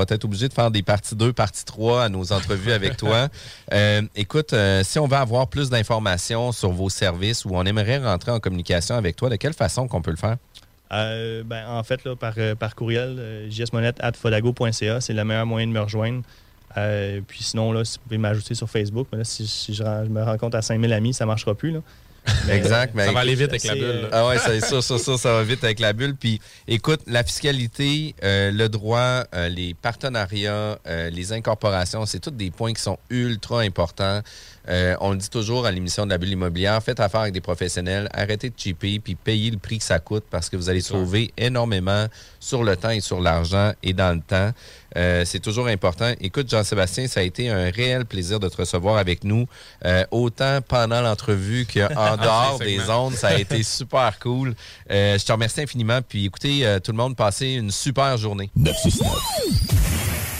On va être obligé de faire des parties 2, partie 3 à nos entrevues avec toi. Euh, écoute, euh, si on veut avoir plus d'informations sur vos services ou on aimerait rentrer en communication avec toi, de quelle façon qu'on peut le faire? Euh, ben, en fait, là, par, par courriel, jsmonette.fodago.ca, c'est le meilleur moyen de me rejoindre. Puis sinon, là, si vous pouvez m'ajouter sur Facebook, mais là, si, si je, ren- je me rends compte à 5000 amis, ça ne marchera plus. Là. Exact. mais Ça va aller vite avec la bulle. là. Ah ouais, ça, ça, ça, ça va vite avec la bulle. Puis écoute, la fiscalité, euh, le droit, euh, les partenariats, euh, les incorporations, c'est tous des points qui sont ultra importants. Euh, on le dit toujours à l'émission de la bulle immobilière, faites affaire avec des professionnels, arrêtez de cheaper, puis payez le prix que ça coûte parce que vous allez sauver énormément sur le temps et sur l'argent et dans le temps. Euh, c'est toujours important. Écoute, Jean-Sébastien, ça a été un réel plaisir de te recevoir avec nous, euh, autant pendant l'entrevue qu'en dehors des ondes. Ça a été super cool. Euh, je te remercie infiniment. Puis écoutez, euh, tout le monde, passez une super journée.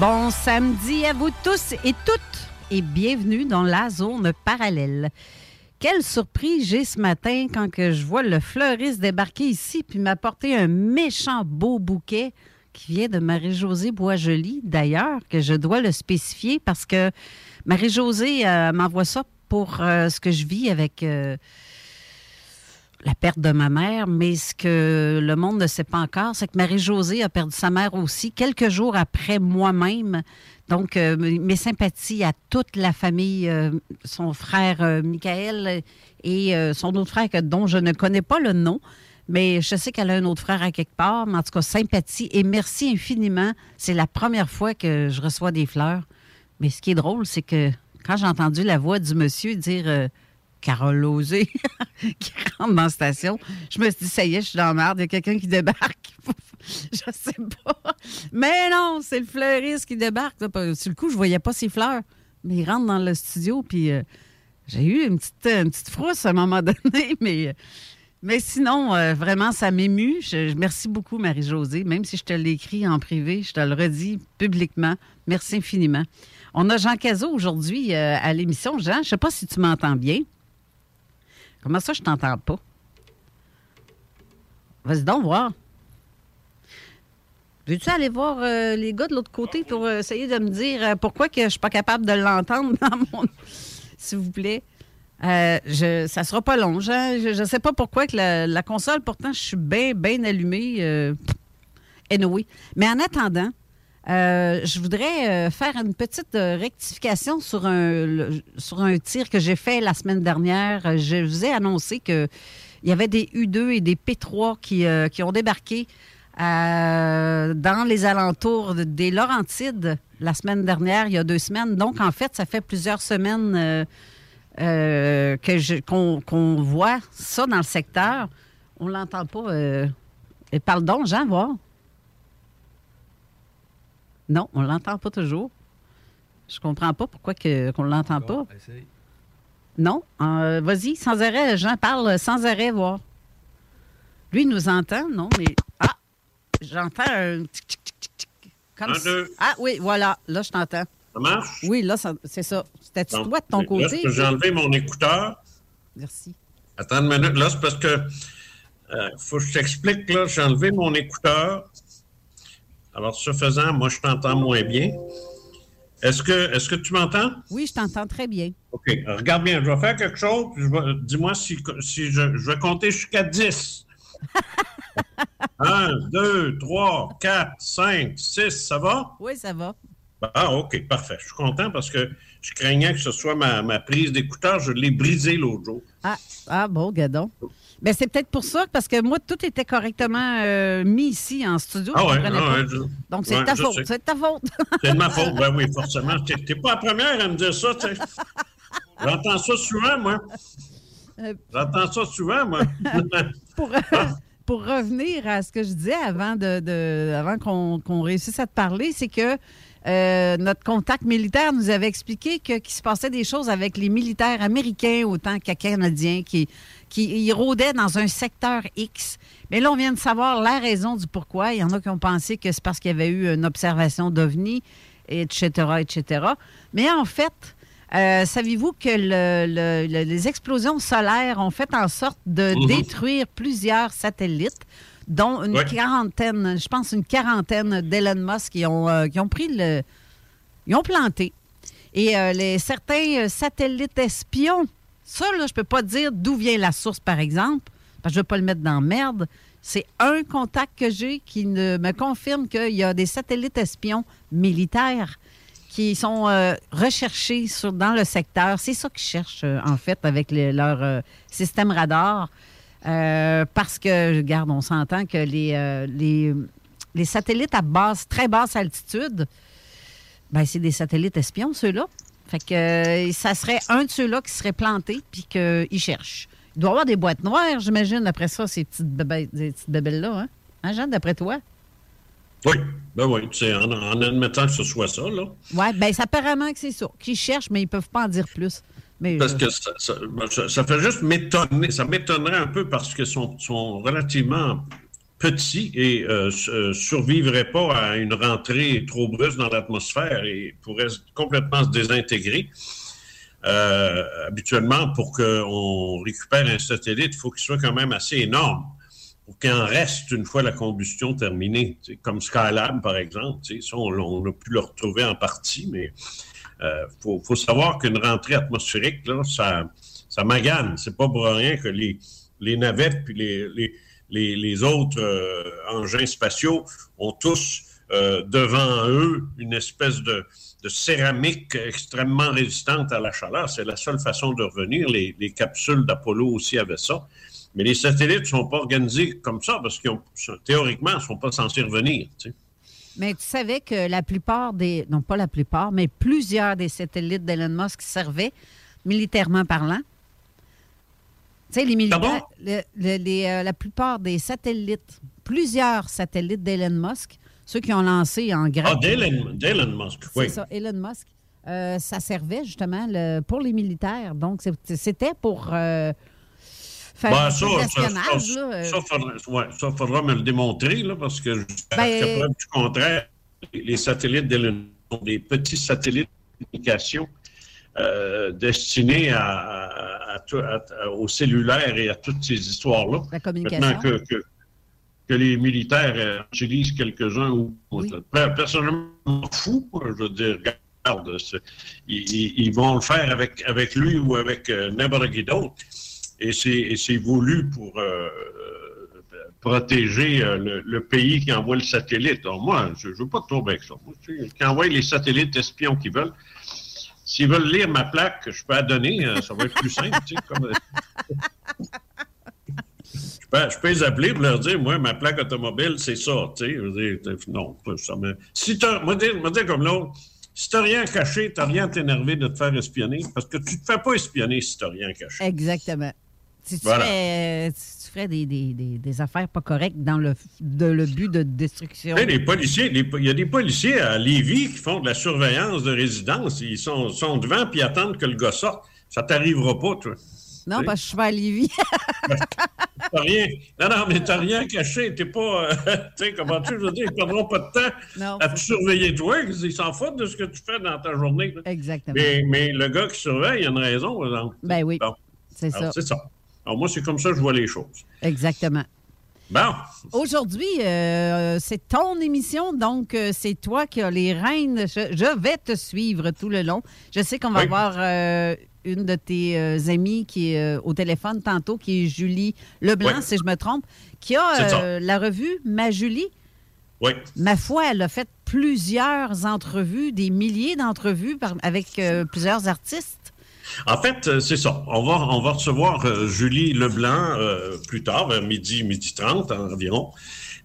Bon samedi à vous tous et toutes et bienvenue dans la zone parallèle. Quelle surprise j'ai ce matin quand je vois le fleuriste débarquer ici puis m'apporter un méchant beau bouquet qui vient de Marie-Josée Boisjoli, d'ailleurs, que je dois le spécifier parce que Marie-Josée euh, m'envoie ça pour euh, ce que je vis avec euh, la perte de ma mère, mais ce que le monde ne sait pas encore, c'est que Marie-Josée a perdu sa mère aussi quelques jours après moi-même. Donc, euh, mes sympathies à toute la famille, euh, son frère euh, Michael et son autre frère dont je ne connais pas le nom, mais je sais qu'elle a un autre frère à quelque part. Mais en tout cas, sympathie et merci infiniment. C'est la première fois que je reçois des fleurs. Mais ce qui est drôle, c'est que quand j'ai entendu la voix du monsieur dire Carole Lozé qui rentre dans la station, je me suis dit, ça y est, je suis dans la merde, il y a quelqu'un qui débarque. je sais pas. Mais non, c'est le fleuriste qui débarque. Sur le coup, je voyais pas ses fleurs. Mais il rentre dans le studio, puis euh, j'ai eu une petite, une petite frousse à un moment donné, mais. mais sinon, euh, vraiment, ça m'émue. Je, merci beaucoup, Marie-Josée. Même si je te l'ai écrit en privé, je te le redis publiquement. Merci infiniment. On a Jean Cazot aujourd'hui euh, à l'émission. Jean, je ne sais pas si tu m'entends bien. Comment ça, je t'entends pas? Vas-y donc voir. Veux-tu aller voir euh, les gars de l'autre côté pour euh, essayer de me dire euh, pourquoi que je suis pas capable de l'entendre dans mon... S'il vous plaît? Euh, je, ça sera pas long. Je ne sais pas pourquoi que la, console, pourtant, je suis bien, bien allumée. Anyway. Mais en attendant, euh, je voudrais euh, faire une petite euh, rectification sur un, sur un tir que j'ai fait la semaine dernière. Je vous ai annoncé qu'il y avait des U2 et des P3 qui, qui ont débarqué dans les alentours de- des Laurentides la semaine dernière, il y a deux semaines. Donc, en fait, ça fait plusieurs semaines qu'on voit ça dans le secteur. On l'entend pas. et parle donc, Jean, voir. Non, on l'entend pas toujours. Je comprends pas pourquoi que, qu'on l'entend pas. Non, euh, vas-y, sans arrêt, Jean parle sans arrêt, voir. Lui, il nous entend, non, mais... Ah, j'entends un... tic, tic, tic, tic, tic, Comme Un, si- deux. Ah oui, voilà, là, je t'entends. Ça marche? Oui, là, ça- c'est ça. C'était-tu toi de ton côté? j'ai enlevé mon écouteur. Merci. Attends une minute. Là, c'est parce que euh, faut que je t'explique. Là, j'ai enlevé mon écouteur. Alors, ce faisant, moi, je t'entends moins bien. Est-ce que, est-ce que tu m'entends? Oui, je t'entends très bien. OK. Alors, regarde bien, je vais faire quelque chose. puis Dis-moi si, si je, je vais compter jusqu'à 10. 1, 2, 3, 4, 5, 6, ça va? Oui, ça va. Ah, OK, parfait. Je suis content parce que je craignais que ce soit ma, ma prise d'écouteur. Je l'ai brisée l'autre jour. Ah, ah bon, gadon. Ben, c'est peut-être pour ça, parce que moi, tout était correctement euh, mis ici en studio. Ah ouais, ah ouais, je- Donc, c'est ouais, ta faute. C'est de ta faute. C'est de ma faute. Ben oui, forcément. T'es t'es pas la première à me dire ça, tu. J'entends ça souvent, moi. Euh, J'entends ça souvent, moi. pour, pour revenir à ce que je disais avant, de, de- avant qu'on qu'on réussisse à te parler, c'est que euh, notre contact militaire nous avait expliqué que- qu'il se passait des choses avec les militaires américains autant que canadiens qui, qui ils rôdaient dans un secteur X. Mais là, on vient de savoir la raison du pourquoi. Il y en a qui ont pensé que c'est parce qu'il y avait eu une observation d'OVNI, etc., etc. Mais en fait, euh, Saviez-vous que le- le- le- les explosions solaires ont fait en sorte de Mhm. détruire plusieurs satellites, dont une Ouais. quarantaine, je pense une quarantaine d'Elon Musk qui ont, euh, qui ont pris le. Ils ont planté. Et euh, les, certains euh, satellites espions, ça, là, je peux pas dire d'où vient la source, par exemple, parce que je ne veux pas le mettre dans merde. C'est un contact que j'ai qui me confirme qu'il y a des satellites espions militaires qui sont euh, recherchés dans le secteur. C'est ça qu'ils cherchent, euh, en fait, avec leur euh, système radar. Parce que, regarde, on s'entend que les, les, les satellites à basse, très basse altitude, ben, c'est des satellites espions, ceux-là. Fait que euh, ça serait un de ceux-là qui serait planté puis qu'ils cherchent. Il doit y avoir des boîtes noires, j'imagine, après ça, ces petites bébelles- ces petites bébelles-là. Hein? Hein, Jean, d'après toi? Oui, ben oui, tu sais, en, en admettant que ce soit ça, là. Oui, bien, c'est apparemment que c'est ça. Qu'ils cherchent, mais ils peuvent pas en dire plus. Mais, Parce euh, que ça, ça- ben, ça- ça fait juste m'étonner. Ça m'étonnerait un peu parce qu'ils sont, sont relativement petits et euh, euh, survivraient pas à une rentrée trop brusque dans l'atmosphère et pourraient s- complètement se désintégrer. Euh, habituellement, pour qu'on récupère un satellite, il faut qu'il soit quand même assez énorme pour qu'il en reste une fois la combustion terminée. Comme Skylab, par exemple. ça, on, a pu le retrouver en partie, mais il faut, savoir qu'une rentrée atmosphérique, ça, ça magane. C'est pas pour rien que les, navettes puis les, les, autres euh, engins spatiaux ont tous euh, devant eux une espèce de, céramique extrêmement résistante à la chaleur. C'est la seule façon de revenir. Les, les capsules d'Apollo aussi avaient ça. Mais les satellites ne sont pas organisés comme ça parce qu'ils théoriquement, ne sont pas censés revenir. Mais tu savais que la plupart des. Non, pas la plupart, mais plusieurs des satellites d'Elon Musk servaient, militairement parlant. Sais, les militaires. le- le- les, euh, la plupart des satellites, plusieurs satellites d'Elon Musk, ceux qui ont lancé en grand. Ah, d'Elon Musk, C'est oui. ça, Elon Musk. Euh, ça servait justement le- pour les militaires. Donc, c'est- c'était pour euh, faire Ben, ça, ça, ça, euh. ça, faudra, ouais, ça, faudra me le démontrer, là, parce que jusqu'à Ben- preuve du contraire, les satellites d'Elon sont des petits satellites de communication euh, destinés à, à- à à- au cellulaire et à toutes ces histoires-là. La communication. Maintenant que, que, que les militaires utilisent quelques-uns ou autres. Per- Personnellement, je m'en fous. moi. Je veux dire, regarde, ils, vont le faire avec, avec lui ou avec euh, n'importe qui d'autre. Et c'est et c'est voulu pour, euh, protéger euh, le, le pays qui envoie le satellite. Alors, moi, je ne veux pas trouble avec ça. Moi, tu sais, qui envoie les satellites espions qu'ils veulent. S'ils veulent lire ma plaque, je peux la donner. euh, ça va être plus simple. tu sais, comme, euh, je, peux, je peux les appeler pour leur dire, moi, ma plaque automobile, c'est ça. Tu sais, je veux dire, non, ça me... Si t'as, moi, dire, moi, dire comme l'autre, si t'as rien caché, t'as rien à t'énerver de te faire espionner, parce que tu te fais pas espionner si t'as rien caché. Exactement. Si tu Voilà. ferais, des, des- des- des affaires pas correctes dans le, de, le but de destruction. Les policiers, il y a des policiers à Lévis qui font de la surveillance de résidence. Ils sont, sont devant puis attendent que le gars sorte. Ça t'arrivera pas, toi. non, parce que je suis pas à Lévis. T'as rien. Non, non, mais t'as rien caché. T'es pas. euh, tu sais, comment tu veux dire, ils perdront pas de temps Non, à te surveiller, toi. Ils s'en foutent de ce que tu fais dans ta journée. là. Exactement. Mais, mais le gars qui surveille, il a une raison, par exemple. Ben oui, Bon. c'est ça. C'est ça. Alors, moi, c'est comme ça que je vois les choses. Exactement. Bon. Aujourd'hui, euh, c'est ton émission, donc euh, c'est toi qui as les rênes. Je, je vais te suivre tout le long. Je sais qu'on va Oui. avoir euh, une de tes amies qui est au téléphone tantôt, qui est Julie Leblanc, Oui. si je me trompe, qui a la revue Ma Julie. Oui. Ma foi, elle a fait plusieurs entrevues, des milliers d'entrevues avec plusieurs artistes. En fait, euh, c'est ça. On va, on va recevoir euh, Julie Leblanc euh, plus tard, vers midi, midi 30 environ.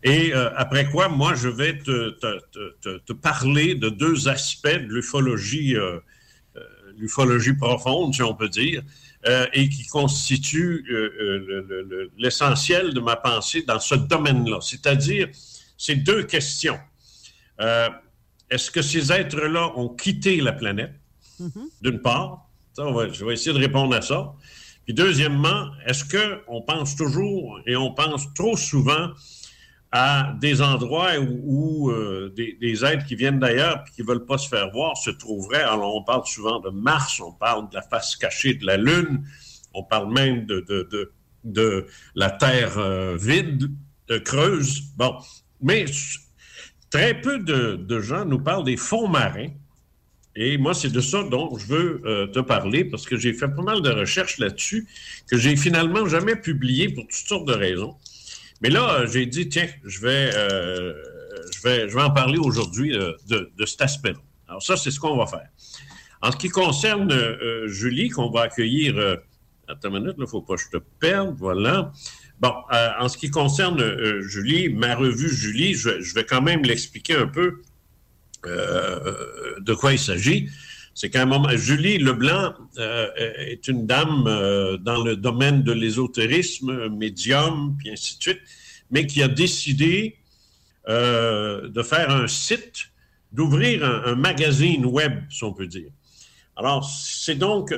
Et euh, après quoi, moi, je vais te, te- te- parler de deux aspects de l'ufologie, l'ufologie profonde, si on peut dire, et qui constituent le- le- le- l'essentiel de ma pensée dans ce domaine-là. C'est-à-dire, ces deux questions. Est-ce que ces êtres-là ont quitté la planète, d'une part? Ça, je vais essayer de répondre à ça. Puis deuxièmement, est-ce qu'on pense toujours et on pense trop souvent à des endroits où, euh, des, êtres qui viennent d'ailleurs et qui ne veulent pas se faire voir se trouveraient? Alors, on parle souvent de Mars, on parle de la face cachée de la Lune, on parle même de, la Terre euh, vide, euh, creuse. Bon, mais très peu de gens nous parlent des fonds marins. Et moi, c'est de ça dont je veux euh, te parler parce que j'ai fait pas mal de recherches là-dessus que j'ai finalement jamais publié pour toutes sortes de raisons. Mais là, euh, j'ai dit, tiens, je vais, euh, je vais, je vais en parler aujourd'hui de, cet aspect-là. Alors ça, c'est ce qu'on va faire. En ce qui concerne Julie, qu'on va accueillir... attends une minute, il ne faut pas que je te perde, voilà. Bon, en ce qui concerne Julie, ma revue Julie, je vais quand même l'expliquer un peu euh, de quoi il s'agit? C'est qu'à un moment, Julie Leblanc euh, est une dame euh, dans le domaine de l'ésotérisme, médium, puis ainsi de suite, mais qui a décidé de faire un site, d'ouvrir un, magazine web, si on peut dire. Alors, c'est donc,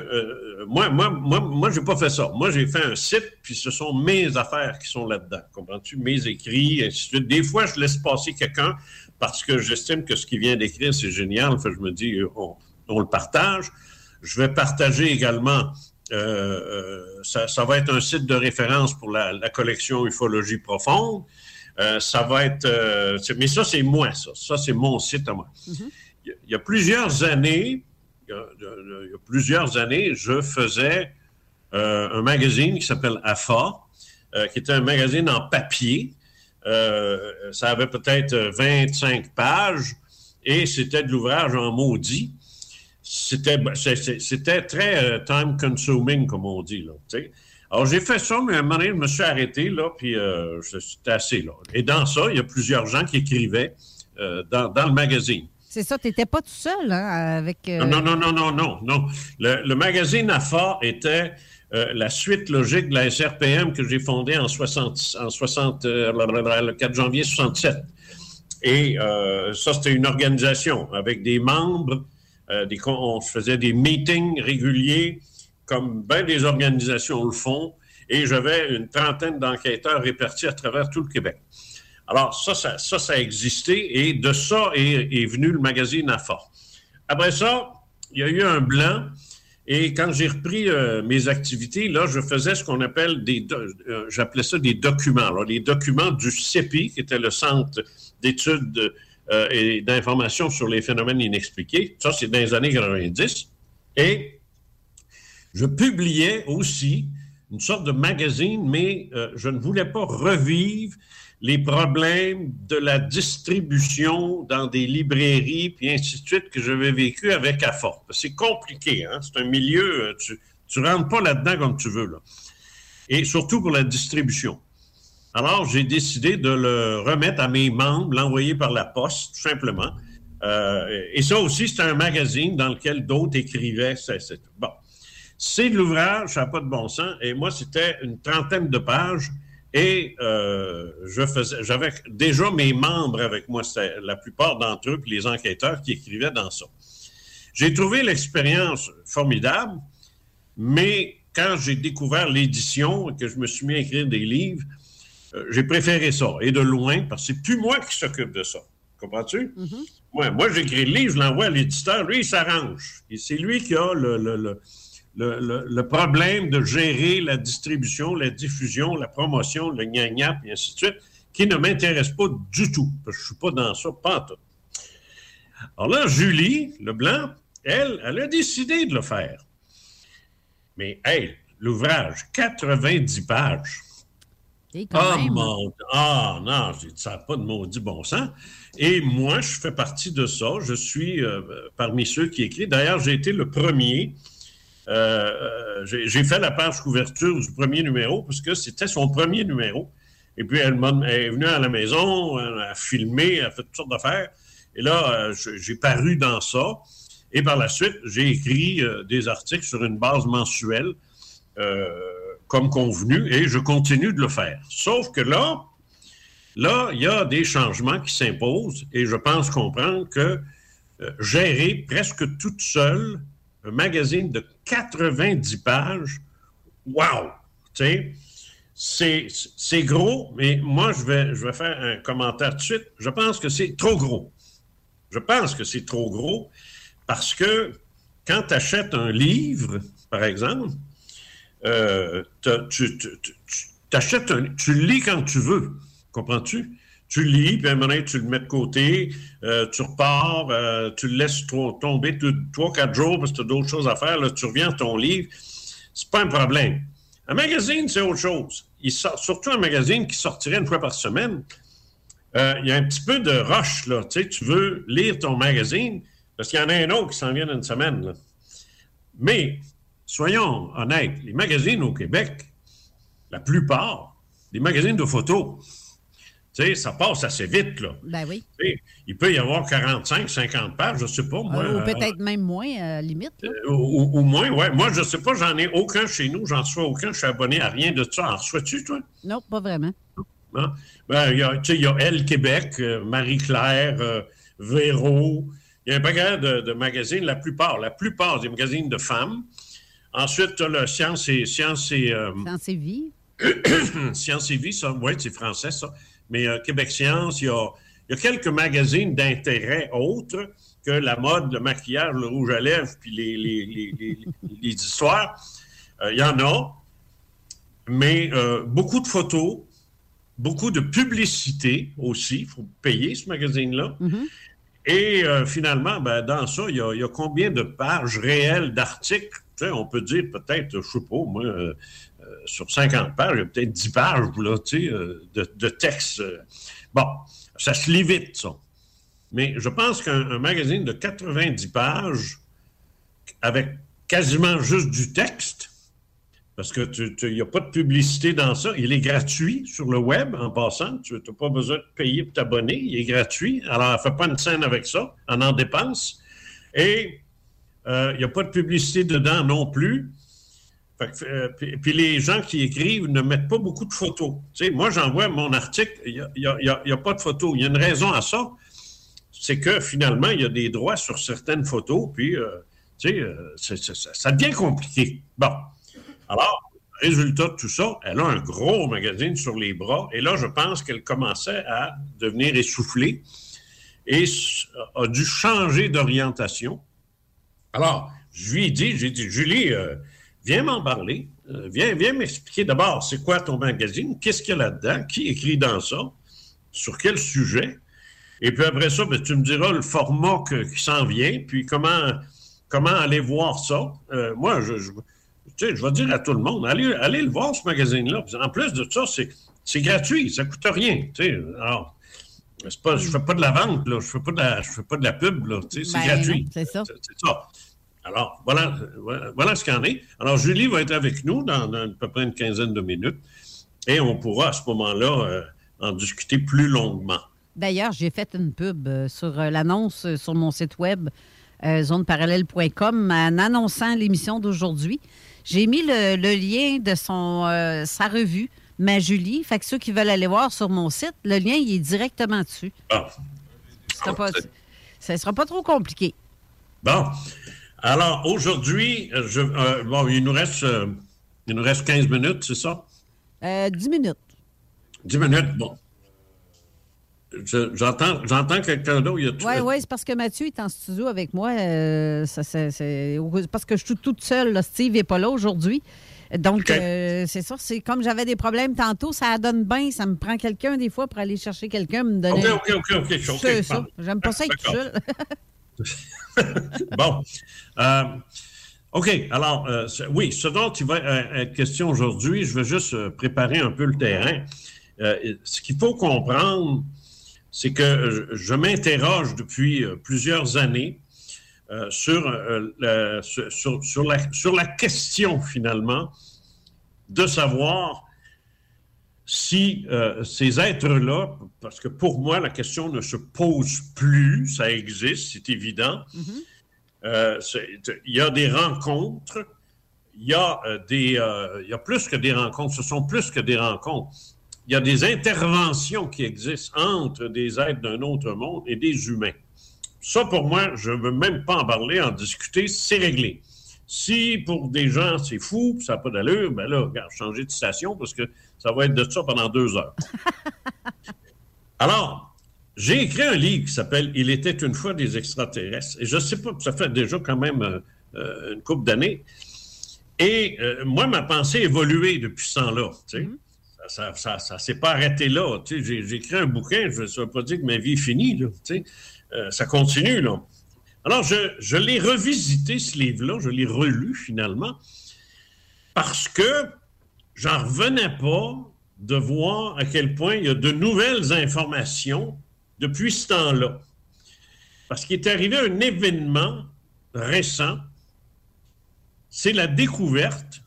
moi, moi, moi, j'ai pas fait ça. Moi, j'ai fait un site, puis ce sont mes affaires qui sont là-dedans. Comprends-tu? Mes écrits, ainsi de suite. Des fois, je laisse passer quelqu'un parce que j'estime que ce qu'il vient d'écrire, c'est génial. Que je me dis, on, on le partage. Je vais partager également, euh, euh, ça, ça va être un site de référence pour la, la collection Ufologie profonde. Euh, ça va être, euh, mais ça, c'est moi, ça. Ça, c'est mon site à moi. Il y a- il y a plusieurs années, il y a, il y a plusieurs années, je faisais un magazine qui s'appelle AFA, qui était un magazine en papier. Euh, ça avait peut-être 25 pages et c'était de l'ouvrage en maudit. C'était c'est- c'était très euh, time consuming, comme on dit. Là. Alors, j'ai fait ça, mais à un moment donné, je me suis arrêté, là, puis euh, c'était assez, là. Et dans ça, il y a plusieurs gens qui écrivaient euh, dans, dans le magazine. C'est ça, tu n'étais pas tout seul hein, avec. Non, non, non, non, non, non. Le, le magazine AFA était euh, la suite logique de la SRPM que j'ai fondée en 60, en 60 euh, le 4 janvier 67. Et euh, ça, c'était une organisation avec des membres, on faisait des meetings réguliers, comme bien des organisations le font, et j'avais une trentaine d'enquêteurs répartis à travers tout le Québec. Alors, ça, ça, ça, ça a existé, et de ça est, est venu le magazine AFA. Après ça, il y a eu un blanc. Et quand j'ai repris euh, mes activités, là, je faisais ce qu'on appelle des, euh, j'appelais ça des documents. Alors, les documents du CEPI, qui était le Centre d'études euh, et d'information sur les phénomènes inexpliqués. Ça, c'est dans les années 90. Et je publiais aussi une sorte de magazine, mais je ne voulais pas revivre les problèmes de la distribution dans des librairies, puis ainsi de suite, que j'avais vécu avec AFOR. C'est compliqué, hein? c'est un milieu, euh, tu ne rentres pas là-dedans comme tu veux. Et surtout pour la distribution. Alors, j'ai décidé de le remettre à mes membres, l'envoyer par la poste, tout simplement. Euh, et ça aussi, c'est un magazine dans lequel d'autres écrivaient. C'est, bon. C'est de l'ouvrage, ça n'a pas de bon sens. Et moi, c'était une trentaine de pages. Et euh, je faisais, j'avais déjà mes membres avec moi, c'était la plupart d'entre eux, puis les enquêteurs qui écrivaient dans ça. J'ai trouvé l'expérience formidable, mais quand j'ai découvert l'édition et que je me suis mis à écrire des livres, euh, j'ai préféré ça, et de loin, parce que c'est plus moi qui s'occupe de ça. Comprends-tu? moi, moi j'écris le livre, je l'envoie à l'éditeur, lui, il s'arrange. Et c'est lui qui a le, le, le, le, problème de gérer la distribution, la diffusion, la promotion, le gna-gna, et ainsi de suite, qui ne m'intéresse pas du tout, parce que je ne suis pas dans ça, pas tout. Alors là, Julie Leblanc, elle, elle a décidé de le faire. Mais, hey, l'ouvrage, 90 pages. Ah, mon... ah non, ça n'a pas de maudit bon sens. Et moi, je fais partie de ça. Je suis euh, parmi ceux qui écrivent. D'ailleurs, j'ai été le premier. Euh, euh, j'ai fait la page couverture du premier numéro parce que c'était son premier numéro. Et puis, elle, est venue à la maison, elle a filmé, elle a fait toutes sortes d'affaires. Et là, j'ai paru dans ça. Et par la suite, j'ai écrit des articles sur une base mensuelle comme convenu et je continue de le faire. Sauf que là, là, il y a des changements qui s'imposent et je pense comprendre que euh, gérer presque toute seule un magazine de 90 pages, wow! Tu c'est gros, mais moi, je vais, faire un commentaire tout de suite. Je pense que c'est trop gros. Je pense que c'est trop gros parce que quand tu achètes un livre, par exemple, euh, tu, achètes tu le lis quand tu veux. Comprends-tu? Tu lis, puis à un moment donné, tu le mets de côté, euh, tu repars, euh, tu le laisses tomber trois, quatre jours parce que tu as d'autres choses à faire. Tu reviens à ton livre. C'est pas un problème. Un magazine, c'est autre chose. Il sort, surtout un magazine qui sortirait une fois par semaine. il y a un petit peu de rush, là. Tu sais, tu veux lire ton magazine parce qu'il y en a un autre qui s'en vient une semaine. Mais soyons honnêtes, les magazines au Québec, la plupart, les magazines de photos, sais, ça passe assez vite, là. Ben oui. il peut y avoir 45, 50 pages, je ne sais pas, moi. ou peut-être même moins, euh, limite. Euh, ou, moins, oui. Moi, je ne sais pas, j'en ai aucun chez nous, j'en reçois aucun, je suis abonné à rien de ça. En reçois-tu, toi? Non, pas vraiment. Ben, il y a, il y a Elle Québec, euh, Marie-Claire, Véro. Il y a un paquet de, de, magazines, la plupart, la plupart des magazines de femmes Ensuite, tu as le Science et... Science et, euh, science et Vie. science et Vie, ça, oui, c'est français, ça. Mais euh, Québec Science, il y a, quelques magazines d'intérêt autres que la mode, le maquillage, le rouge à lèvres, puis les, les, histoires. Euh, il y en a, mais beaucoup de photos, beaucoup de publicité aussi. Il faut payer ce magazine-là. Mm-hmm. Et finalement, ben, dans ça, il y, a, combien de pages réelles d'articles? On peut dire peut-être, je ne sais pas, moi, euh, euh, sur 50 pages, il y a peut-être 10 pages là, euh, de, de texte. Bon, ça se lit ça. Mais je pense qu'un magazine de 90 pages, avec quasiment juste du texte, parce que il n'y a pas de publicité dans ça. Il est gratuit sur le web en passant. Tu n'as pas besoin de payer pour t'abonner. Il est gratuit. Alors, ne fait pas une scène avec ça. On en dépense. Et il euh, n'y a pas de publicité dedans non plus. Euh, puis, les gens qui écrivent ne mettent pas beaucoup de photos. moi, j'envoie mon article, il n'y a, pas de photos. Il y a une raison à ça. C'est que finalement, il y a des droits sur certaines photos, puis euh, ça, ça, devient compliqué. Bon. Alors, résultat de tout ça, elle a un gros magazine sur les bras, et là, je pense qu'elle commençait à devenir essoufflée et a dû changer d'orientation. Alors, je lui ai dit, j'ai dit, Julie, euh, viens m'en parler. Euh, viens, viens m'expliquer d'abord, c'est quoi ton magazine? Qu'est-ce qu'il y a là-dedans? Qui écrit dans ça? Sur quel sujet? Et puis après ça, ben, tu me diras le format qui s'en vient, puis comment, comment aller voir ça. Euh, moi, je, Tu sais, je vais dire à tout le monde, allez, allez le voir, ce magazine-là. En plus de ça, c'est, c'est gratuit, ça coûte rien. Tu sais, alors, c'est pas, je fais pas de la vente, là, je fais pas de la, je fais pas de la pub, là, tu sais, c'est Ben, gratuit. C'est ça. C'est ça. Alors, voilà, voilà, ce qu'il y en est. Alors, Julie va être avec nous dans, dans à peu près une quinzaine de minutes et on pourra à ce moment-là euh, en discuter plus longuement. D'ailleurs, j'ai fait une pub euh, sur euh, l'annonce sur mon site web euh, zoneparallèle.com en annonçant l'émission d'aujourd'hui. J'ai mis le, le lien de son, euh, sa revue, Ma Julie. Fait que ceux qui veulent aller voir sur mon site, le lien il est directement dessus. Ah. Ce sera ne sera pas trop compliqué. Bon. Alors, aujourd'hui, euh, je, euh, bon, il nous reste, euh, il nous reste 15 minutes, c'est ça? Euh, 10 minutes. 10 minutes, bon. Je- J'entends j'entends quelqu'un d'autre. Oui, oui, c'est parce que Mathieu est en studio avec moi. ça, parce que je suis toute seule. là. Steve n'est pas là aujourd'hui. Donc, euh, c'est ça. C'est comme j'avais des problèmes tantôt, ça donne bien. Ça me prend quelqu'un des fois pour aller chercher quelqu'un, me donner. OK, OK, OK, OK. J'aime pas ça être. bon. Euh, OK. Alors, euh, oui, ce dont il va euh, être question aujourd'hui, je vais juste euh, préparer un peu le terrain. Euh, ce qu'il faut comprendre, c'est que euh, je, m'interroge depuis euh, plusieurs années euh, euh, sur la question, finalement, de savoir si euh, ces êtres-là, parce que pour moi, la question ne se pose plus, ça existe, c'est évident. Euh, c'est- il y a des rencontres, il y a, euh, des, euh, il y a plus que des rencontres, ce sont plus que des rencontres. Il y a des interventions qui existent entre des êtres d'un autre monde et des humains. Ça, pour moi, je ne veux même pas en parler, en discuter, c'est réglé. Si pour des gens, c'est fou, ça n'a pas d'allure, ben là, regarde, changer de station parce que ça va être de ça pendant deux heures. Alors, j'ai écrit un livre qui s'appelle Il était une fois des extraterrestres. Et je ne sais pas, ça fait déjà quand même euh, euh, une couple d'années. Et euh, moi, ma pensée a évolué depuis ce temps-là. tu sais. Ça ça, ça, s'est pas arrêté là. tu sais. J'ai, j'ai écrit un bouquin, je ne veux pas dire que ma vie est finie. Là, tu sais. Euh, ça continue. Là. Alors, je, l'ai revisité, ce livre-là, je l'ai relu finalement, parce que j'en revenais pas de voir à quel point il y a de nouvelles informations depuis ce temps-là. Parce qu'il est arrivé un événement récent, c'est la découverte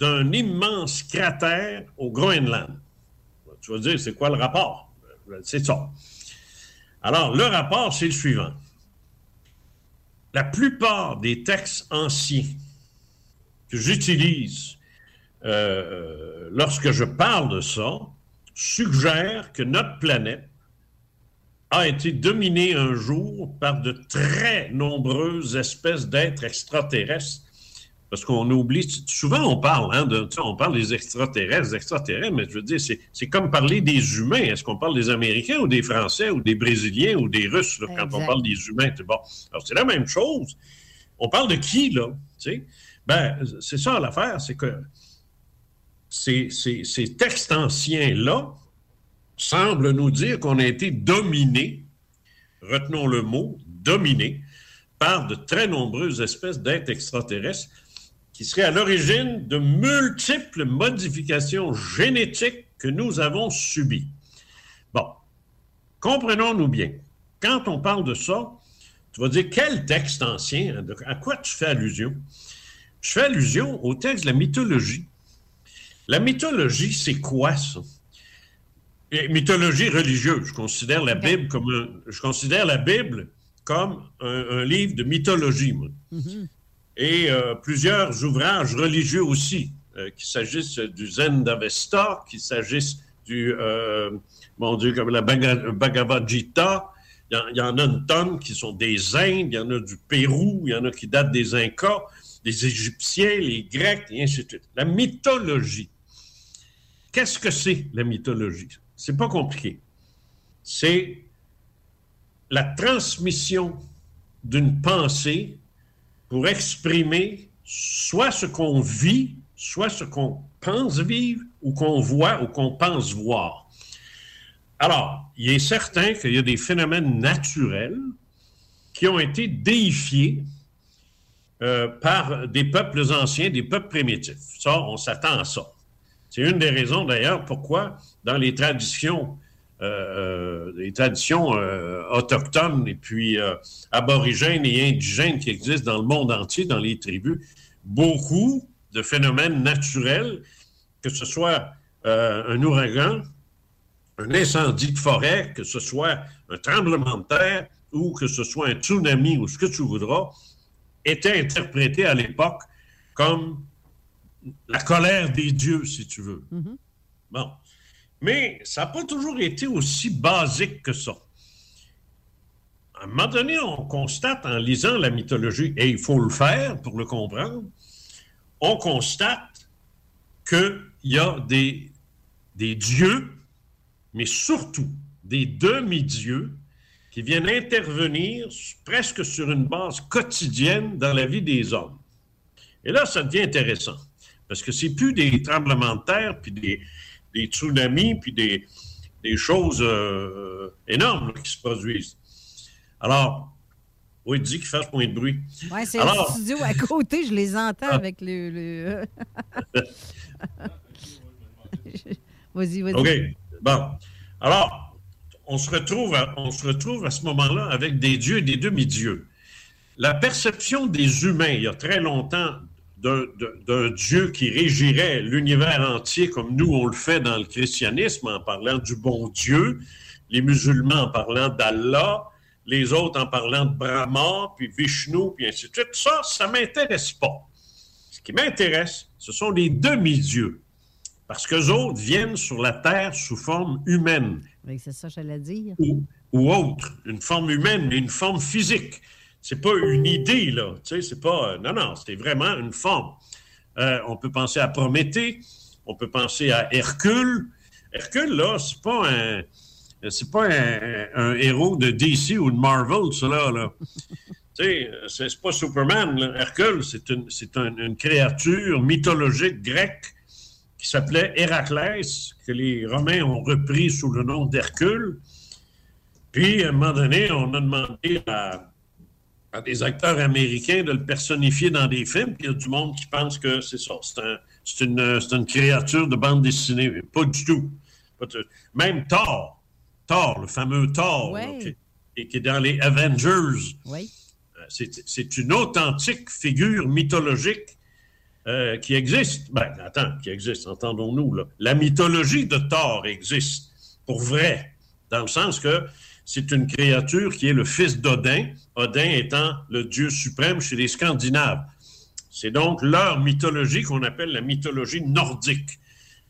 d'un immense cratère au Groenland. Tu vas dire, c'est quoi le rapport? C'est ça. Alors, le rapport, c'est le suivant. La plupart des textes anciens que j'utilise euh, lorsque je parle de ça suggèrent que notre planète a été dominée un jour par de très nombreuses espèces d'êtres extraterrestres. Parce qu'on oublie, souvent on parle, hein, de, on parle des extraterrestres, des extraterrestres, mais je veux dire, c'est, comme parler des humains. Est-ce qu'on parle des Américains ou des Français ou des Brésiliens ou des Russes là, quand on parle des humains? c'est Bon. Alors c'est la même chose. On parle de qui, là? Ben, c'est ça l'affaire, c'est que ces, ces- ces textes anciens-là semblent nous dire qu'on a été dominé, retenons le mot, dominé, par de très nombreuses espèces d'êtres extraterrestres qui seraient à l'origine de multiples modifications génétiques que nous avons subies. Bon, comprenons-nous bien. Quand on parle de ça, tu vas dire quel texte ancien, à quoi tu fais allusion? Je fais allusion au texte de la mythologie. La mythologie, c'est quoi ça? Et mythologie religieuse. Je considère la Bible comme un- je considère la Bible comme un, un livre de mythologie, moi. Et euh, plusieurs ouvrages religieux aussi, euh, qu'il s'agisse du Zen d'Avesta, qu'il s'agisse du, euh, mon Dieu, la Bhagavad Gita. Il y, y en a une tonne qui sont des Indes, il y en a du Pérou, il y en a qui datent des Incas, des Égyptiens, les Grecs, et ainsi de suite. La mythologie. Qu'est-ce que c'est la mythologie? C'est pas compliqué. C'est la transmission d'une pensée pour exprimer soit ce qu'on vit, soit ce qu'on pense vivre, ou qu'on voit, ou qu'on pense voir. Alors, il est certain qu'il y a des phénomènes naturels qui ont été déifiés euh, par des peuples anciens, des peuples primitifs. Ça, on s'attend à ça. C'est une des raisons d'ailleurs pourquoi dans les traditions, euh, les traditions autochtones et puis aborigènes et indigènes qui existent dans le monde entier, dans les tribus, beaucoup de phénomènes naturels, que ce soit un ouragan, un incendie de forêt, que ce soit un tremblement de terre ou que ce soit un tsunami ou ce que tu voudras, était interprété à l'époque comme la colère des dieux, si tu veux. Mm-hmm. Bon. Mais ça n'a pas toujours été aussi basique que ça. À un moment donné, on constate en lisant la mythologie, et il faut le faire pour le comprendre, on constate qu'il y a des, dieux mais surtout des demi-dieux qui viennent intervenir presque sur une base quotidienne dans la vie des hommes. Et là, ça devient intéressant, parce que c'est plus des tremblements de terre, puis des, tsunamis, puis des, choses euh, énormes qui se produisent. Alors, oui, dis qu'il fasse moins de bruit. Oui, c'est le studio à côté, je les entends ah. avec le... vas-y, vas-y. OK. Bon. Alors, on se retrouve à, on se retrouve à ce moment-là avec des dieux et des demi-dieux. La perception des humains, il y a très longtemps, d'un Dieu qui régirait l'univers entier comme nous, on le fait dans le christianisme en parlant du bon Dieu, les musulmans en parlant d'Allah, les autres en parlant de Brahma, puis Vishnu, puis ainsi de suite. Ça, ça ne m'intéresse pas. Ce qui m'intéresse, ce sont les demi-dieux. Parce qu'eux autres viennent sur la Terre sous forme humaine. Oui, c'est ça, j'allais dire. Ou, autre, une forme humaine, mais une forme physique. C'est pas une idée, là. C'est pas. Euh, non, non, c'est vraiment une forme. Euh, on peut penser à Prométhée, on peut penser à Hercule. Hercule, là, c'est pas un. C'est pas un, héros de DC ou de Marvel, cela, là. sais, c'est pas Superman. Hercule, c'est une, une créature mythologique grecque qui s'appelait Héraclès, que les Romains ont repris sous le nom d'Hercule. Puis, à un moment donné, on a demandé à, des acteurs américains de le personnifier dans des films, puis il y a du monde qui pense que c'est ça, c'est une, créature de bande dessinée. Pas du tout. Même Thor, Thor, le fameux Thor, qui, est dans les Avengers. Euh, c'est une authentique figure mythologique euh, qui existe. Ben, attends, qui existe, entendons-nous. Là. La mythologie de Thor existe, pour vrai, dans le sens que c'est une créature qui est le fils d'Odin, Odin étant le dieu suprême chez les Scandinaves. C'est donc leur mythologie qu'on appelle la mythologie nordique.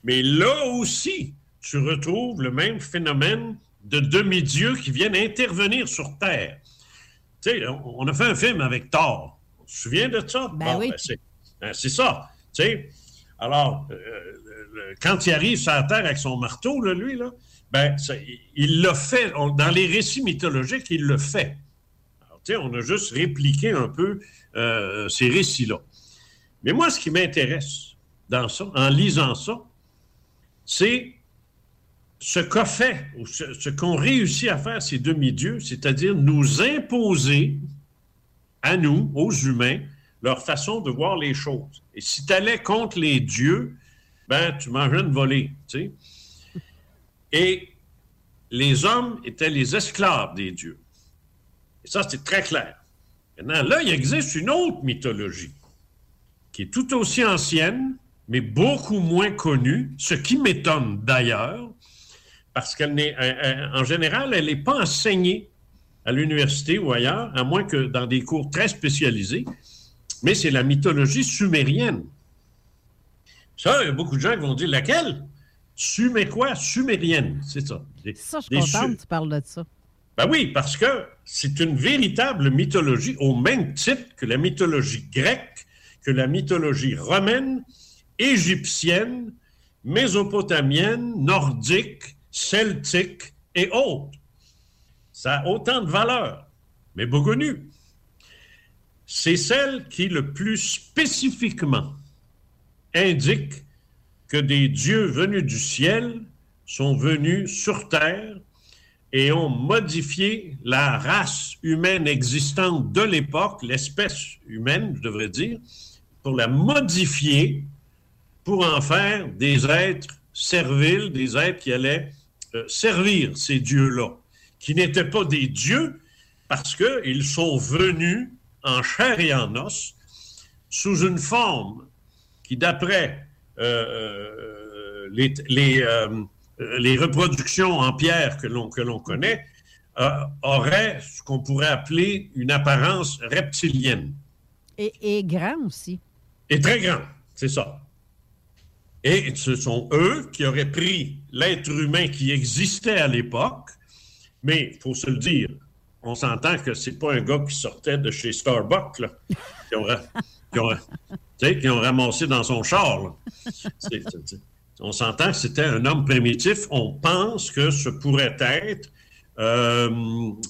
Mais là aussi, tu retrouves le même phénomène de demi-dieux qui viennent intervenir sur Terre. Tu sais, on a fait un film avec Thor. Tu te souviens de ça? Ben oui. Ben, ben, c'est ça. Tu sais. Alors, euh, euh, quand il arrive sur la Terre avec son marteau, lui, là, ben, il le fait. dans les récits mythologiques, il le fait. Alors, tu sais, on a juste répliqué un peu euh, ces récits-là. Mais moi, ce qui m'intéresse dans ça, en lisant ça, c'est ce qu'a fait, ou ce, ce qu'ont réussi à faire ces demi-dieux, c'est-à-dire nous imposer à nous, aux humains, leur façon de voir les choses. Et si tu allais contre les dieux, ben, tu mangeais une volée, tu sais. Et les hommes étaient les esclaves des dieux. Et ça, c'est très clair. Maintenant, là, il existe une autre mythologie qui est tout aussi ancienne, mais beaucoup moins connue, ce qui m'étonne d'ailleurs, parce qu'elle n'est, euh, euh, en général, elle n'est pas enseignée à l'université ou ailleurs, à moins que dans des cours très spécialisés mais c'est la mythologie sumérienne. Ça, il y a beaucoup de gens qui vont dire laquelle? Sumé quoi Sumérienne, c'est ça. ça, je suis contente que tu parles de ça. Ben oui, parce que c'est une véritable mythologie au même titre que la mythologie grecque, que la mythologie romaine, égyptienne, mésopotamienne, nordique, celtique et autres. Ça a autant de valeur, mais beaucoup connu c'est celle qui le plus spécifiquement indique que des dieux venus du ciel sont venus sur terre et ont modifié la race humaine existante de l'époque, l'espèce humaine, je devrais dire, pour la modifier, pour en faire des êtres serviles, des êtres qui allaient euh, servir ces dieux-là, qui n'étaient pas des dieux parce qu'ils sont venus en chair et en os sous une forme qui, d'après euh, euh, les, les, euh, les, reproductions en pierre que l'on, que l'on connaît, auraient ce qu'on pourrait appeler une apparence reptilienne. Et, et grand aussi. Et très grand, c'est ça. Et ce sont eux qui auraient pris l'être humain qui existait à l'époque, mais il faut se le dire, on s'entend que c'est pas un gars qui sortait de chez Starbucks, là, qui, ont, qui, ont, qui ont ramassé dans son char. Là. On s'entend que c'était un homme primitif. On pense que ce pourrait être, euh,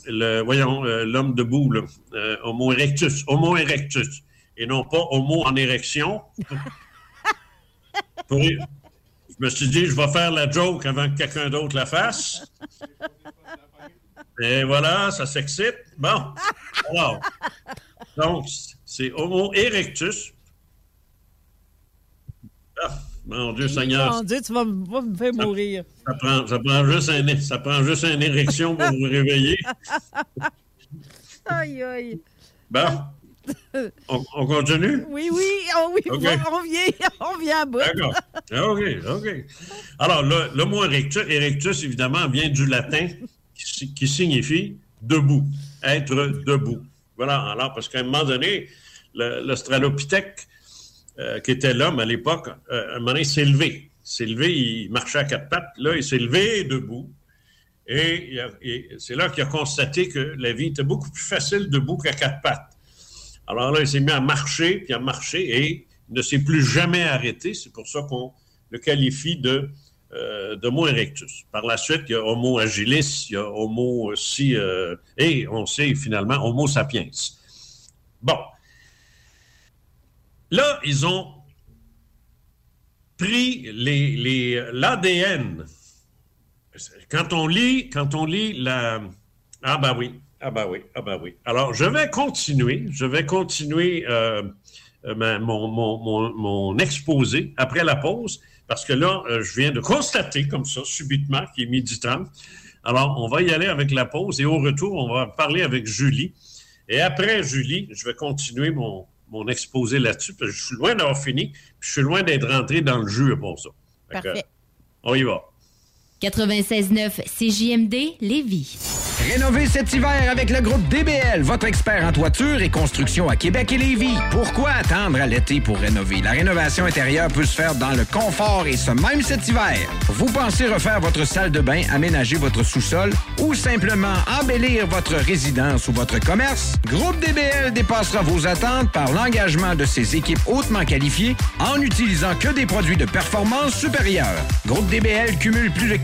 le, voyons, euh, l'homme debout, là, euh, Homo erectus, Homo erectus, et non pas Homo en érection. Pour, je me suis dit, je vais faire la joke avant que quelqu'un d'autre la fasse. Et voilà, ça s'excite. Bon, alors, donc, c'est Homo erectus. Ah, mon Dieu Seigneur. Mon Dieu, tu vas, me- vas me faire mourir. Ça prend, ça prend juste un, ça prend juste une érection pour vous réveiller. aïe, aïe. Bon, on, on continue? Oui, oui, oh oui, on, vient, on vient à bout. D'accord. OK, OK. Alors, le, le mot erectus, erectus, évidemment, vient du latin qui signifie debout, être debout. Voilà, alors, parce qu'à un moment donné, l'Australopithèque, euh, qui était l'homme à l'époque, euh, à un moment donné, s'est levé. S'est levé, il marchait à quatre pattes. Là, il s'est levé debout. Et, et c'est là qu'il a constaté que la vie était beaucoup plus facile debout qu'à quatre pattes. Alors là, il s'est mis à marcher, puis à marcher, et il ne s'est plus jamais arrêté. C'est pour ça qu'on le qualifie de euh, d'Homo erectus. Par la suite, il y a Homo agilis, il y a Homo aussi, euh, et on sait finalement Homo sapiens. Bon. Là, ils ont pris l'ADN. Quand on lit, quand on lit la... Ah ben oui, ah ben oui, ah ben oui. Alors, je vais continuer, je vais continuer euh, euh, mon- mon- mon exposé après la pause, parce que là, euh, je viens de constater comme ça, subitement, qu'il est midi 30. Alors, on va y aller avec la pause et au retour, on va parler avec Julie. Et après Julie, je vais continuer mon, mon exposé là-dessus, parce que je suis loin d'avoir fini, puis je suis loin d'être rentré dans le jeu pour ça. Que, Parfait. on y va. 96.9 CJMD Lévis. Rénover cet hiver avec le groupe DBL, votre expert en toiture et construction à Québec et Lévis. Pourquoi attendre à l'été pour rénover? La rénovation intérieure peut se faire dans le confort et ce même cet hiver. Vous pensez refaire votre salle de bain, aménager votre sous-sol ou simplement embellir votre résidence ou votre commerce? Groupe DBL dépassera vos attentes par l'engagement de ses équipes hautement qualifiées en n'utilisant que des produits de performance supérieure. Groupe DBL cumule plus de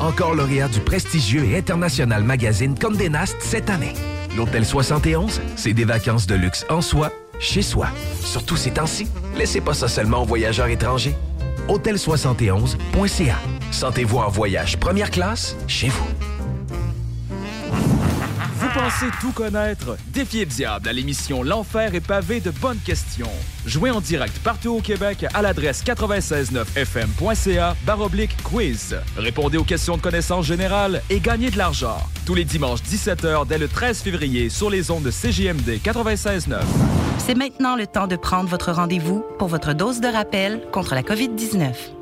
Encore lauréat du prestigieux et international magazine Condé Nast cette année. L'Hôtel 71, c'est des vacances de luxe en soi, chez soi. Surtout ces temps-ci, laissez pas ça seulement aux voyageurs étrangers. Hôtel71.ca. Sentez-vous en voyage première classe chez vous. Pensez tout connaître? Défiez le diable à l'émission L'Enfer est pavé de bonnes questions. Jouez en direct partout au Québec à l'adresse 969fm.ca baroblique quiz. Répondez aux questions de connaissance générale et gagnez de l'argent. Tous les dimanches 17h dès le 13 février sur les ondes de CJMD 96.9. C'est maintenant le temps de prendre votre rendez-vous pour votre dose de rappel contre la COVID-19.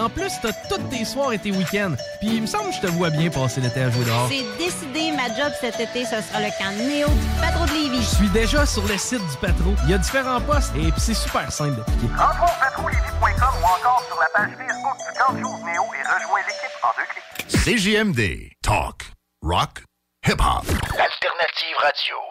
en plus, t'as tous tes soirs et tes week-ends. Puis il me semble que je te vois bien passer l'été à jouer dehors. C'est décidé, ma job cet été, ce sera le camp Néo du Patro de Lévis. Je suis déjà sur le site du Patro. Il y a différents postes et puis c'est super simple d'appliquer. Rentre au patrolévis.com ou encore sur la page Facebook du camp Néo et rejoins l'équipe en deux clics. CJMD. Talk. Rock. Hip-hop. Alternative radio.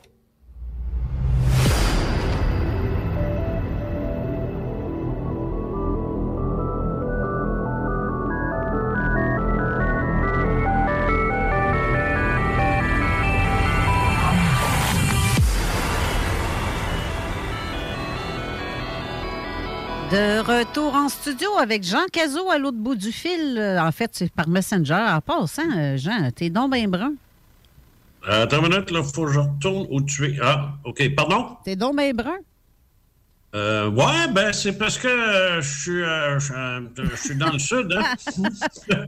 En studio avec Jean Cazot à l'autre bout du fil. Euh, En fait, c'est par Messenger. En passant, euh, Jean, t'es donc bien brun. Euh, Attends une minute, là, faut que je retourne où tu es. Ah, OK. Pardon? T'es donc bien brun. Euh, ouais, ben, c'est parce que euh, je suis, euh, je, je suis dans le sud. Hein?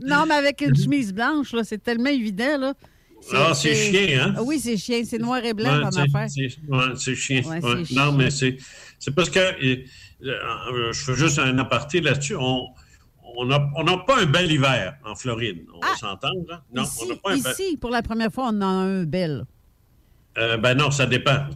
non, mais avec une chemise blanche, là, c'est tellement évident. Là. Ah, c'est chien, hein? Oui, c'est chien. C'est noir et blanc comme affaire. c'est- Ouais, chien. Ouais, c'est Non, chien. mais c'est c'est parce que je fais juste un aparté là-dessus. On n'a on pas un bel hiver en Floride. On va s'entendre, là? Non, Ah! ici, on n'a pas un bel... ici, pour la première fois, on a un bel. Euh, ben non, ça dépend.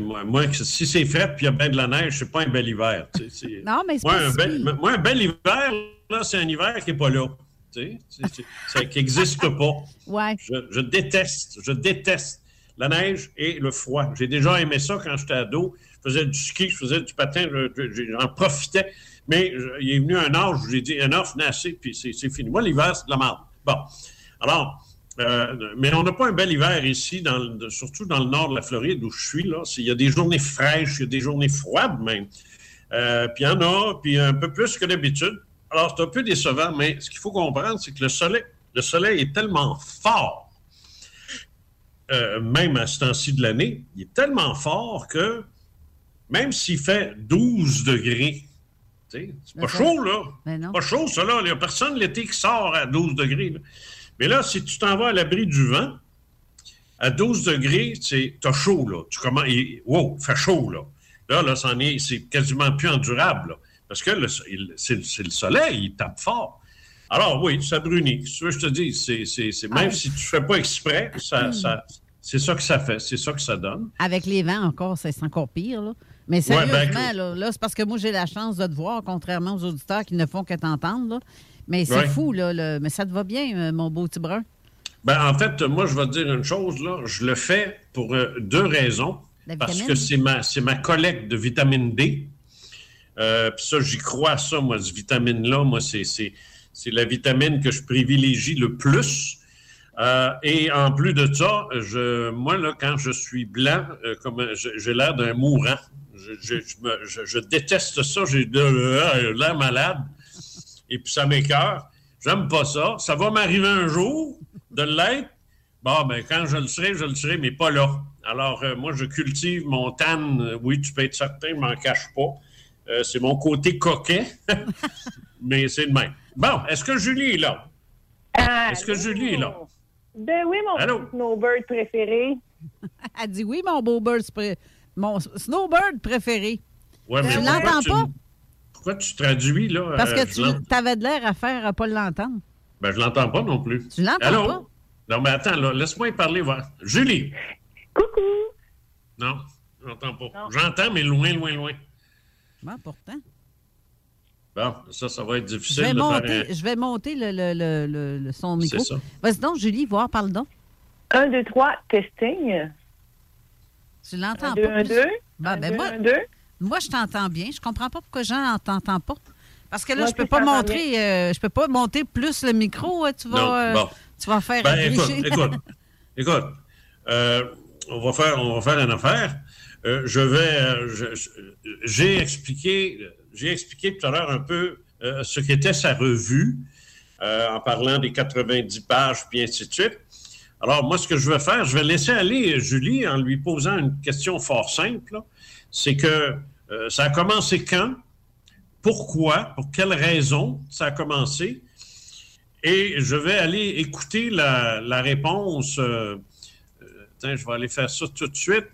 Moi, moi, si c'est frais puis il y a bien de la neige, c'est pas un bel hiver. tu sais, c'est- Non, mais c'est moi, pas un bel, moi, un bel hiver, là, c'est un hiver qui n'est pas là. Tu sais, qui n'existe pas. Ouais. Je, je déteste, je déteste la neige et le froid. J'ai déjà aimé ça quand j'étais ado. Je faisais du ski, je faisais du patin, je- je- j'en profitais. Mais il est venu un âge où j'ai dit, un offre assez, puis c'est fini. Moi, l'hiver, c'est de la merde. Bon. Alors, euh, mais on n'a pas un bel hiver ici, surtout dans le nord de la Floride où je suis. Là. Il y a des journées fraîches, il y a des journées froides même. Euh, puis il y en a, puis un peu plus que d'habitude. Alors, c'est un peu décevant, mais ce qu'il faut comprendre, c'est que le soleil, le soleil est tellement fort, euh, même à ce temps-ci de l'année, il est tellement fort que même s'il fait 12 degrés, tu sais, c'est pas D'accord. chaud, là. Ben non. Pas chaud, ça, là. Il n'y a personne l'été qui sort à 12 degrés. là. Mais là, si tu t'en vas à l'abri du vent, à 12 degrés, tu as chaud, là. Tu commences, il- wow, fait chaud, là. Là, là, c'en est, c'est quasiment plus endurable, là. Parce que c'est le soleil, il tape fort. Alors, oui, ça brunit. Ce que je te dis, c'est, même Ah. si tu ne fais pas exprès, ça, ça- c'est ça que ça fait, c'est ça que ça donne. Avec les vents encore, c'est encore pire. Là. Mais Ouais, ben, sérieusement, là, là, c'est parce que moi, j'ai la chance de te voir, contrairement aux auditeurs qui ne font que t'entendre. Mais c'est Ouais. fou, là, le- mais ça te va bien, euh, mon beau petit brun? Ben, en fait, moi, je vais te dire une chose, là. Je le fais pour euh, deux raisons. Parce que c'est ma, ma collecte de vitamine D. Euh, Puis ça, j'y crois ça, moi, cette vitamine-là. Moi, c'est, la vitamine que je privilégie le plus. Euh, et en plus de ça, je, moi, là, quand je suis blanc, euh, comme j'ai l'air d'un mourant. Je, je- je me- je- je déteste ça. J'ai de euh, l'air malade. Et puis ça m'écœure. J'aime pas ça. Ça va m'arriver un jour de l'être, Bon, ben, quand je le serai, je le serai, mais pas là. Alors, euh, moi, je cultive mon tan. euh, Oui, tu peux être certain, je m'en cache pas. Euh, c'est mon côté coquet, mais c'est le même. Bon, est-ce que Julie est là? Est-ce que Julie est là? Ben oui, mon Allô? snowbird préféré. Elle dit oui, mon beau bird, pré- mon snowbird préféré. Ouais, Tu pourquoi l'entends tu- pas? Pourquoi tu traduis, là? Parce euh, que je l'en- tu avais de l'air à faire à pas l'entendre. Ben, je l'entends pas non plus. Tu l'entends Allô? pas? Non, mais attends, là, laisse-moi y parler. voir. Julie. Coucou. Non, je l'entends pas. J'entends, mais loin, loin, loin. Bon, pourtant. Bon, ça, ça va être Je difficile vais de monter, faire un... je vais monter le, le, le, le- le son micro. C'est ça. Vas-y donc, Julie, voir, parle donc. Un, deux, trois, testing. Tu l'entends Un, pas. un, plus? deux. Ben, Un, ben, deux, moi, un, deux. moi, je t'entends bien. Je comprends pas pourquoi Jean ne t'entend pas. Parce que là, Moi je peux pas montrer, euh, je peux pas monter plus le micro. euh, Tu vas, Non, euh, bon. tu vas faire Ben, écoute, écoute, écoute. euh, on, va faire, on va faire une affaire. Euh, je vais... j'ai expliqué, j'ai expliqué tout à l'heure un peu euh, ce qu'était sa revue euh, en parlant des 90 pages, puis ainsi de suite. Alors, moi, ce que je vais faire, je vais laisser aller Julie en lui posant une question fort simple. C'est que euh, ça a commencé quand? Pourquoi? Pour quelle raison ça a commencé? Et je vais aller écouter la, réponse. euh, euh, je vais aller faire ça tout de suite.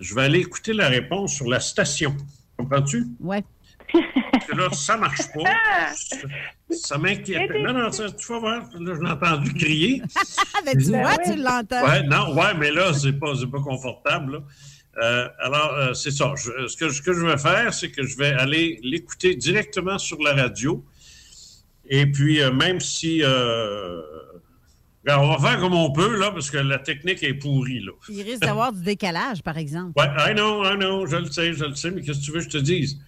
Je vais aller écouter la réponse sur la station. Comprends-tu? Ouais. Parce que là, ça marche pas. Ça, m'inquiète. Non, non, ça, tu vas voir. Là, je l'ai entendu crier. Ben, tu vois, tu l'entends. Ouais, non, ouais, mais là, c'est pas, c'est pas confortable. là. Euh, alors, euh, c'est ça. Je- ce, que, ce que je vais faire, c'est que je vais aller l'écouter directement sur la radio. Et puis, euh, même si. euh, on va faire comme on peut, là, parce que la technique est pourrie, là. Il risque d'avoir du décalage, par exemple. Ouais, I know, I know, je le sais, je le sais, mais qu'est-ce que tu veux que je te dise?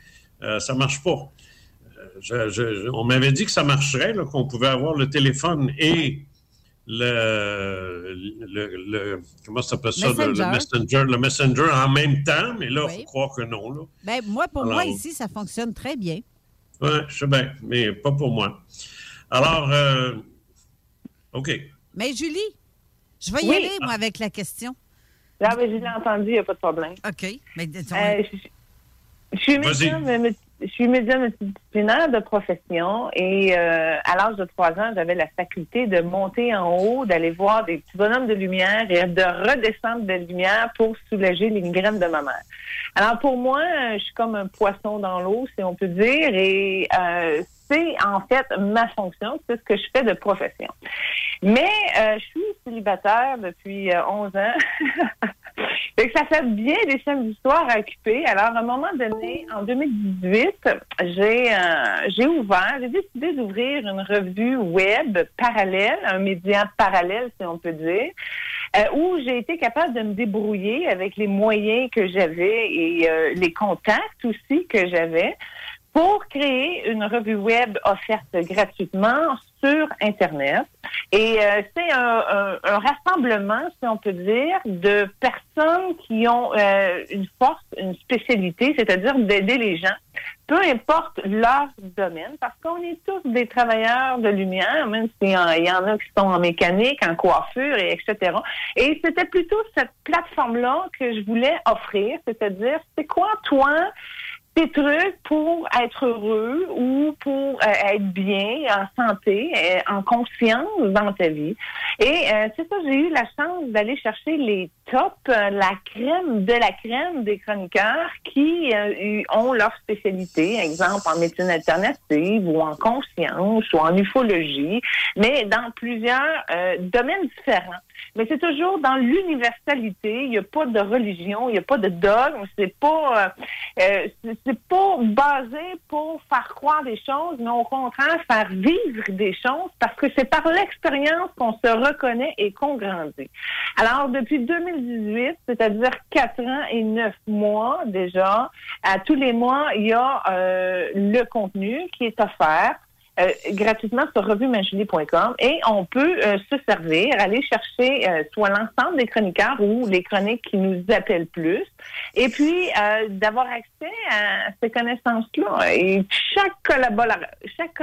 Euh, ça marche pas. Euh, je- je- on m'avait dit que ça marcherait, là, qu'on pouvait avoir le téléphone et le, le, le- comment ça s'appelle ça? Le- Le, Messenger. messenger, le messenger en même temps, mais là, il Oui. faut croire que non, là. Ben, moi, pour Alors- moi, ici, ça fonctionne très bien. Ouais, je sais bien, mais pas pour moi. Alors, euh, OK. Mais Julie, je vais y Oui. aller, moi, avec la question. Là, ben, je l'ai entendu, il n'y a pas de problème. OK. Mais, Euh, je, je suis je suis médium multidisciplinaire de profession et euh, à l'âge de trois ans, j'avais la faculté de monter en haut, d'aller voir des petits bonhommes de lumière et de redescendre de lumière pour soulager les migraines de ma mère. Alors pour moi, euh, je suis comme un poisson dans l'eau, si on peut dire, et euh, c'est en fait ma fonction, c'est ce que je fais de profession. Mais euh, je suis célibataire depuis euh, 11 ans. Fait ça fait bien des samedis soirs à occuper. Alors, à un moment donné, en 2018, j'ai euh, j'ai ouvert, j'ai décidé d'ouvrir une revue web parallèle, un média parallèle, si on peut dire, euh, où j'ai été capable de me débrouiller avec les moyens que j'avais et euh, les contacts aussi que j'avais pour créer une revue web offerte gratuitement sur Internet. Et euh, c'est un, rassemblement, si on peut dire, de personnes qui ont euh, une force, une spécialité, c'est-à-dire d'aider les gens, peu importe leur domaine, parce qu'on est tous des travailleurs de lumière, même s'il y y en a qui sont en mécanique, en coiffure, et etc. Et c'était plutôt cette plateforme-là que je voulais offrir, c'est-à-dire, c'est quoi, toi, tes trucs pour être heureux ou pour euh, être bien, en santé, euh, en conscience dans ta vie. Et euh, c'est ça, j'ai eu la chance d'aller chercher les tops, euh, la crème de la crème des chroniqueurs qui ont leur spécialité, exemple en médecine alternative ou en conscience ou en ufologie, mais dans plusieurs domaines différents. Mais c'est toujours dans l'universalité. Il n'y a pas de religion, il n'y a pas de dogme. C'est pas, euh, euh, c'est- pas basé pour faire croire des choses, mais au contraire faire vivre des choses parce que c'est par l'expérience qu'on se reconnaît et qu'on grandit. Alors depuis 2018, c'est-à-dire quatre ans et neuf mois déjà, à tous les mois, il y a euh, le contenu qui est offert euh, gratuitement sur revuemajulie.com et on peut euh, se servir, aller chercher euh, soit l'ensemble des chroniqueurs ou les chroniques qui nous appellent plus et puis euh, d'avoir accès à ces connaissances-là. Chaque, collabora- chaque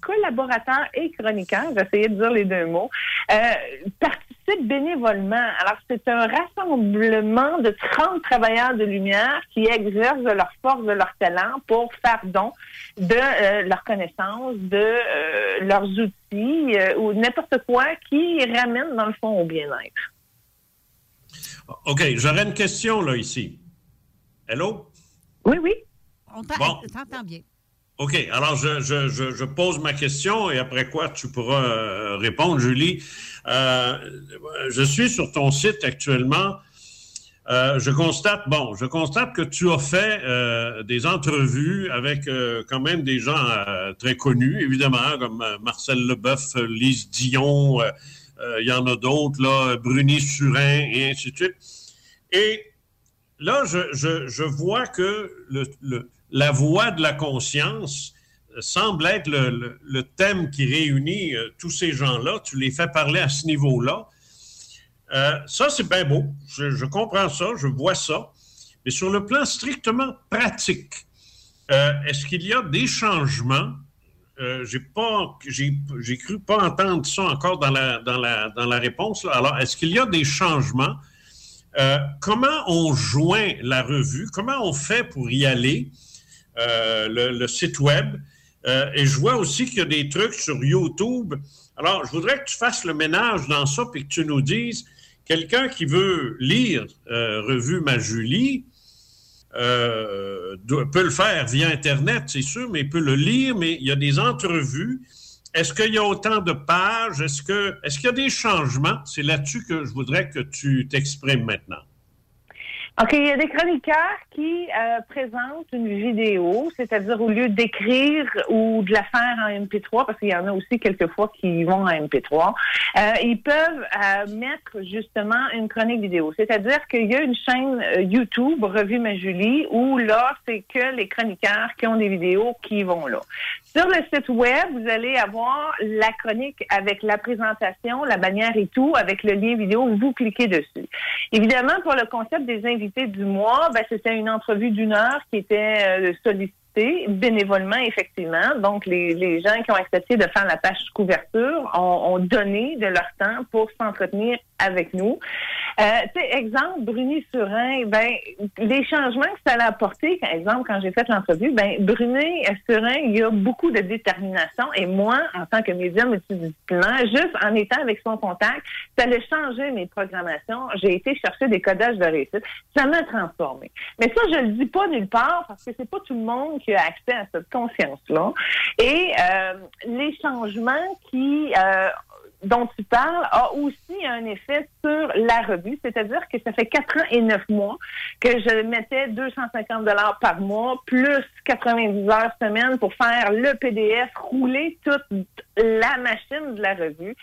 collaborateur et chroniqueur, j'essayais de dire les deux mots, euh, participe bénévolement. Alors, c'est un rassemblement de 30 travailleurs de lumière qui exercent leur force, de leur talent pour faire don de euh, leurs connaissances, de leurs outils ou n'importe quoi qui ramène, dans le fond, au bien-être. OK, j'aurais une question là ici. Hello? Oui, oui. On Bon. t'entend bien. OK, alors je, je, je, je pose ma question et après quoi tu pourras euh, répondre, Julie. Euh, je suis sur ton site actuellement. Euh, je constate, bon, je constate que tu as fait euh, des entrevues avec euh, quand même des gens euh, très connus, évidemment, comme Marcel Leboeuf, Lise Dion, il y en a d'autres, là, Bruni Surin et ainsi de suite. Et là, je, vois que la voix de la conscience euh, semble être le, thème qui réunit euh, tous ces gens-là. Tu les fais parler à ce niveau-là. Euh, ça, c'est bien beau. Je, comprends ça, je vois ça. Mais sur le plan strictement pratique, euh, est-ce qu'il y a des changements? Euh, j'ai pas, j'ai, cru pas entendre ça encore dans la, dans la, dans la réponse. Alors, est-ce qu'il y a des changements? Euh, comment on joint la revue? Comment on fait pour y aller? Euh, le, le site web? Et je vois aussi qu'il y a des trucs sur YouTube. Alors, je voudrais que tu fasses le ménage dans ça et que tu nous dises, quelqu'un qui veut lire Revue Ma Julie, euh, peut le faire via Internet, c'est sûr, mais il peut le lire, mais il y a des entrevues. Est-ce qu'il y a autant de pages? Est-ce est-ce qu'il y a des changements? C'est là-dessus que je voudrais que tu t'exprimes maintenant. OK, il y a des chroniqueurs qui euh, présentent une vidéo, c'est-à-dire au lieu d'écrire ou de la faire en MP3, parce qu'il y en a aussi quelquefois qui vont en MP3, euh, ils peuvent euh, mettre justement une chronique vidéo. C'est-à-dire qu'il y a une chaîne euh, YouTube, Revue Ma Julie, où là, c'est que les chroniqueurs qui ont des vidéos qui vont là. Sur le site web, vous allez avoir la chronique avec la présentation, la bannière et tout, avec le lien vidéo. Vous cliquez dessus. Évidemment, pour le concept des invités du mois, ben, c'était une entrevue d'une heure qui était euh, sollicitée bénévolement, effectivement. Donc, les, gens qui ont accepté de faire la page couverture ont donné de leur temps pour s'entretenir avec nous. Euh, exemple, Bruni Surin, ben, les changements que ça a apporté, par exemple, quand j'ai fait l'entrevue, ben, Bruni Surin, il y a beaucoup de détermination et moi, en tant que médium multidisciplinaire, juste en étant avec son contact, ça a changé mes programmations. J'ai été chercher des codages de réussite. Ça m'a transformé. Mais ça, je le dis pas nulle part parce que c'est pas tout le monde qui a accès à cette conscience-là. Et euh, les changements qui euh, dont tu parles a aussi un effet sur la revue, c'est-à-dire que ça fait quatre ans et neuf mois que je mettais 250 dollars par mois plus 90 heures semaine pour faire le PDF, rouler toute la machine de la revue.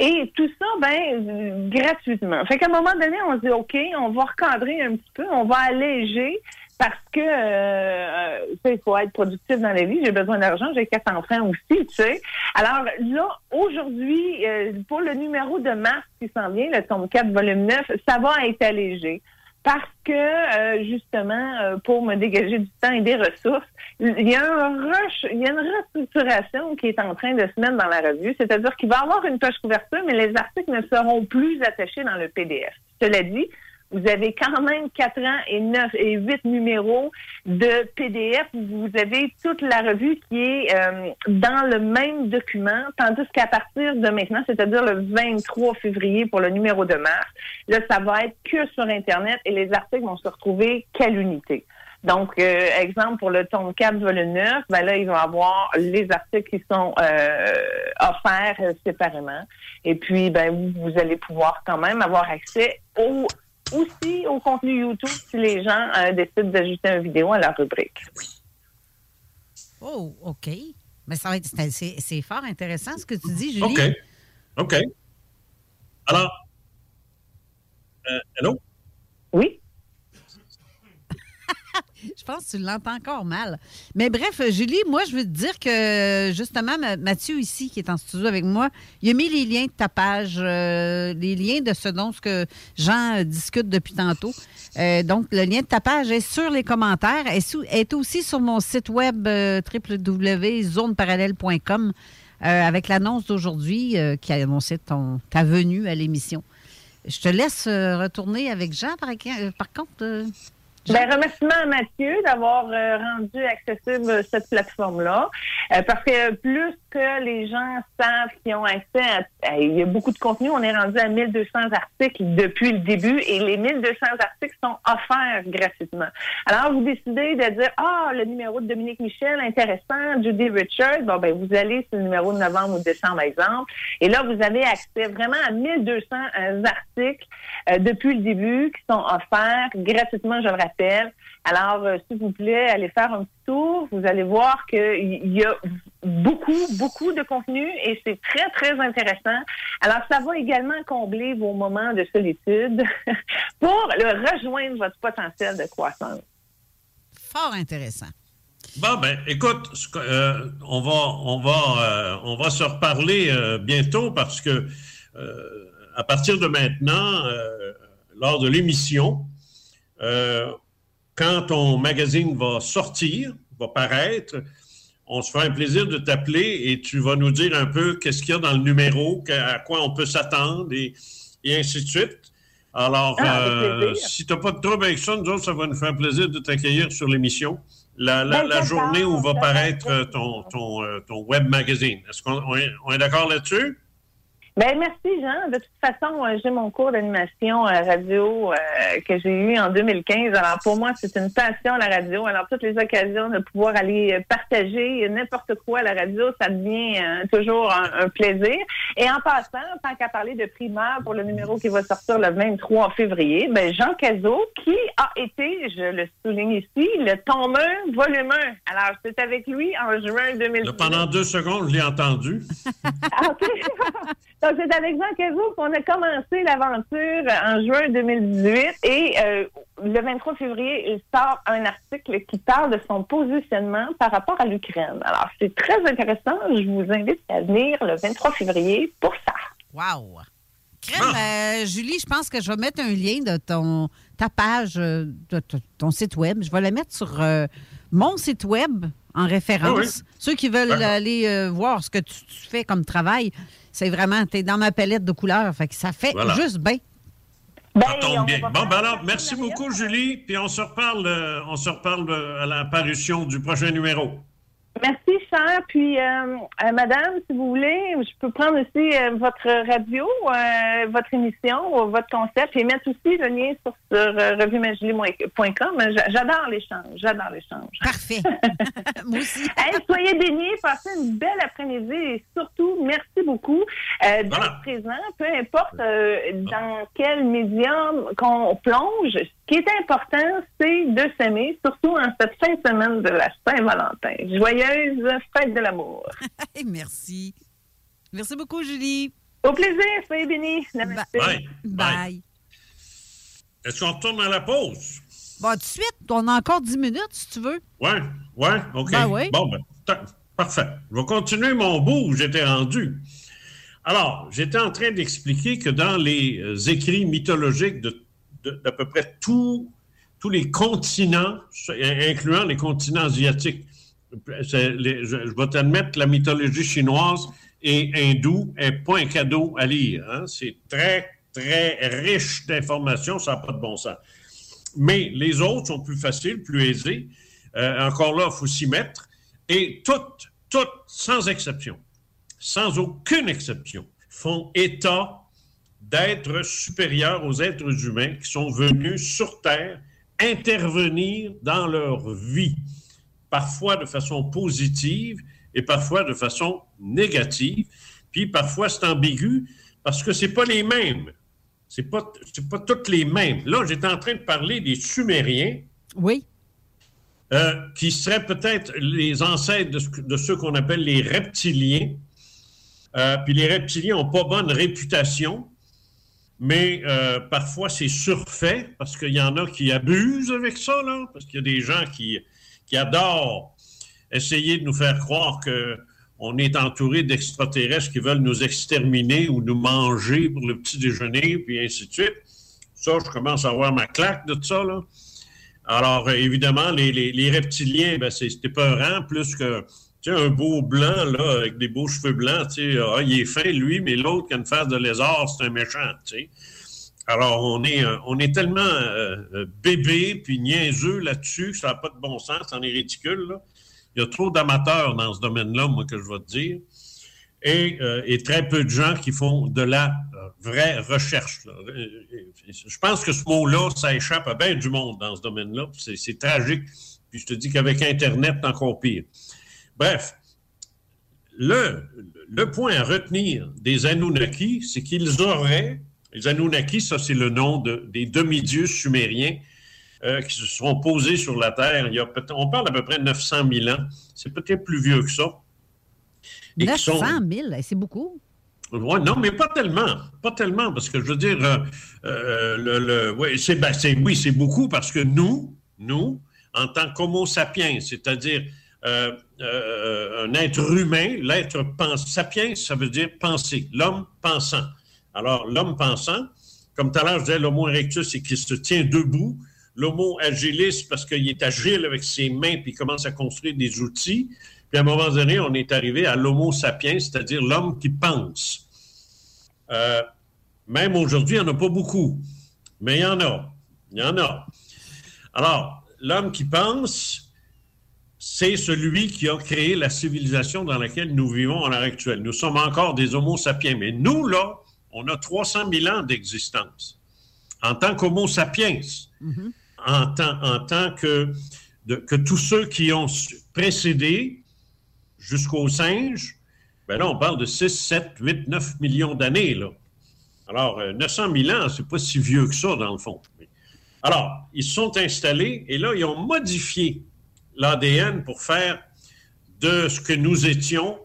Et tout ça, ben, gratuitement. Fait qu'à un moment donné, on se dit, OK, on va recadrer un petit peu, on va alléger parce que euh, sais, il faut être productif dans la vie. J'ai besoin d'argent, j'ai quatre enfants aussi, tu sais. Alors là, aujourd'hui, euh, pour le numéro de mars qui s'en vient, le tome 4, volume 9, ça va être allégé. Parce que, euh, justement, euh, pour me dégager du temps et des ressources, il y a un rush, il y a une restructuration qui est en train de se mettre dans la revue. C'est-à-dire qu'il va y avoir une page couverture, mais les articles ne seront plus attachés dans le PDF. Cela dit, vous avez quand même quatre ans et neuf et huit numéros de PDF. Vous avez toute la revue qui est euh, dans le même document, tandis qu'à partir de maintenant, c'est-à-dire le 23 février pour le numéro de mars, là, ça va être que sur Internet et les articles vont se retrouver qu'à l'unité. Donc, euh, exemple, pour le tome 4, volume 9, ben là, il va y avoir les articles qui sont euh, offerts euh, séparément. Et puis, ben, vous, vous allez pouvoir quand même avoir accès au aussi au contenu YouTube si les gens euh, décident d'ajouter une vidéo à leur rubrique. Oh, OK. Mais ça va être, c'est- c'est c'est fort intéressant ce que tu dis, Julie. OK. OK. Alors, euh, hello? Oui. Je pense que tu l'entends encore mal. Mais bref, Julie, moi, je veux te dire que justement, Ma- Mathieu ici, qui est en studio avec moi, il a mis les liens de ta page, euh, les liens de ce dont que Jean euh, discute depuis tantôt. Euh, donc, le lien de ta page est sur les commentaires, est, aussi sur mon site web euh, www.zoneparallèle.com avec l'annonce d'aujourd'hui qui a annoncé ton, ta venue à l'émission. je te laisse retourner avec Jean, par contre. Ben, remerciement à Mathieu d'avoir euh, rendu accessible cette plateforme-là. Euh, parce que plus que les gens savent qu'ils ont accès à, Il y a beaucoup de contenu. On est rendu à 1200 articles depuis le début et les 1200 articles sont offerts gratuitement. Alors, vous décidez de dire, ah, le numéro de Dominique Michel, intéressant, Judy Richard, bon, ben, vous allez sur le numéro de novembre ou décembre, exemple. Et là, vous avez accès vraiment à 1200 euh, articles euh, depuis le début qui sont offerts gratuitement, je le rappelle. Alors, euh, s'il vous plaît, allez faire un petit tour. Vous allez voir qu'il y a beaucoup, beaucoup de contenu et c'est très, très intéressant. Alors, ça va également combler vos moments de solitude pour le rejoindre votre potentiel de croissance. Fort intéressant. Bon, ben, écoute, euh, on va, on va, euh, on va se reparler euh, bientôt parce que euh, à partir de maintenant, euh, lors de l'émission, euh, quand ton magazine va sortir, va paraître, on se fera un plaisir de t'appeler et tu vas nous dire un peu qu'est-ce qu'il y a dans le numéro, à quoi on peut s'attendre et, et ainsi de suite. Alors, Ah, euh, si tu n'as pas de trouble avec ça, nous autres, ça va nous faire plaisir de t'accueillir sur l'émission. La, la- Ben, la journée où va paraître euh, ton, ton, ton web magazine. Est-ce qu'on on est, on est d'accord là-dessus? Ben merci Jean. De toute façon, euh, j'ai mon cours d'animation euh, radio euh, que j'ai eu en 2015. Alors pour moi, c'est une passion la radio. Alors toutes les occasions de pouvoir aller partager n'importe quoi à la radio, ça devient toujours un, un plaisir. Et en passant, tant qu'à parler de primaire pour le numéro qui va sortir le 23 février, ben Jean Cazot qui a été, je le souligne ici, le tombeur volume 1. Alors c'est avec lui en juin 2018. Là, pendant deux secondes, je l'ai entendu. Ah, OK. Donc, c'est avec Jean Cazot qu'on a commencé l'aventure en juin 2018 et euh, le 23 février, il sort un article qui parle de son positionnement par rapport à l'Ukraine. Alors, c'est très intéressant. Je vous invite à venir le 23 février pour ça. Wow! Crème, euh, Julie, je pense que je vais mettre un lien de ton ta page, euh, de ton site web. Je vais la mettre sur euh, mon site web en référence. Ah oui. Ceux qui veulent D'accord. aller euh, voir ce que tu, tu fais comme travail, c'est vraiment, tu es dans ma palette de couleurs. Fait que ça fait Voilà. juste bien. Ça tombe bien. Bon, ben alors, merci beaucoup, Julie. Puis on se reparle, euh, on se reparle euh, à la parution du prochain numéro. Merci, cher. Puis, euh, euh, madame, si vous voulez, je peux prendre aussi euh, votre radio, euh, votre émission, votre concept et mettre aussi le lien sur, sur euh, revuemagilie.com. J'a- J'adore l'échange. J'adore l'échange. Parfait. Moi aussi. Hey, soyez baignés, passez une belle après-midi et surtout, merci beaucoup euh, d'être présent, peu importe euh, dans quel médium qu'on plonge. Ce qui est important, c'est de s'aimer, surtout en cette fin de semaine de la Saint-Valentin. Joyeuse fête de l'amour. Merci. Merci beaucoup, Julie. Au plaisir, soyez bénis. Namaste. Bye. Bye. Est-ce qu'on retourne à la pause? Bon, tout de suite, on a encore 10 minutes, si tu veux. Ouais, ouais, OK. Ben oui. Bon, ben, parfait. Je vais continuer mon bout où j'étais rendu. Alors, j'étais en train d'expliquer que dans les euh, écrits mythologiques de, de- d'à peu près tous les continents, incluant les continents asiatiques, je, je vais t'admettre la mythologie chinoise et hindoue n'est pas un cadeau à lire. hein. C'est très, très riche d'informations, ça n'a pas de bon sens. Mais les autres sont plus faciles, plus aisés. Euh, encore là, il faut s'y mettre. Et toutes, toutes, sans exception, sans aucune exception, font état d'êtres supérieurs aux êtres humains qui sont venus sur Terre intervenir dans leur vie, parfois de façon positive et parfois de façon négative. Puis parfois c'est ambigu parce que c'est pas les mêmes. C'est pas c'est pas toutes les mêmes. Là, j'étais en train de parler des Sumériens. Oui. Euh, qui seraient peut-être les ancêtres ce de ceux qu'on appelle les reptiliens. Euh, puis les reptiliens n'ont pas bonne réputation, mais euh, parfois c'est surfait parce qu'il y en a qui abusent avec ça, là, parce qu'il y a des gens qui, qui adorent essayer de nous faire croire que on est entouré d'extraterrestres qui veulent nous exterminer ou nous manger pour le petit déjeuner, puis ainsi de suite. Ça, je commence à avoir ma claque de ça, là. Alors, euh, évidemment, les, les- les reptiliens, ben, c'est c'est épeurant, plus que tu sais, un beau blanc, là, avec des beaux cheveux blancs, tu ah, il est fin, lui, mais l'autre qui a une face de lézard, c'est un méchant, tu. Alors, on est, euh, on est tellement euh, euh, bébé puis niaiseux là-dessus que ça n'a pas de bon sens, c'en est ridicule. là. Il y a trop d'amateurs dans ce domaine-là, moi, que je vais te dire. Et, et très peu de gens qui font de la vraie recherche. Je pense que ce mot-là, ça échappe à bien du monde dans ce domaine-là. C'est tragique. Puis je te dis qu'avec Internet, encore pire. Bref, le, le point à retenir des Anunnaki, c'est qu'ils auraient, les Anunnaki, ça c'est le nom de- des demi-dieux sumériens euh, qui se sont posés sur la Terre. Il y a on parle d'à peu près 900 000 ans. C'est peut-être plus vieux que ça. Et qui 900 sont- 000, eh, c'est beaucoup. Ouais, non, mais pas tellement. Pas tellement, parce que je veux dire, euh, euh, le, le- ouais, ben, oui, c'est beaucoup parce que nous, nous, en tant qu'homo sapiens, c'est-à-dire euh, euh, un être humain, l'être sapiens, ça veut dire penser, l'homme pensant. Alors, l'homme pensant, comme tout à l'heure, je disais, l'homo erectus, c'est qu'il se tient debout. L'homo agilis, parce qu'il est agile avec ses mains, puis il commence à construire des outils. Puis à un moment donné, on est arrivé à l'homo sapiens, c'est-à-dire l'homme qui pense. Euh, même aujourd'hui, il n'y en a pas beaucoup, mais il y en a. Il y en a. Alors, l'homme qui pense, c'est celui qui a créé la civilisation dans laquelle nous vivons à l'heure actuelle. Nous sommes encore des homo sapiens, mais nous, là, on a 300 000 ans d'existence en tant qu'homo sapiens en tant, en tant que, de- que tous ceux qui ont précédé jusqu'aux singes, ben là, on parle de 6, 7, 8, 9 millions d'années. Là. Alors, euh, 900 000 ans, c'est pas si vieux que ça, dans le fond. Alors, ils se sont installés et là, ils ont modifié l'ADN pour faire de ce que nous étions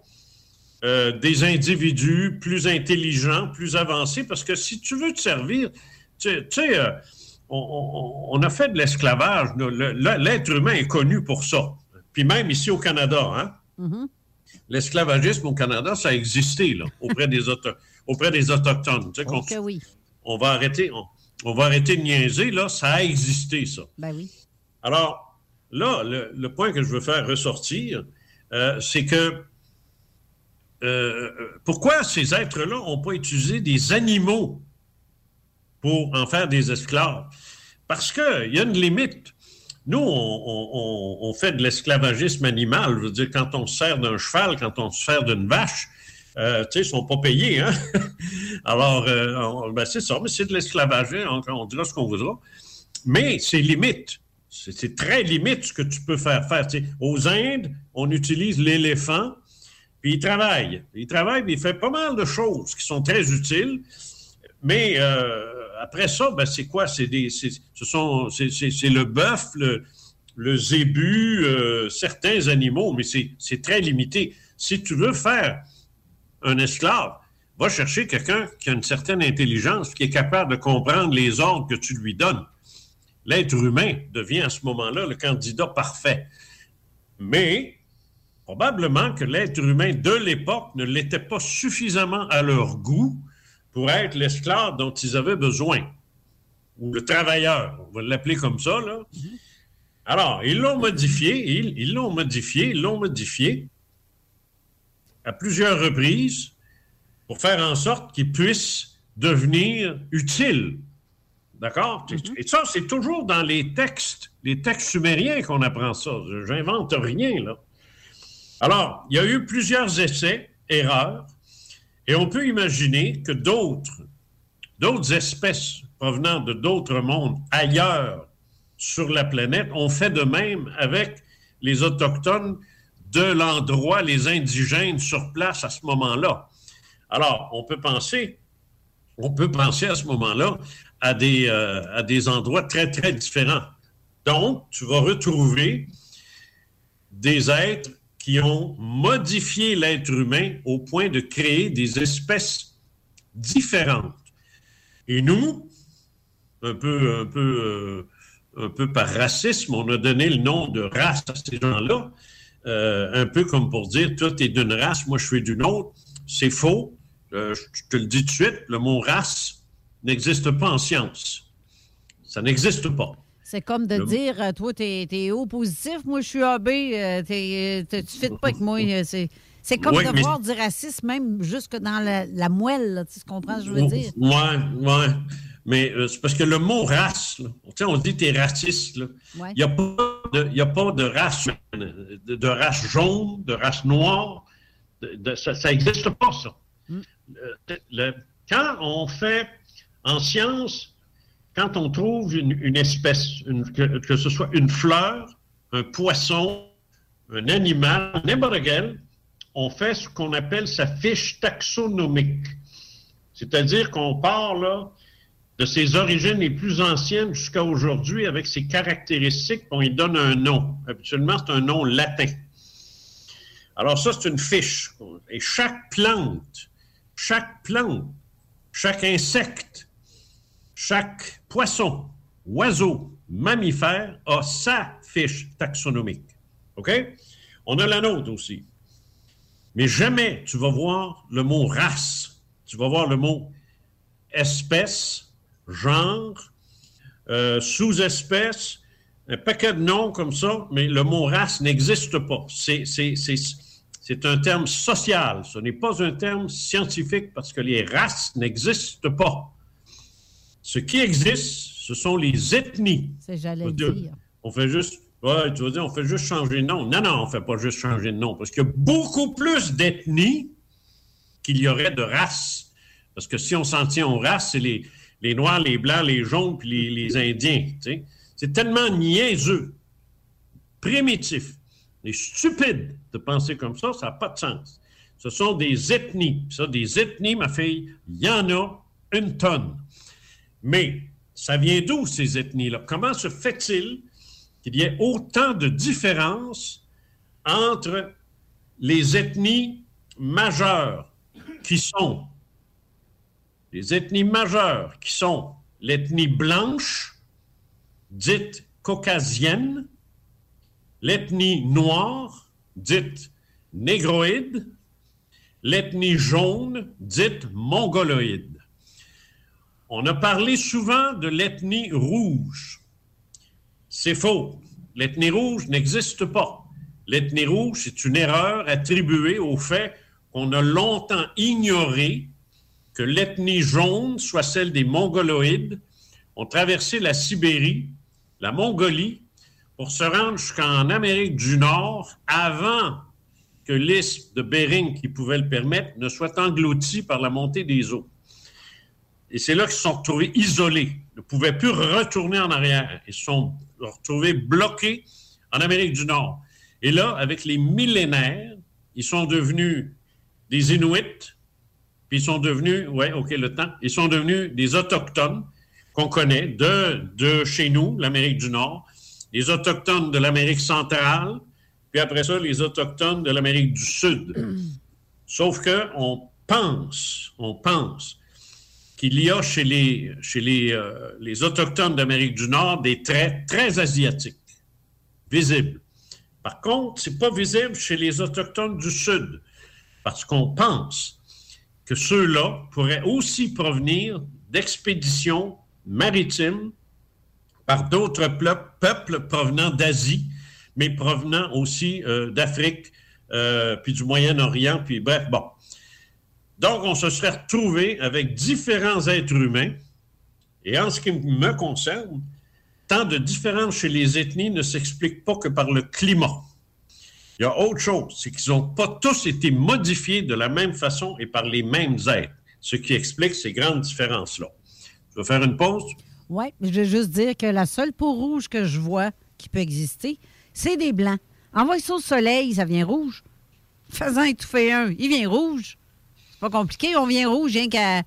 euh, des individus plus intelligents, plus avancés, parce que si tu veux te servir, tu sais, tu sais, euh, on, on- on a fait de l'esclavage. Le- le- L'être humain est connu pour ça. Puis même ici au Canada, hein? Mhm. l'esclavagisme au Canada, ça a existé là, auprès, des auto- auprès des Autochtones. Tu sais, qu'on- Que oui. on, va arrêter, on, on va arrêter de niaiser, là, ça a existé, ça. Ben oui. Alors, là, le, point que je veux faire ressortir, euh, c'est que euh, pourquoi ces êtres-là n'ont pas utilisé des animaux pour en faire des esclaves? Parce qu'il y a une limite. Nous, on, fait de l'esclavagisme animal. Je veux dire, quand on se sert d'un cheval, quand on se sert d'une vache, euh, tu sais, sont pas payés, hein? Alors, euh, ben, c'est ça, mais c'est de l'esclavage, hein, on, on dira ce qu'on voudra. Mais c'est limite. C'est très limite ce que tu peux faire faire. Aux Indes, on utilise l'éléphant, puis il travaille. Il travaille, puis il fait pas mal de choses qui sont très utiles. Mais euh, après ça, ben, c'est quoi? C'est ce sont, c'est, le bœuf, le, le zébu, euh, certains animaux, mais c'est très limité. Si tu veux faire un esclave, va chercher quelqu'un qui a une certaine intelligence, qui est capable de comprendre les ordres que tu lui donnes. L'être humain devient à ce moment-là le candidat parfait. Mais probablement que l'être humain de l'époque ne l'était pas suffisamment à leur goût pour être l'esclave dont ils avaient besoin, ou le travailleur, on va l'appeler comme ça. Là. Alors, ils l'ont modifié, ils ils l'ont modifié, ils l'ont modifié à plusieurs reprises pour faire en sorte qu'il puisse devenir utile. D'accord? Et ça, c'est toujours dans les textes, les textes sumériens qu'on apprend ça. Je- J'invente rien, là. Alors, il y a eu plusieurs essais, erreurs, et on peut imaginer que d'autres, d'autres espèces provenant de d'autres mondes ailleurs sur la planète ont fait de même avec les Autochtones de l'endroit, les indigènes sur place à ce moment-là. Alors, on peut penser, on peut penser à ce moment-là à des, euh, à des endroits très, très différents. Donc, tu vas retrouver des êtres qui ont modifié l'être humain au point de créer des espèces différentes. Et nous, un peu, un peu, euh, un peu par racisme, on a donné le nom de race à ces gens-là, euh, un peu comme pour dire, toi, tu es d'une race, moi, je suis d'une autre. C'est faux. Je te le dis tout de suite, le mot race n'existe pas en science. Ça n'existe pas. C'est comme de Le- dire, euh, toi, t'es es O positif, moi, je suis AB, euh, t'es- euh, t'es- tu ne pas avec moi. C'est c'est comme Oui, de mais- voir du racisme, même jusque dans la, la moelle, là, tu comprends ce que je veux dire? Ouais, ouais. mais euh, c'est parce que le mot race, là, on dit t'es raciste. Ouais. Il n'y a, a pas de race de, de race jaune, de race noire. de- de- ça n'existe pas, ça. Le- le- quand on fait en science, quand on trouve une, espèce, que ce soit une fleur, un poisson, un animal, n'importe quel, on fait ce qu'on appelle sa fiche taxonomique. C'est-à-dire qu'on part là, de ses origines les plus anciennes jusqu'à aujourd'hui avec ses caractéristiques, on lui donne un nom. Habituellement, c'est un nom latin. Alors ça, c'est une fiche. Et chaque plante, chaque plante, chaque insecte, chaque poisson, oiseau, mammifère a sa fiche taxonomique. OK? On a la nôtre aussi. Mais jamais tu vas voir le mot race. Tu vas voir le mot espèce, genre, euh, sous-espèce, un paquet de noms comme ça, mais le mot race n'existe pas. C'est, un terme social. Ce n'est pas un terme scientifique parce que les races n'existent pas. Ce qui existe, ce sont les ethnies. C'est j'allais On dire. Fait juste. Ouais, tu vas dire, on fait juste changer de nom. Non, non, on ne fait pas juste changer de nom. Parce qu'il y a beaucoup plus d'ethnies qu'il y aurait de races. Parce que si on s'en tient aux races, c'est les, les Noirs, les Blancs, les Jaunes, puis les, les Indiens. tu sais. C'est tellement niaiseux, primitif et stupide de penser comme ça, ça n'a pas de sens. Ce sont des ethnies. Ça, des ethnies, ma fille, il y en a une tonne. Mais ça vient d'où ces ethnies-là? Comment se fait-il qu'il y ait autant de différences entre les ethnies majeures qui sont les ethnies majeures qui sont l'ethnie blanche, dite caucasienne, l'ethnie noire, dite négroïde, l'ethnie jaune, dite mongoloïde? On a parlé souvent de l'ethnie rouge. C'est faux. L'ethnie rouge n'existe pas. L'ethnie rouge, c'est une erreur attribuée au fait qu'on a longtemps ignoré que l'ethnie jaune soit celle des mongoloïdes, ont traversé la Sibérie, la Mongolie, pour se rendre jusqu'en Amérique du Nord avant que l'isthme de Bering, qui pouvait le permettre, ne soit englouti par la montée des eaux. Et c'est là qu'ils se sont retrouvés isolés, ne pouvaient plus retourner en arrière. Ils se sont retrouvés bloqués en Amérique du Nord. Et là, avec les millénaires, ils sont devenus des Inuits, puis ils sont devenus, ouais, OK, le temps, ils sont devenus des Autochtones qu'on connaît de, de chez nous, l'Amérique du Nord, les Autochtones de l'Amérique centrale, puis après ça, les Autochtones de l'Amérique du Sud. Sauf que on pense, on pense qu'il y a chez euh, les Autochtones d'Amérique du Nord des traits très asiatiques, visibles. Par contre, c'est pas visible chez les Autochtones du Sud, parce qu'on pense que ceux-là pourraient aussi provenir d'expéditions maritimes par d'autres ple- peuples provenant d'Asie, mais provenant aussi euh, d'Afrique, euh, puis du Moyen-Orient, puis bref, bon. Donc, on se serait retrouvé avec différents êtres humains, et en ce qui me concerne, tant de différences chez les ethnies ne s'expliquent pas que par le climat. Il y a autre chose, c'est qu'ils n'ont pas tous été modifiés de la même façon et par les mêmes êtres, ce qui explique ces grandes différences-là. Je vais faire une pause. Oui, je veux juste dire que la seule peau rouge que je vois qui peut exister, c'est des blancs. Envoie ça au soleil, ça vient rouge. Faisant étouffer un, il vient rouge. Pas compliqué, on vient rouge, rien qu'à.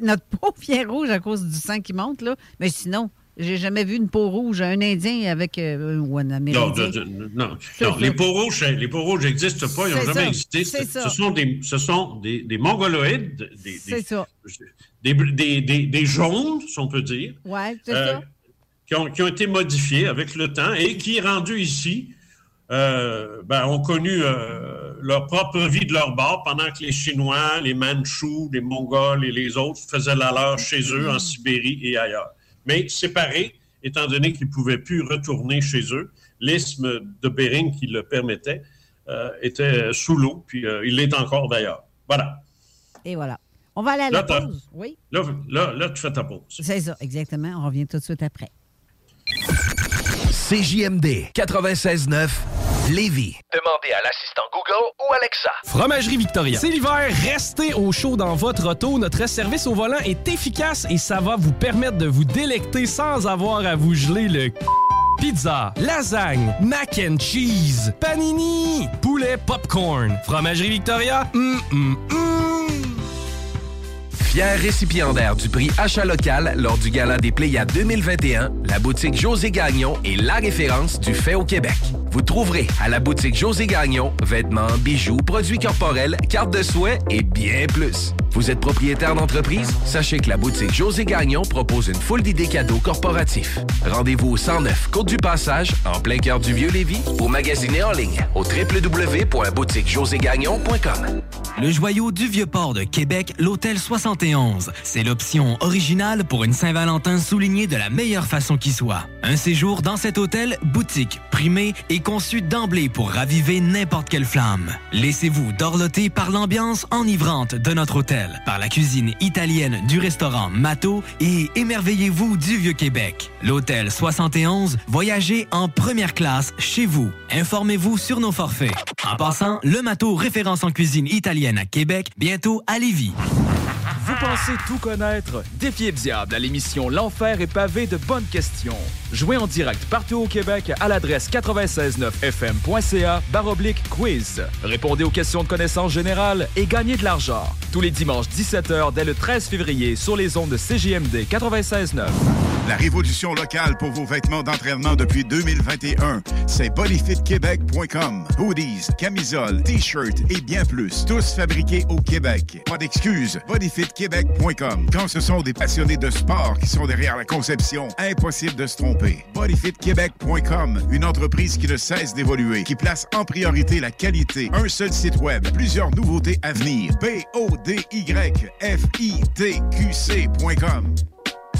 Notre peau vient rouge à cause du sang qui monte, là. Mais sinon, j'ai jamais vu une peau rouge, un Indien avec. euh, ou un Non, Amérindien. non, les peaux rouges, les peaux rouges n'existent pas, ils n'ont jamais ça, existé. Ce, sont des, ce sont des, des mongoloïdes, des, des, ça. des, des- jaunes, si on peut dire, Ouais, c'est euh, ça. qui, ont, qui ont été modifiés avec le temps et qui, rendus ici, euh, ben, ont connu euh, leur propre vie de leur bord pendant que les Chinois, les Mandchous, les Mongols et les autres faisaient la leur chez eux en Sibérie et ailleurs. Mais séparés, étant donné qu'ils ne pouvaient plus retourner chez eux, l'isthme de Bering qui le permettait euh, était sous l'eau, puis euh, il l'est encore d'ailleurs. Voilà. Et voilà. On va aller à la Là, pause. Oui, Là, là, là, tu fais ta pause. c'est ça, exactement. On revient tout de suite après. CJMD 96.9 Lévis. Demandez à l'assistant Google ou Alexa. Fromagerie Victoria. C'est l'hiver, restez au chaud dans votre auto. Notre service au volant est efficace et ça va vous permettre de vous délecter sans avoir à vous geler le Pizza, lasagne, mac and cheese, panini, poulet popcorn. Fromagerie Victoria, hum, hum, hum. Fier récipiendaire du prix Achat local lors du Gala des Pléiades 2021, la boutique José Gagnon est la référence du fait au Québec. Vous trouverez à la boutique José Gagnon vêtements, bijoux, produits corporels, cartes de souhait et bien plus. Vous êtes propriétaire d'entreprise? Sachez que la boutique José Gagnon propose une foule d'idées cadeaux corporatifs. Rendez-vous au 109 Côte du Passage, en plein cœur du Vieux-Lévis, ou magasinez en ligne au www.boutiquejoségagnon.com. Le joyau du Vieux-Port de Québec, l'Hôtel 71. C'est l'option originale pour une Saint-Valentin soulignée de la meilleure façon qui soit. Un séjour dans cet hôtel, boutique, primé et conçu d'emblée pour raviver n'importe quelle flamme. Laissez-vous dorloter par l'ambiance enivrante de notre hôtel, par la cuisine italienne du restaurant Mato et émerveillez-vous du Vieux-Québec. L'Hôtel 71, voyagez en première classe chez vous. Informez-vous sur nos forfaits. En passant, le Mato référence en cuisine italienne à Québec, bientôt à Lévis. Vous pensez tout connaître? Défiez le diable à l'émission L'Enfer est pavé de bonnes questions. Jouez en direct partout au Québec à l'adresse 969fm.ca baroblique quiz. Répondez aux questions de connaissance générale et gagnez de l'argent. Tous les dimanches 17h dès le 13 février sur les ondes de CJMD 96.9. La révolution locale pour vos vêtements d'entraînement depuis 2021, c'est bodyfitquebec.com. Hoodies, camisoles, t-shirts et bien plus. Tous fabriqués au Québec. Pas d'excuses. bodyfitquebec.com. Quand ce sont des passionnés de sport qui sont derrière la conception, impossible de se tromper. bodyfitquebec.com, une entreprise qui ne cesse d'évoluer, qui place en priorité la qualité. Un seul site web, plusieurs nouveautés à venir. B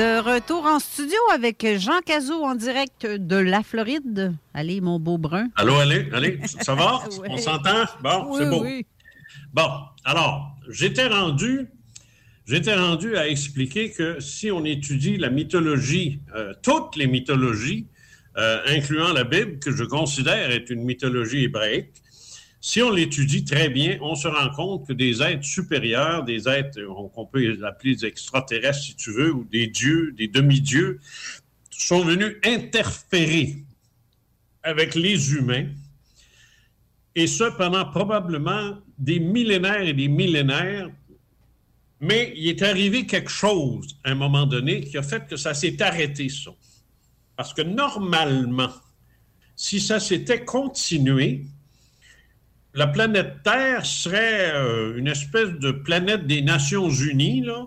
De retour en studio avec Jean Cazot en direct de la Floride. Allez, mon beau brun. Allô, allez, allez, ça va? Ouais. On s'entend? Bon, Oui, c'est beau. oui. Bon, alors, j'étais rendu, j'étais rendu à expliquer que si on étudie la mythologie, euh, toutes les mythologies, euh, incluant la Bible, que je considère être une mythologie hébraïque, si on l'étudie très bien, on se rend compte que des êtres supérieurs, des êtres qu'on peut appeler des extraterrestres si tu veux, ou des dieux, des demi-dieux, sont venus interférer avec les humains, et ce pendant probablement des millénaires et des millénaires. Mais il est arrivé quelque chose à un moment donné qui a fait que ça s'est arrêté, ça. Parce que normalement, si ça s'était continué, la planète Terre serait euh, une espèce de planète des Nations Unies, là,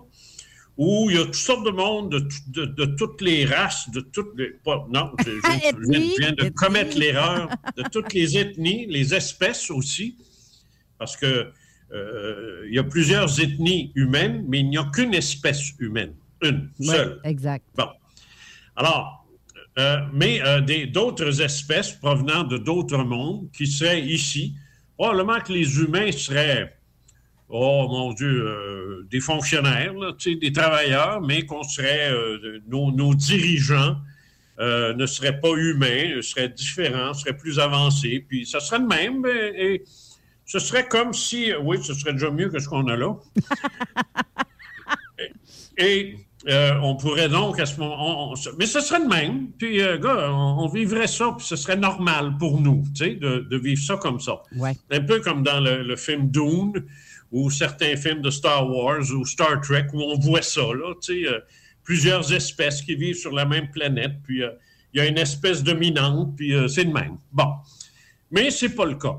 où il y a toutes sortes de monde, de, de- de toutes les races, de toutes les... pas- non, je, viens- de commettre l'erreur, de toutes les ethnies, les espèces aussi, parce que euh, il y a plusieurs ethnies humaines, mais il n'y a qu'une espèce humaine, une seule. Exact. Bon. Alors, euh, mais euh, d'autres espèces provenant de d'autres mondes qui seraient ici, probablement que les humains seraient, oh mon Dieu, euh, des fonctionnaires, là, tu sais, des travailleurs, mais qu'on serait, euh, nos, nos dirigeants euh, ne seraient pas humains, seraient différents, seraient plus avancés, puis ça serait de même, et, et ce serait comme si, oui, ce serait déjà mieux que ce qu'on a là. Et euh, on pourrait donc à ce moment. on- on- mais ce serait de même. Puis, euh, gars, on, on vivrait ça, puis ce serait normal pour nous, tu sais, de, de vivre ça comme ça. Ouais. Un peu comme dans le, le film Dune ou certains films de Star Wars ou Star Trek où on voit ça, là, tu sais, euh, plusieurs espèces qui vivent sur la même planète, puis il y a une espèce dominante, puis c'est de même. Bon. Mais c'est pas le cas.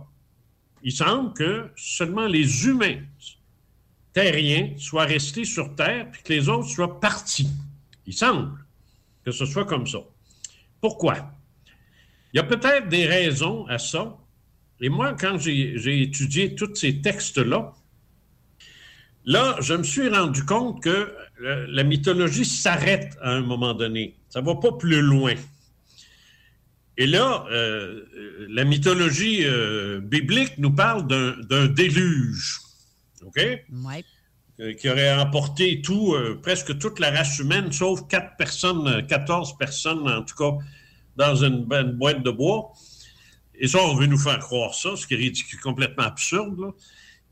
Il semble que seulement les humains terriens soient restés sur Terre puis que les autres soient partis. Il semble que ce soit comme ça. Pourquoi? Il y a peut-être des raisons à ça. Et moi, quand j'ai étudié tous ces textes-là, là, je me suis rendu compte que euh, la mythologie s'arrête à un moment donné. Ça ne va pas plus loin. Et là, euh, la mythologie euh, biblique nous parle d'un déluge. OK? Euh, qui aurait emporté tout, euh, presque toute la race humaine, sauf quatre personnes, euh, 14 personnes en tout cas, dans une, une boîte de bois. Et ça, on veut nous faire croire ça, ce qui est ridicule, complètement absurde. là.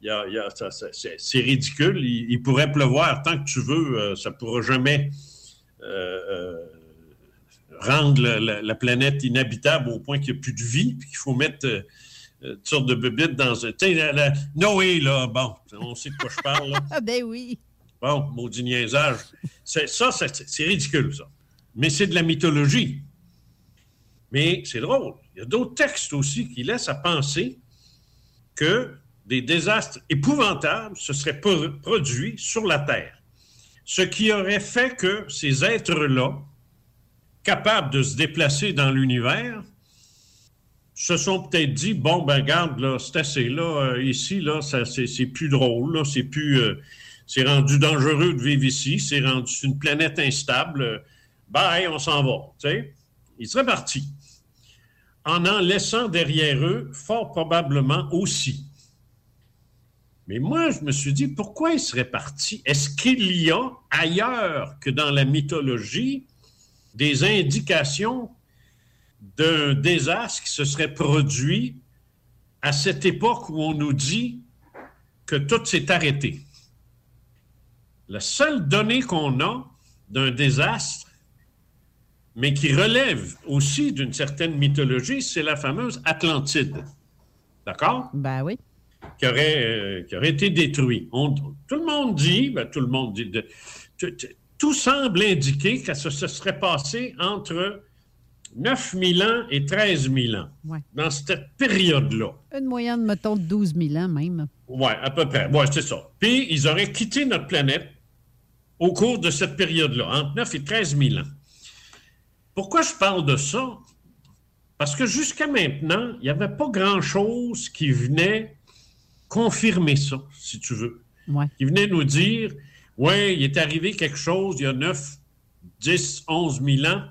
Il y a- il y a- ça- ça- c'est c'est ridicule. Il, il pourrait pleuvoir tant que tu veux. euh, ça ne pourra jamais euh, euh, rendre la, la- la planète inhabitable au point qu'il n'y a plus de vie, puis qu'il faut mettre euh, euh, toutes sortes de bébites dans un. Tu sais, Noé, là, bon, on sait de quoi je parle. Là. Ah, ben oui. Bon, maudit niaisage. C'est, ça, c'est, ridicule, ça. Mais c'est de la mythologie. Mais c'est drôle. Il y a d'autres textes aussi qui laissent à penser que des désastres épouvantables se seraient pro- produits sur la Terre. Ce qui aurait fait que ces êtres-là, capables de se déplacer dans l'univers, se sont peut-être dit bon ben garde là c'est assez là euh, ici là ça c'est, c'est plus drôle là c'est plus euh, c'est rendu dangereux de vivre ici c'est rendu une planète instable euh, bye on s'en va tu sais. Ils seraient partis en en laissant derrière eux fort probablement aussi. Mais moi je me suis dit pourquoi ils seraient partis? Est-ce qu'il y a ailleurs que dans la mythologie des indications d'un désastre qui se serait produit à cette époque où on nous dit que tout s'est arrêté. La seule donnée qu'on a d'un désastre, mais qui relève aussi d'une certaine mythologie, c'est la fameuse Atlantide. D'accord? Ben oui. Qui aurait, euh, qui aurait été détruit. On- tout le monde dit, ben, tout le monde dit, de- tout, tout semble indiquer que ça se serait passé entre 9 000 ans et 13 000 ans. Ouais. Dans cette période-là. Une moyenne, mettons, de 12 000 ans même. Oui, à peu près. Oui, c'est ça. Puis, ils auraient quitté notre planète au cours de cette période-là, entre 9 et 13 000 ans. Pourquoi je parle de ça? Parce que jusqu'à maintenant, il n'y avait pas grand-chose qui venait confirmer ça, si tu veux. Ouais. Qui venait nous dire, oui, il est arrivé quelque chose il y a 9, 10, 11 000 ans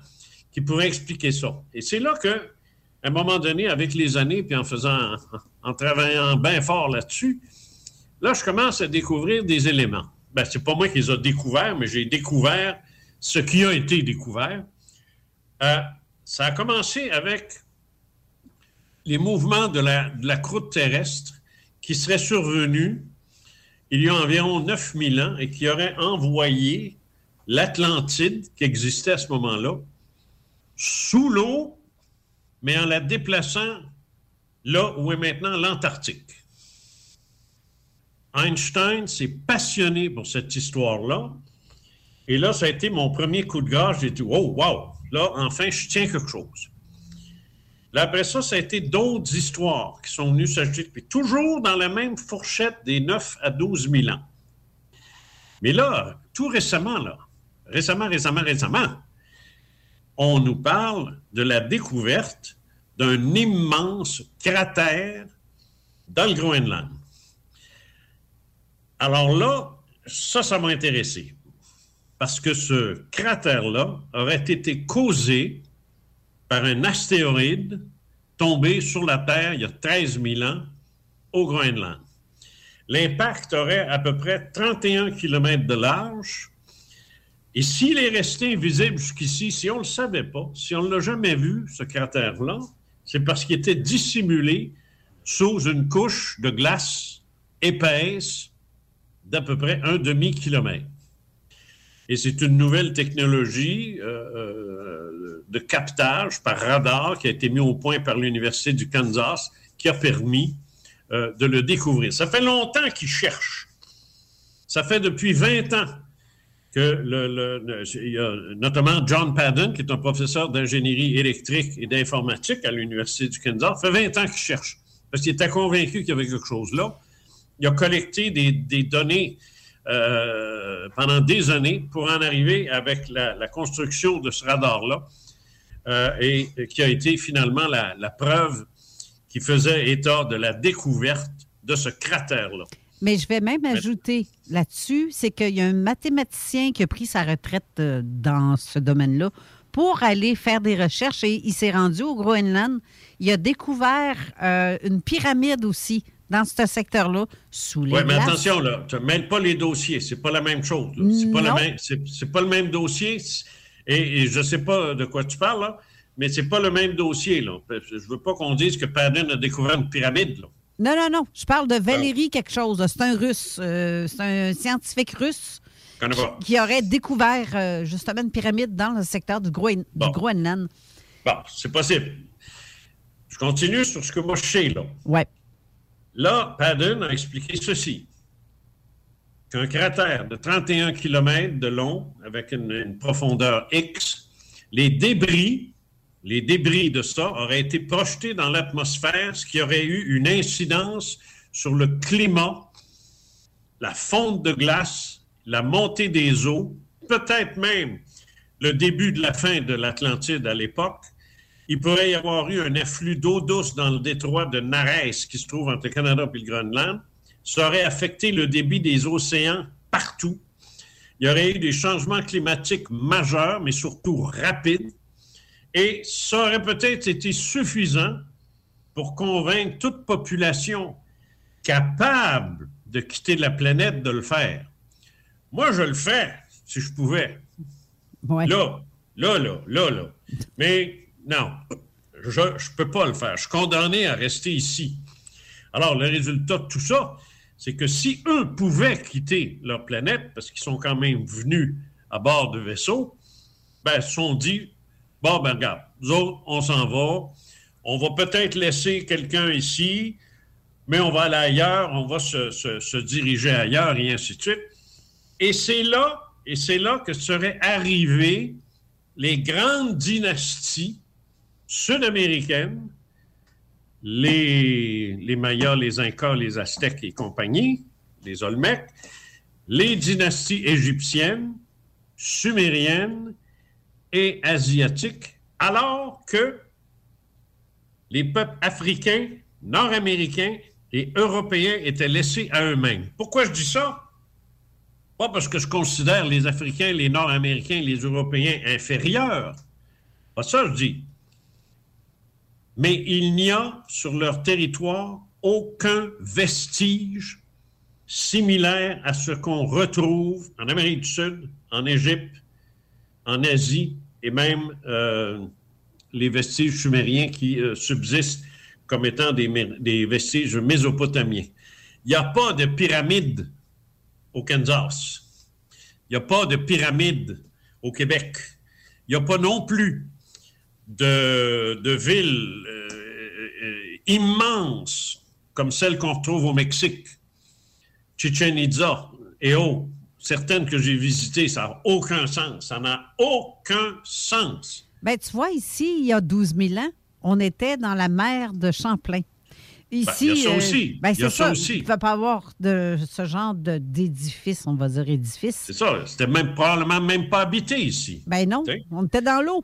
qui pourrait expliquer ça. Et c'est là que, à un moment donné, avec les années, puis en faisant, en travaillant bien fort là-dessus, là, je commence à découvrir des éléments. Ben, c'est pas moi qui les ai découverts, mais j'ai découvert ce qui a été découvert. Euh, ça a commencé avec les mouvements de la, de la croûte terrestre qui seraient survenus il y a environ 9000 ans et qui auraient envoyé l'Atlantide, qui existait à ce moment-là, sous l'eau, mais en la déplaçant là où est maintenant l'Antarctique. Einstein s'est passionné pour cette histoire-là. Et là, ça a été mon premier coup de grâce. J'ai dit, oh, wow, là, enfin, je tiens quelque chose. Là, après ça, ça a été d'autres histoires qui sont venues s'ajouter, toujours dans la même fourchette des 9 à 12 000 ans. Mais là, tout récemment, là, récemment, récemment, récemment, on nous parle de la découverte d'un immense cratère dans le Groenland. Alors là, ça, ça m'a intéressé. Parce que ce cratère-là aurait été causé par un astéroïde tombé sur la Terre il y a 13 000 ans au Groenland. L'impact aurait à peu près 31 km de large. Et s'il est resté invisible jusqu'ici, si on ne le savait pas, si on ne l'a jamais vu, ce cratère-là, c'est parce qu'il était dissimulé sous une couche de glace épaisse d'à peu près un demi-kilomètre. Et c'est une nouvelle technologie euh, euh, de captage par radar qui a été mise au point par l'Université du Kansas qui a permis euh, de le découvrir. Ça fait longtemps qu'ils cherchent. Ça fait depuis 20 ans notamment John Padden, qui est un professeur d'ingénierie électrique et d'informatique à l'Université du Kansas, fait 20 ans qu'il cherche. Parce qu'il était convaincu qu'il y avait quelque chose là. Il a collecté des, données euh, pendant des années pour en arriver avec la, construction de ce radar-là, euh, et, qui a été finalement la, la preuve qui faisait état de la découverte de ce cratère-là. Mais je vais même ajouter là-dessus, c'est qu'il y a un mathématicien qui a pris sa retraite euh, dans ce domaine-là pour aller faire des recherches et il s'est rendu au Groenland. Il a découvert euh, une pyramide aussi dans ce secteur-là, sous les Oui, mais attention, là, tu ne mêles pas les dossiers. C'est pas la même chose. C'est pas, la pas le même dossier. Et, et je ne sais pas de quoi tu parles, là, mais c'est pas le même dossier. Là. Je veux pas qu'on dise que Padden a découvert une pyramide. Là. Non, non, non. Je parle de Valérie quelque chose. C'est un russe. euh, c'est un scientifique russe qui aurait découvert euh, justement une pyramide dans le secteur du, Groen- du Groenland. Bon, c'est possible. Je continue sur ce que moi je sais, là. Ouais. Là, Padden a expliqué ceci. Qu'un cratère de 31 km de long, avec une, une profondeur X, les débris, les débris de ça auraient été projetés dans l'atmosphère, ce qui aurait eu une incidence sur le climat, la fonte de glace, la montée des eaux, peut-être même le début de la fin de l'Atlantide à l'époque, il pourrait y avoir eu un afflux d'eau douce dans le détroit de Nares qui se trouve entre le Canada et le Groenland. Ça aurait affecté le débit des océans partout. Il y aurait eu des changements climatiques majeurs, mais surtout rapides. Et ça aurait peut-être été suffisant pour convaincre toute population capable de quitter la planète de le faire. Moi, je le fais, si je pouvais. Là, là, là, là, là. Mais non, je ne peux pas le faire. Je suis condamné à rester ici. Alors, le résultat de tout ça, c'est que si eux pouvaient quitter leur planète, parce qu'ils sont quand même venus à bord de vaisseaux, ben, ils se sont dit, bon, ben, regarde, nous autres, on s'en va. On va peut-être laisser quelqu'un ici, mais on va aller ailleurs, on va se, diriger ailleurs, et ainsi de suite. Et c'est là, et c'est là que seraient arrivées les grandes dynasties sud-américaines, les, les Mayas, les Incas, les Aztèques et compagnie, les Olmecs, les dynasties égyptiennes, sumériennes et asiatiques, alors que les peuples africains, nord-américains et européens étaient laissés à eux-mêmes. Pourquoi je dis ça? Pas parce que je considère les Africains, les Nord-Américains, les Européens inférieurs. Pas ça, je dis. Mais il n'y a sur leur territoire aucun vestige similaire à ce qu'on retrouve en Amérique du Sud, en Égypte, en Asie et même euh, les vestiges sumériens qui euh, subsistent comme étant des, vestiges mésopotamiens. Il n'y a pas de pyramide au Kansas. Il n'y a pas de pyramide au Québec. Il n'y a pas non plus de, de villes euh, immenses comme celles qu'on retrouve au Mexique, Chichen Itza et autres. Certaines que j'ai visitées, ça n'a aucun sens. Ça n'a aucun sens. Ben, tu vois, ici, il y a 12 000 ans, on était dans la mer de Champlain. Ici, Ben, il y a ça euh, aussi. ben, Il y a c'est ça ça. aussi. Il ne peut pas avoir de ce genre d'édifice, on va dire édifice. C'est ça. C'était même probablement même pas habité ici. Ben non, on était dans l'eau.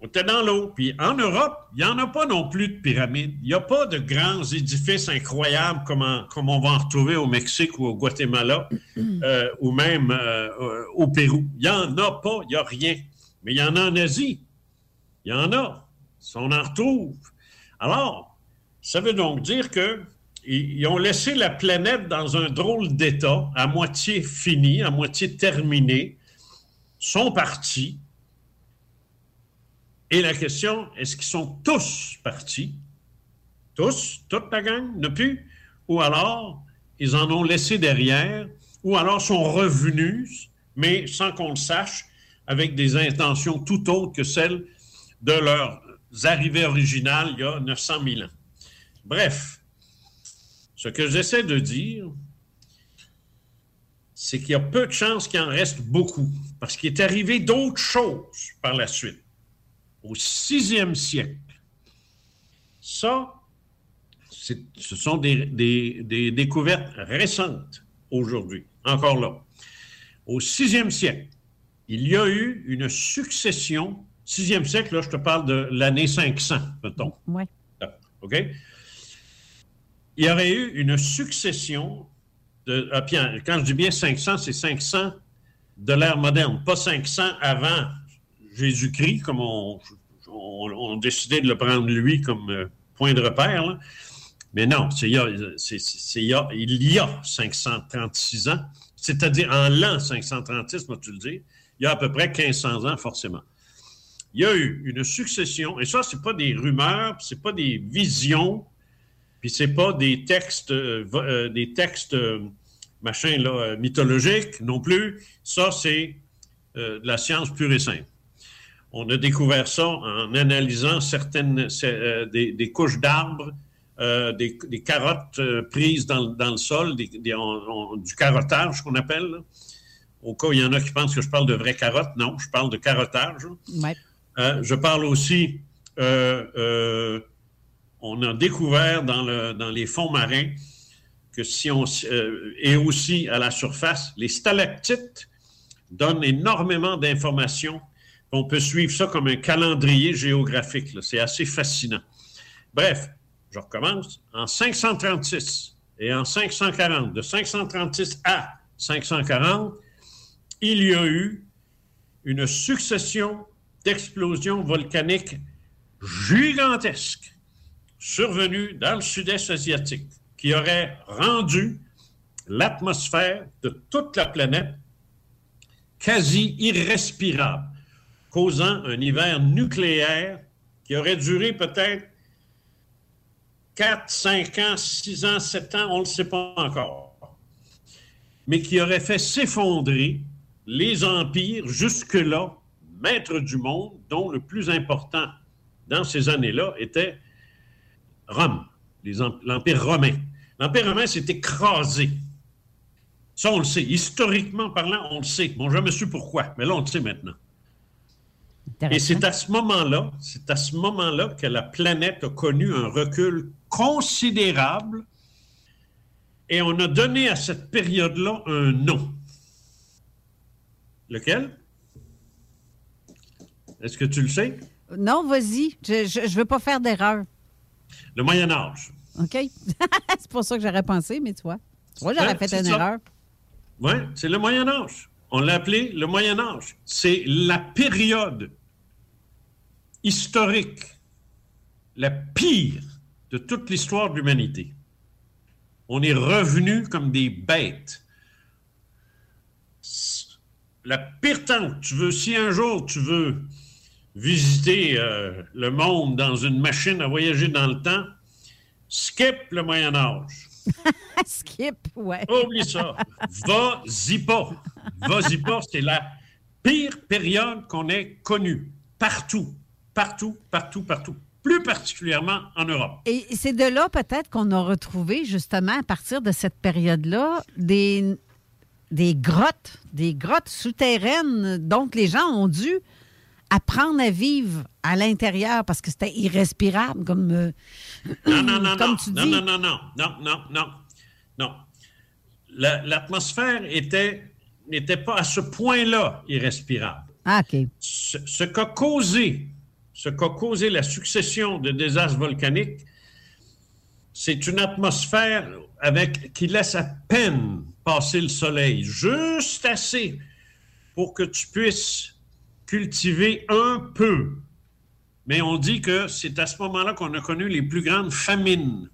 On était dans l'eau. Puis en Europe, il n'y en a pas non plus de pyramides. Il n'y a pas de grands édifices incroyables comme, en- comme on va en retrouver au Mexique ou au Guatemala euh, ou même euh, au Pérou. Il n'y en a pas, il n'y a rien. Mais il y en a en Asie. Il y en a. On en retrouve. Alors, ça veut donc dire que ils ont laissé la planète dans un drôle d'état, à moitié fini, à moitié terminé, sont partis. Et la question, est-ce qu'ils sont tous partis? Tous? Toute la gang? Ne plus? Ou alors, ils en ont laissé derrière, ou alors sont revenus, mais sans qu'on le sache, avec des intentions tout autres que celles de leurs arrivées originales il y a 900 000 ans. Bref, ce que j'essaie de dire, c'est qu'il y a peu de chances qu'il en reste beaucoup, parce qu'il est arrivé d'autres choses par la suite. Au sixième siècle, ça, ce sont des, des- des découvertes récentes aujourd'hui, encore là. Au sixième siècle, il y a eu une succession, sixième siècle, là, je te parle de l'année 500, mettons. Ouais. OK? Il y aurait eu une succession de. ah, puis, quand je dis bien 500, c'est 500 de l'ère moderne, pas 500 avant Jésus-Christ, comme on, on, on a décidé de le prendre lui comme euh, point de repère. Mais non, c'est il y a- c'est- il y a- il y a 536 ans, c'est-à-dire en l'an 536, moi tu le dis, il y a à peu près 1500 ans forcément. Il y a eu une succession, et ça, c'est pas des rumeurs, puis c'est pas des visions, puis c'est pas des textes, euh, euh, des textes mythologiques non plus. Ça, c'est de la science pure et simple. On a découvert ça en analysant certaines euh, des, des couches d'arbres, euh, des, des carottes euh, prises dans, le- dans le sol, des- des- on- on- du carottage qu'on appelle. là. Au cas où il y en a qui pensent que je parle de vraies carottes, non, je parle de carottage. Ouais. Je parle aussi, on a découvert dans, le, dans les fonds marins que si on, et aussi à la surface, les stalactites donnent énormément d'informations. On peut suivre ça comme un calendrier géographique. C'est assez fascinant. Bref, je recommence. En 536 et en 540, de 536 à 540, il y a eu une succession d'explosions volcaniques gigantesques survenues dans le sud-est asiatique qui auraient rendu l'atmosphère de toute la planète quasi irrespirable, causant un hiver nucléaire qui aurait duré peut-être 4, 5 ans, 6 ans, 7 ans, on ne le sait pas encore, mais qui aurait fait s'effondrer les empires jusque-là maîtres du monde, dont le plus important dans ces années-là était Rome, l'Empire romain. L'Empire romain s'est écrasé. Ça, on le sait. Historiquement parlant, on le sait. Bon, jamais su pourquoi, mais là, on le sait maintenant. Et c'est à ce moment-là, c'est à ce moment-là que la planète a connu un recul considérable et on a donné à cette période-là un nom. Lequel? Est-ce que tu le sais? Non, vas-y. Je ne veux pas faire d'erreur. Le Moyen Âge. OK? c'est pour ça que j'aurais pensé, mais. Tu vois, j'aurais fait une ça. erreur. Oui, c'est le Moyen Âge. On l'a appelé le Moyen Âge. C'est la période historique la pire de toute l'histoire de l'humanité. On est revenu comme des bêtes. La pire temps, tu veux, si un jour tu veux visiter euh, le monde dans une machine à voyager dans le temps, skip le Moyen Âge. Skip, ouais. Oublie ça. Va-y pas. Va-y pas. C'est la pire période qu'on ait connue. Partout. Partout, partout, partout. Plus particulièrement en Europe. Et c'est de là peut-être qu'on a retrouvé justement à partir de cette période-là des, des grottes, des grottes souterraines. Donc les gens ont dû apprendre à vivre à l'intérieur parce que c'était irrespirable, comme, euh, Non, non, non, comme non, tu non, dis. non, non, non, non, non, non, non. La- L'atmosphère était n'était pas à ce point-là irrespirable. Ah, OK. Ce, ce qu'a causé, ce qu'a causé la succession de désastres volcaniques, c'est une atmosphère qui laisse à peine passer le soleil, juste assez pour que tu puisses cultiver un peu. Mais on dit que c'est à ce moment-là qu'on a connu les plus grandes famines.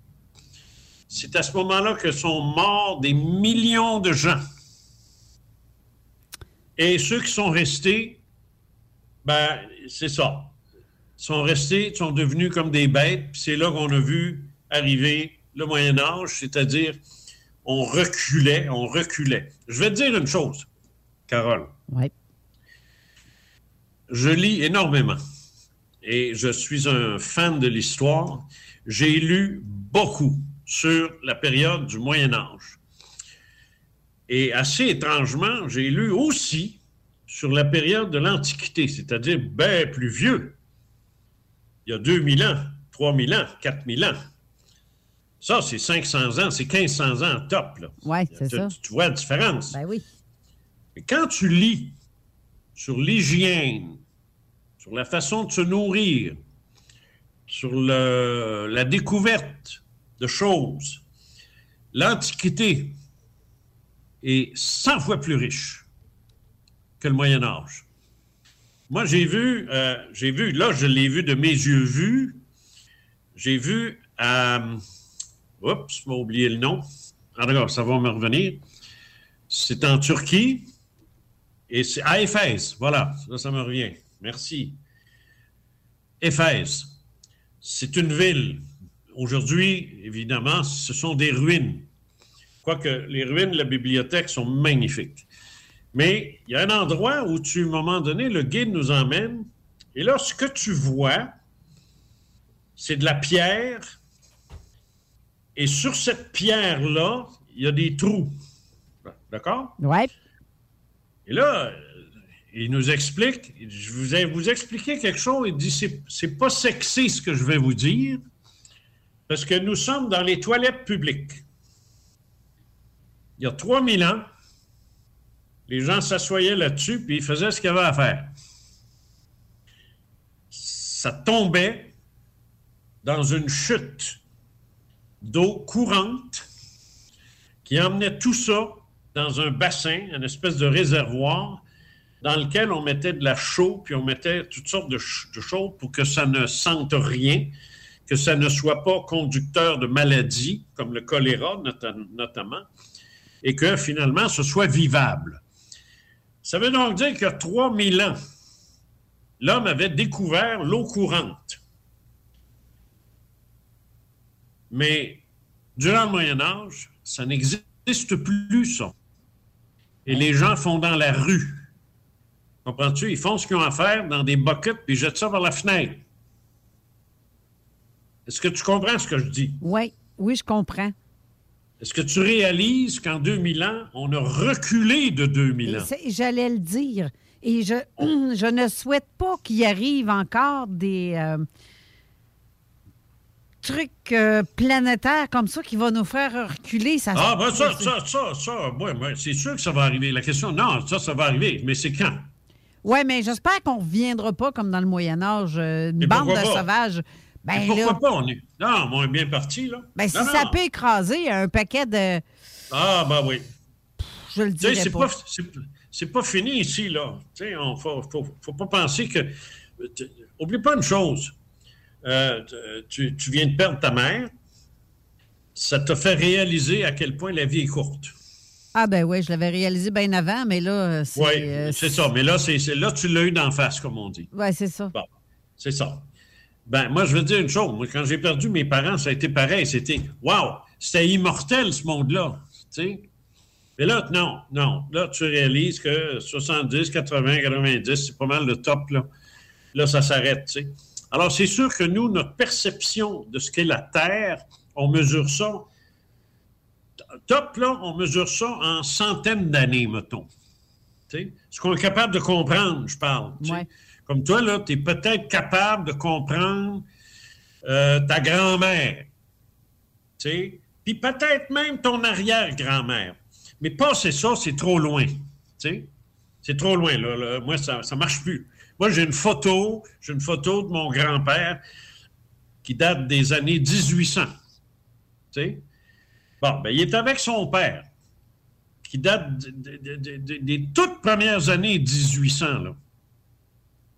C'est à ce moment-là que sont morts des millions de gens. Et ceux qui sont restés, ben, c'est ça. Sont restés, sont devenus comme des bêtes. Puis c'est là qu'on a vu arriver le Moyen Âge, c'est-à-dire on reculait, on reculait. Je vais te dire une chose, Carole. Oui. Je lis énormément et je suis un fan de l'histoire. J'ai lu beaucoup sur la période du Moyen Âge. Et assez étrangement, j'ai lu aussi sur la période de l'Antiquité, c'est-à-dire bien plus vieux. Il y a 2000 ans, 3000 ans, 4000 ans. Ça, c'est 500 ans, c'est 1500 ans top. Oui, c'est Tu, ça. tu vois la différence. Ben oui. Mais quand tu lis sur l'hygiène, sur la façon de se nourrir, sur le- la découverte de choses, l'Antiquité est 100 fois plus riche que le Moyen Âge. Moi, j'ai vu, euh, j'ai vu, là, je l'ai vu de mes yeux vus, j'ai vu à... oups, je m'ai oublié le nom. Cas, ça va me revenir. C'est en Turquie. Et c'est à Éphèse. Voilà, ça, ça me revient. Merci. Éphèse. C'est une ville. Aujourd'hui, évidemment, ce sont des ruines. Quoique les ruines de la bibliothèque sont magnifiques. Mais il y a un endroit où, tu, à un moment donné, le guide nous emmène. Et là, ce que tu vois, c'est de la pierre. Et sur cette pierre-là, il y a des trous. D'accord? Ouais. Et là, il nous explique, je vous vais vous expliquer quelque chose, il dit, c'est, c'est pas sexy ce que je vais vous dire, parce que nous sommes dans les toilettes publiques. Il y a 3000 ans, les gens s'assoyaient là-dessus, puis ils faisaient ce qu'ils avaient à faire. Ça tombait dans une chute d'eau courante qui emmenait tout ça dans un bassin, une espèce de réservoir, dans lequel on mettait de la chaux, puis on mettait toutes sortes de, ch- de choses pour que ça ne sente rien, que ça ne soit pas conducteur de maladies, comme le choléra nota- notamment, et que finalement ce soit vivable. Ça veut donc dire qu'il y a 3000 ans, l'homme avait découvert l'eau courante. Mais durant le Moyen Âge, ça n'existe plus, ça. Et les gens font dans la rue. Comprends-tu? Ils font ce qu'ils ont à faire dans des buckets puis ils jettent ça vers la fenêtre. Est-ce que tu comprends ce que je dis? Oui, oui, je comprends. Est-ce que tu réalises qu'en 2000 ans, on a reculé de 2000 Et ans? J'allais le dire. Et je, je ne souhaite pas qu'il arrive encore des euh, trucs euh, planétaires comme ça qui vont nous faire reculer. Ça, Ah, ben ça, ça, ça, ça, ouais, ouais, c'est sûr que ça va arriver. La question, non, ça, ça va arriver, mais c'est quand? Oui, mais j'espère qu'on ne reviendra pas comme dans le Moyen Âge, euh, une Mais bande de pas? sauvages. Ben pourquoi là, pas? On est... Non, on est bien parti, là. ben, si Non, ça peut écraser un paquet de... Ah, ben oui. Je le dirais c'est pas. pas, c'est, c'est pas fini ici, là. Tu sais, on faut, faut, faut pas penser que. Oublie pas une chose. Euh, tu, tu viens de perdre ta mère. Ça t'a fait réaliser à quel point la vie est courte. Ah ben oui, je l'avais réalisé bien avant, mais là, euh, c'est... Oui, euh, c'est ça. Mais là, c'est, là, tu l'as eu d'en face, comme on dit. ouais, c'est ça. Bon, c'est ça. Ben, moi, je veux dire une chose. Moi, quand j'ai perdu mes parents, ça a été pareil. C'était, wow, c'était immortel, ce monde-là. Mais là, non, non. Là, tu réalises que 70, 80, 90, c'est pas mal le top, là. Là, ça s'arrête. Alors, c'est sûr que nous, notre perception de ce qu'est la Terre, on mesure ça. Top, là, on mesure ça en centaines d'années, mettons. Tu sais? Ce qu'on est capable de comprendre, je parle. Comme toi, là, tu es peut-être capable de comprendre euh, ta grand-mère. Tu? Puis peut-être même ton arrière-grand-mère. Mais passer ça, c'est trop loin. C'est trop loin, là. Moi, ça ne marche plus. Moi, j'ai une photo, j'ai une photo de mon grand-père qui date des années 1800. Tu sais? Bon, ben, il est avec son père, qui date de- de- de- de- des toutes premières années 1800, là.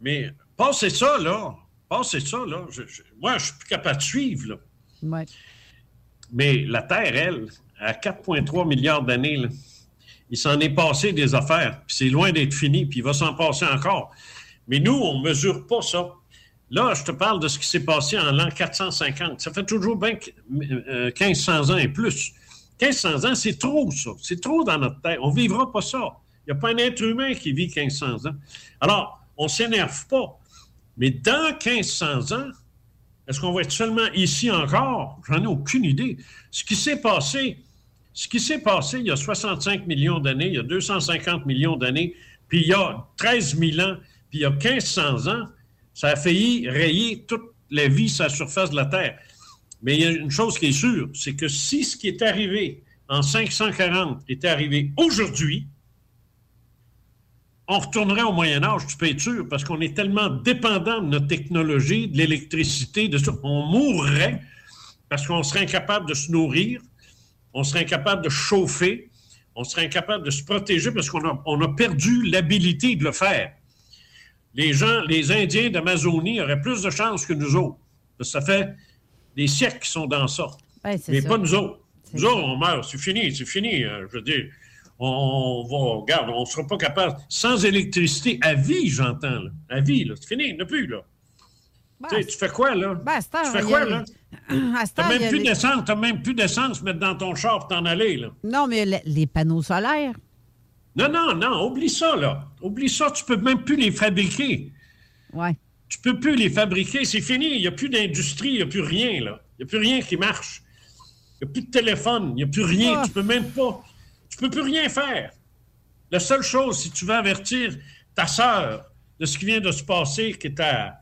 Mais passez ça, là. Passez ça, là. Je- je- moi, je suis plus capable de suivre, là. Ouais. Mais la Terre, elle, à 4,3 milliards d'années, là, il s'en est passé des affaires, puis c'est loin d'être fini, puis il va s'en passer encore. Mais nous, on ne mesure pas ça. Là, je te parle de ce qui s'est passé en l'an 450. Ça fait toujours bien que- euh, 1500 ans et plus. 1500 ans, c'est trop, ça. C'est trop dans notre tête. On ne vivra pas ça. Il n'y a pas un être humain qui vit 1500 ans. Alors, on ne s'énerve pas. Mais dans 1500 ans, est-ce qu'on va être seulement ici encore? J'en ai aucune idée. Ce qui s'est passé, ce qui s'est passé il y a 65 millions d'années, il y a 250 millions d'années, puis il y a 13 000 ans, puis il y a 1500 ans, ça a failli rayer toute la vie sur la surface de la Terre. Mais il y a une chose qui est sûre, c'est que si ce qui est arrivé en 540 était arrivé aujourd'hui, on retournerait au Moyen Âge, tu peux être sûr, parce qu'on est tellement dépendant de notre technologie, de l'électricité, de ça. On mourrait parce qu'on serait incapable de se nourrir, on serait incapable de chauffer, on serait incapable de se protéger parce qu'on a, on a perdu l'habilité de le faire. Les gens, les Indiens d'Amazonie auraient plus de chances que nous autres. Parce que ça fait des siècles qu'ils sont dans ça. Ouais, Mais ça. pas nous autres. Nous autres, on meurt, c'est fini, c'est fini. euh, je veux dire, on, va, regarde, on ne sera pas capable. Sans électricité, à vie, j'entends, là. À vie, là. C'est fini, il n'y en a plus, là. tu, sais, tu fais quoi, là? Ben, tu fais quoi, là? T'as même plus les- d'essence, t'as même plus d'essence mettre dans ton char pour t'en aller, là. Non, mais le- les panneaux solaires. Non, non, non, oublie ça, là. Oublie ça, tu peux même plus les fabriquer. Ouais. Tu peux plus les fabriquer, c'est fini. Il n'y a plus d'industrie, il n'y a plus rien, là. Il n'y a plus rien qui marche. Il n'y a plus de téléphone, il n'y a plus rien. Ah. Tu peux même pas. Tu peux plus rien faire. La seule chose, si tu veux avertir ta sœur de ce qui vient de se passer, qui est à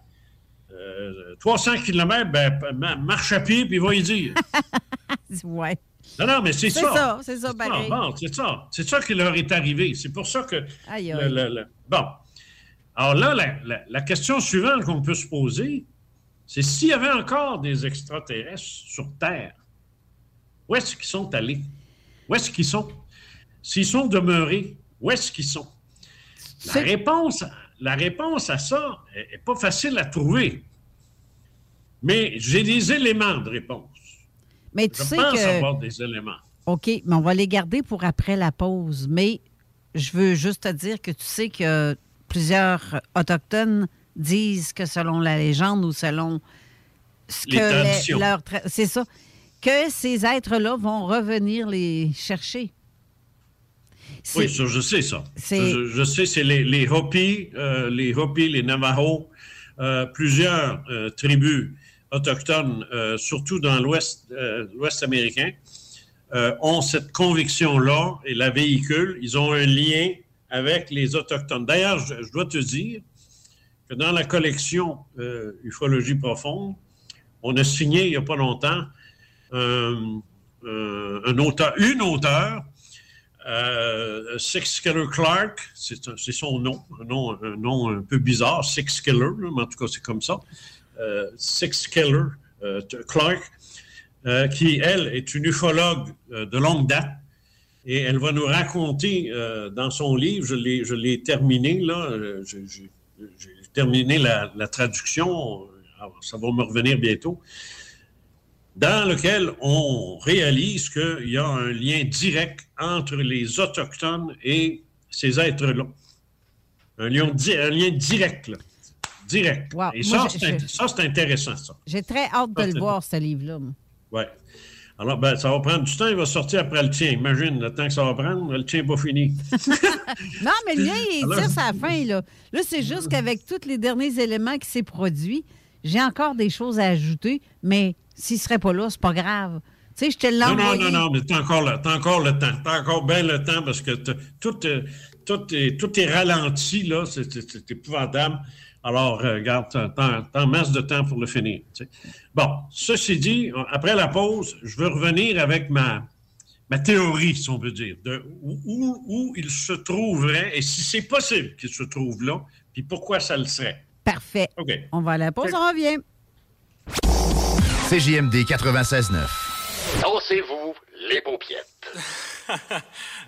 euh, 300 km, ben, ma- marche à pied, puis va y dire. ouais. Non, non, mais c'est C'est ça. ça, c'est ça, pareil. c'est ça. C'est ça qui leur est arrivé. C'est pour ça que. Aïe, le- aïe. le- le- bon. Alors là, la, la- la question suivante qu'on peut se poser, c'est s'il y avait encore des extraterrestres sur Terre, où est-ce qu'ils sont allés? Où est-ce qu'ils sont? S'ils sont demeurés, où est-ce qu'ils sont? La réponse, la réponse à ça n'est pas facile à trouver. Mais j'ai des éléments de réponse. Mais tu Je sais pense que. avoir des éléments. OK, mais on va les garder pour après la pause. Mais je veux juste te dire que tu sais que plusieurs Autochtones disent que selon la légende ou selon ce Les que les- leur c'est ça, que ces êtres-là vont revenir les chercher. Oui, ça, je sais ça. Je, je sais, c'est les, les Hopis, euh, les Hopis, les Navajos, euh, plusieurs euh, tribus autochtones, surtout dans l'Ouest l'Ouest américain, ont cette conviction-là et la véhiculent. Ils ont un lien avec les Autochtones. D'ailleurs, je, je dois te dire que dans la collection Ufologie profonde, on a signé il n'y a pas longtemps un auteur, une auteure euh, Six Keller Clark, c'est son nom, un nom, un peu bizarre, Six Keller, là, mais en tout cas c'est comme ça. Euh, Six Keller euh, Clark, euh, qui elle est une ufologue euh, de longue date, et elle va nous raconter dans son livre, je l'ai terminé là, j'ai terminé la, traduction, ça va me revenir bientôt dans lequel on réalise qu'il y a un lien direct entre les Autochtones et ces êtres-là. Un lien, un lien direct, là. Direct. Wow. Et Moi, ça, c'est intéressant, ça. J'ai très hâte de le voir, ce livre-là. Ouais. Alors, ben, ça va prendre du temps. Il va sortir après le tien. Imagine le temps que ça va prendre. Le tien n'est pas fini. Non, mais le mien, il Alors- tire sa fin, là. Là, c'est juste qu'avec tous les derniers éléments qui s'est produits, j'ai encore des choses à ajouter, mais s'il serait pas là, c'est pas grave. Tu sais, je te Non, non, non, non, mais t'as encore, t'as encore le temps. T'as encore bien le temps parce que tout, euh, tout, est, tout est ralenti, là. C'est épouvantable. Alors, euh, garde, t'as t'as masse de temps pour le finir. tu sais. Bon, ceci dit, après la pause, je veux revenir avec ma, ma théorie, si on veut dire, de où, où- où il se trouverait et si c'est possible qu'il se trouve là, puis pourquoi ça le serait. Parfait. OK. On va à la pause, on revient. CJMD 96.9. Dansez-vous les paupiettes.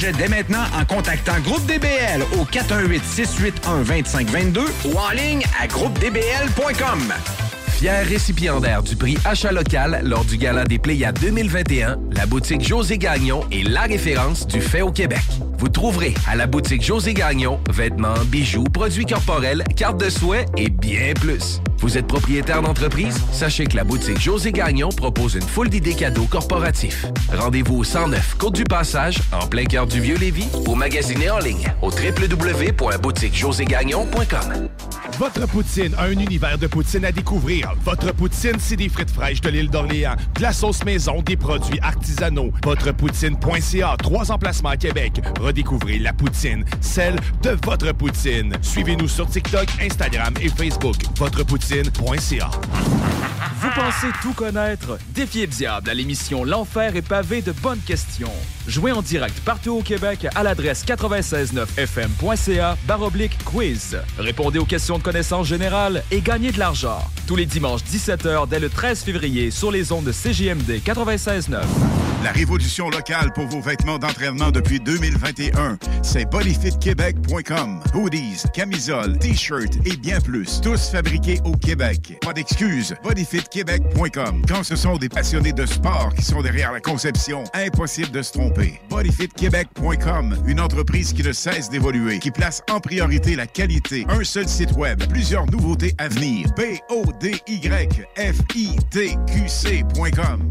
dès maintenant en contactant Groupe DBL au 418-681-2522 ou en ligne à groupedbl.com. Fier récipiendaire du prix Achat local lors du Gala des Pléiades 2021, la boutique José Gagnon est la référence du fait au Québec. Vous trouverez à la boutique José Gagnon vêtements, bijoux, produits corporels, cartes de souhait et bien plus. Vous êtes propriétaire d'entreprise? Sachez que la boutique José Gagnon propose une foule d'idées cadeaux corporatifs. Rendez-vous au 109 Côte du Passage, en plein cœur du Vieux-Lévis, ou magasinez en ligne au www.boutiquejoségagnon.com. Votre poutine, un univers de poutine à découvrir. Votre poutine, c'est des frites fraîches de l'île d'Orléans, de la sauce maison, des produits artisanaux. Votrepoutine.ca, trois emplacements à Québec. Redécouvrez la poutine, celle de votre poutine. Suivez-nous sur TikTok, Instagram et Facebook. Vous pensez tout connaître? Défiez le diable à l'émission L'Enfer est pavé de bonnes questions. Jouez en direct partout au Québec à l'adresse 969fm.ca baroblique quiz. Répondez aux questions de connaissances générales et gagnez de l'argent. Tous les dimanches 17h dès le 13 février sur les ondes de CJMD 96.9. La révolution locale pour vos vêtements d'entraînement depuis 2021, c'est bodyfitquebec.com. Hoodies, camisoles, t-shirts et bien plus. Tous fabriqués au Québec. Pas d'excuses. bodyfitquebec.com. Quand ce sont des passionnés de sport qui sont derrière la conception, impossible de se tromper. bodyfitquebec.com, une entreprise qui ne cesse d'évoluer, qui place en priorité la qualité. Un seul site web, plusieurs nouveautés à venir. B O D Y F I T Q C.com.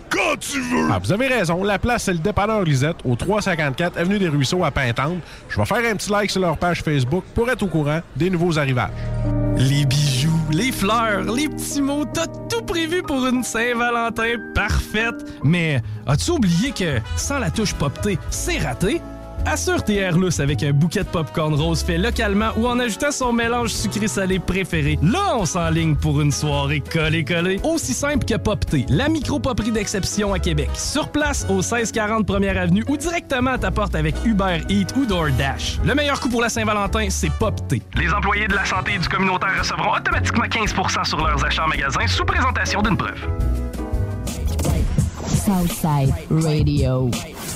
quand tu veux! Ah, vous avez raison. La place, c'est le dépanneur Lisette, au 354 Avenue des Ruisseaux à Pintante. Je vais faire un petit like sur leur page Facebook pour être au courant des nouveaux arrivages. Les bijoux, les fleurs, les petits mots, t'as tout prévu pour une Saint-Valentin parfaite. Mais as-tu oublié que sans la touche poptée, c'est raté? Assure tes airs lousses avec un bouquet de popcorn rose fait localement ou en ajoutant son mélange sucré-salé préféré. Là, on s'enligne pour une soirée collée-collée. Aussi simple que Popté, la micro-poperie d'exception à Québec. Sur place, au 1640 Première Avenue ou directement à ta porte avec Uber Eats ou DoorDash. Le meilleur coup pour la Saint-Valentin, c'est Popté. Les employés de la santé et du communautaire recevront automatiquement 15% sur leurs achats en magasin sous présentation d'une preuve. Southside Radio.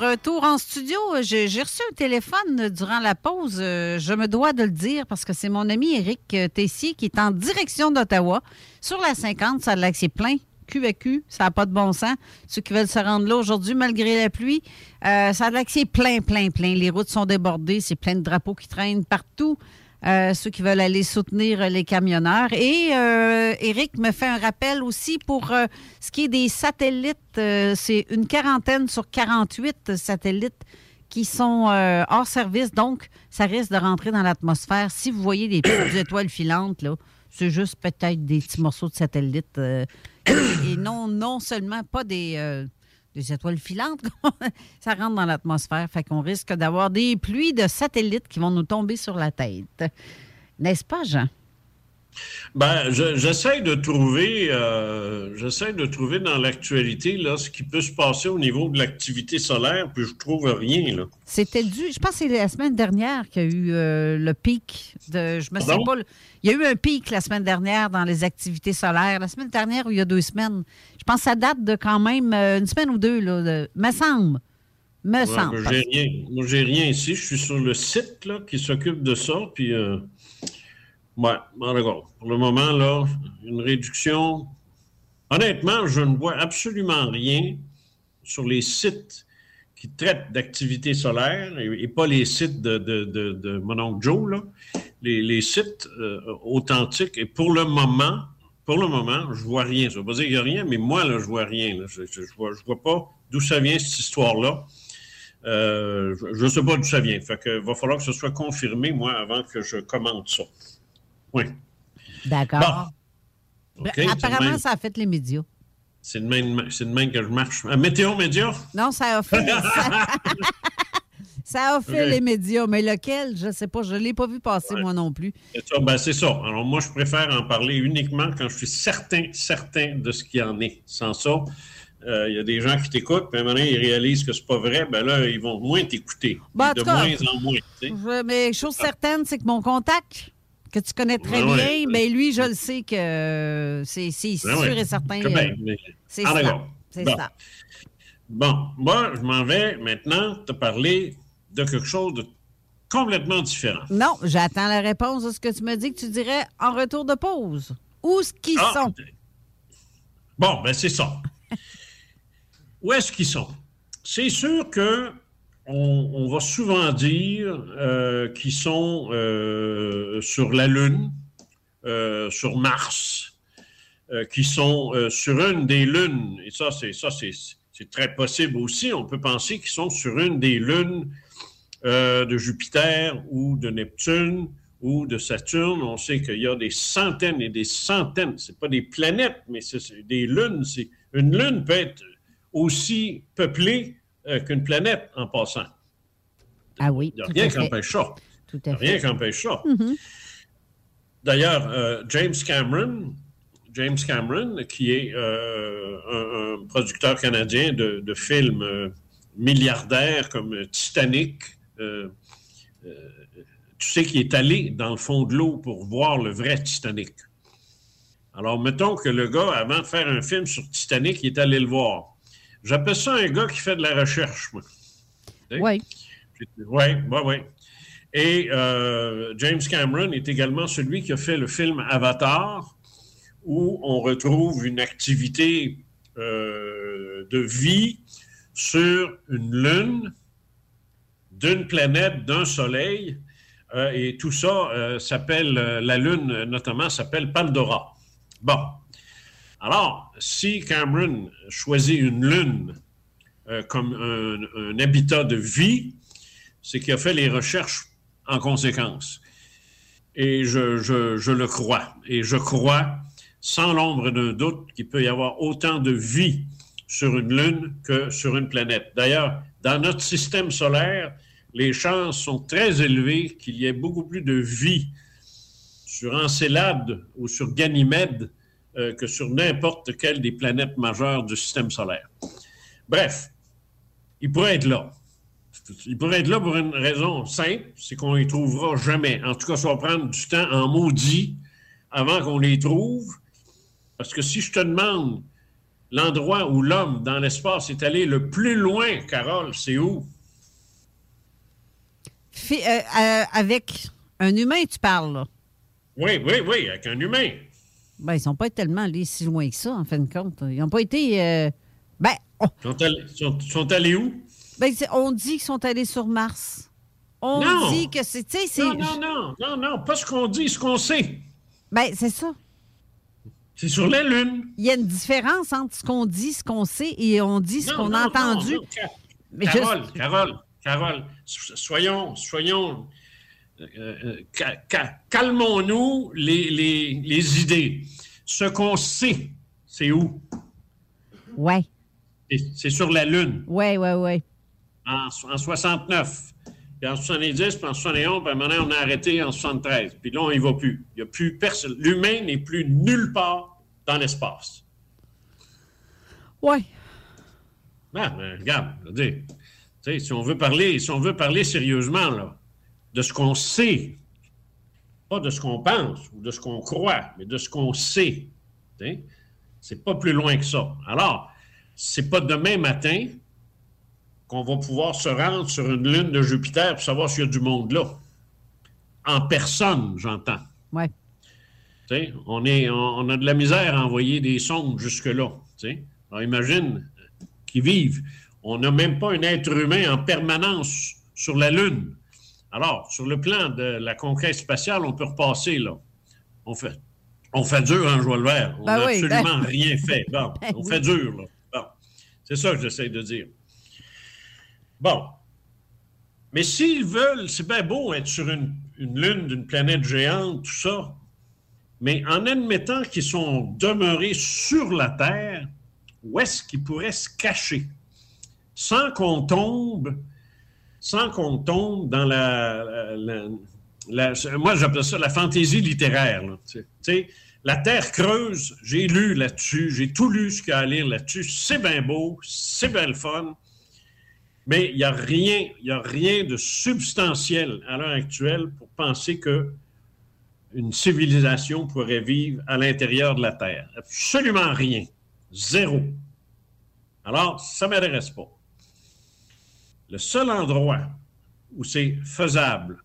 Retour en studio, j'ai reçu un téléphone durant la pause. Euh, Je me dois de le dire parce que c'est mon ami Éric euh, Tessier qui est en direction d'Ottawa. Sur la 50, ça a c'est plein. Cul, ça n'a pas de bon sens. Ceux qui veulent se rendre là aujourd'hui, malgré la pluie, euh, ça a c'est plein, plein, plein. Les routes sont débordées, c'est plein de drapeaux qui traînent partout. Euh, ceux qui veulent aller soutenir les camionneurs. Et euh, Eric me fait un rappel aussi pour euh, ce qui est des satellites. Euh, c'est une quarantaine sur 48 satellites qui sont hors service. Donc, ça risque de rentrer dans l'atmosphère. Si vous voyez des petites étoiles filantes, là, c'est juste peut-être des petits morceaux de satellites. et, non, non seulement pas des, des étoiles filantes, ça rentre dans l'atmosphère. Fait qu'on risque d'avoir des pluies de satellites qui vont nous tomber sur la tête. N'est-ce pas, Jean? Ben, je- j'essaie de trouver, euh, j'essaie de trouver dans l'actualité là ce qui peut se passer au niveau de l'activité solaire, puis je trouve rien là. C'était dû, je pense que c'est la semaine dernière qu'il y a eu euh, le pic de. Je me sais pas. Il y a eu un pic la semaine dernière dans les activités solaires. La semaine dernière ou il y a deux semaines. Je pense que ça date de quand même euh, une semaine ou deux, là. de- me semble. Me Ouais, semble. ben, j'ai rien. Moi, j'ai rien ici. Je suis sur le site là, qui s'occupe de ça. Puis, euh, ouais, d'accord. Pour le moment, là, une réduction. Honnêtement, je ne vois absolument rien sur les sites qui traitent d'activité solaire et, pas les sites de, de, Joe, là. Les, sites euh, authentiques. Et pour le moment, pour le moment, je vois rien. Ça veut pas dire qu'il n'y a rien, mais moi, là, je vois rien. Je, je vois, je vois pas d'où ça vient, cette histoire-là. Euh, je ne sais pas d'où ça vient. Fait va falloir que ce soit confirmé, moi, avant que je commente ça. Oui. D'accord. Bon. Ben, apparemment, ça a fait les médias. C'est de, de même que je marche. Euh, météo média? Non, ça a fait. ça, ça a fait les médias, mais lequel, je ne sais pas. Je ne l'ai pas vu passer, moi non plus. C'est ça, ben, c'est ça. Alors, moi, je préfère en parler uniquement quand je suis certain, certain de ce qu'il y en est. Sans ça, euh, il y a des gens qui t'écoutent, puis donné, ils réalisent que c'est pas vrai, ben là, ils vont moins t'écouter. Bon, en de cas, moins en moins. Je- mais chose certaine, c'est que mon contact, que tu connais très Ouais, bien, ouais. ben lui, je le sais que euh, c'est Ben sûr ouais. et certain. Euh, mais- C'est Ah, ça. C'est Bon. ça. Bon, moi, je m'en vais maintenant te parler de quelque chose de complètement différent. Non, j'attends la réponse de ce que tu me dis que tu dirais en retour de pause. Où est-ce qu'ils Ah. sont? Bon, ben c'est ça. Où est-ce qu'ils sont? C'est sûr que on, va souvent dire euh, qu'ils sont euh, sur la Lune, euh, sur Mars, qui sont sur une des lunes. Et ça, c'est très possible aussi. On peut penser qu'ils sont sur une des lunes de Jupiter ou de Neptune ou de Saturne. On sait qu'il y a des centaines et des centaines. C'est pas des planètes, mais c'est des lunes. Une lune peut être aussi peuplée euh, qu'une planète en passant. Ah oui. Il n'y a rien qui empêche ça. Tout à rien qui empêche ça. D'ailleurs, euh, James Cameron, James Cameron, qui est euh, un, un producteur canadien de, de films euh, milliardaires comme Titanic, euh, tu sais qu'il est allé dans le fond de l'eau pour voir le vrai Titanic. Alors, mettons que le gars, avant de faire un film sur Titanic, il est allé le voir. J'appelle ça un gars qui fait de la recherche, moi. Oui. Oui, oui, oui. Et euh, James Cameron est également celui qui a fait le film Avatar, où on retrouve une activité euh, de vie sur une lune, d'une planète, d'un soleil, euh, et tout ça s'appelle, la lune notamment s'appelle Pandora. Bon. Alors, si Cameron choisit une lune euh, comme un, habitat de vie, c'est qu'il a fait les recherches en conséquence. Et je- je le crois. Et je crois, sans l'ombre d'un doute, qu'il peut y avoir autant de vie sur une Lune que sur une planète. D'ailleurs, dans notre système solaire, les chances sont très élevées qu'il y ait beaucoup plus de vie sur Encelade ou sur Ganymède euh, que sur n'importe quelle des planètes majeures du système solaire. Bref, il pourrait être là. Il pourrait être là pour une raison simple, c'est qu'on les trouvera jamais. En tout cas, ça va prendre du temps en maudit avant qu'on les trouve. Parce que si je te demande l'endroit où l'homme dans l'espace est allé le plus loin, Carole, c'est où? Euh, euh, avec un humain, tu parles, là. Oui, oui, oui, avec un humain. Ben, ils sont pas tellement allés si loin que ça, en fin de compte. Ils n'ont pas été. euh, Ben, Sont allés, sont- sont allés où? ben, on dit qu'ils sont allés sur Mars. On Non. dit que c'est. Non, non, non, non, non, pas ce qu'on dit, ce qu'on sait. Ben, c'est ça. C'est sur la Lune. Il y a une différence entre ce qu'on dit, ce qu'on sait, et on dit ce qu'on a entendu. non, Carole, Carole, Carole, so- soyons, soyons, euh, euh, ca- ca- calmons-nous les, les, les idées. Ce qu'on sait, c'est où? Ouais. C'est- sur la Lune, Ouais, ouais, ouais. en, en 69. Puis en 70, puis en 71, puis maintenant, on a arrêté en 73. Puis là, on n'y va plus. Il n'y a plus personne. L'humain n'est plus nulle part dans l'espace. Ouais. Ben, ben, regarde, je veux dire, si on veut parler, si on veut parler sérieusement là, de ce qu'on sait, pas de ce qu'on pense ou de ce qu'on croit, mais de ce qu'on sait, c'est pas plus loin que ça. Alors, c'est pas demain matin qu'on va pouvoir se rendre sur une lune de Jupiter pour savoir s'il y a du monde là. En personne, j'entends. Sais, on, est, on, on a de la misère à envoyer des sondes jusque-là. Alors imagine qu'ils vivent. On n'a même pas un être humain en permanence sur la Lune. Alors, sur le plan de la conquête spatiale, on peut repasser, là. On fait, on fait dur, hein, Joël Vert. On Ben n'a oui, absolument ben- rien fait. Bon, Ben on oui. fait dur, là. Bon. C'est ça que j'essaie de dire. Bon. Mais s'ils veulent, c'est bien beau être sur une, une lune d'une planète géante, tout ça. Mais en admettant qu'ils sont demeurés sur la Terre, où est-ce qu'ils pourraient se cacher? Sans qu'on tombe, sans qu'on tombe dans la. moi, j'appelle ça la fantaisie littéraire. la Terre creuse, j'ai lu là-dessus, j'ai tout lu ce qu'il y a à lire là-dessus. C'est bien beau, c'est bien le fun. Mais il n'y a rien, a rien de substantiel à l'heure actuelle pour penser que une civilisation pourrait vivre à l'intérieur de la Terre. Absolument rien. Zéro. Alors, ça ne m'intéresse pas. Le seul endroit où c'est faisable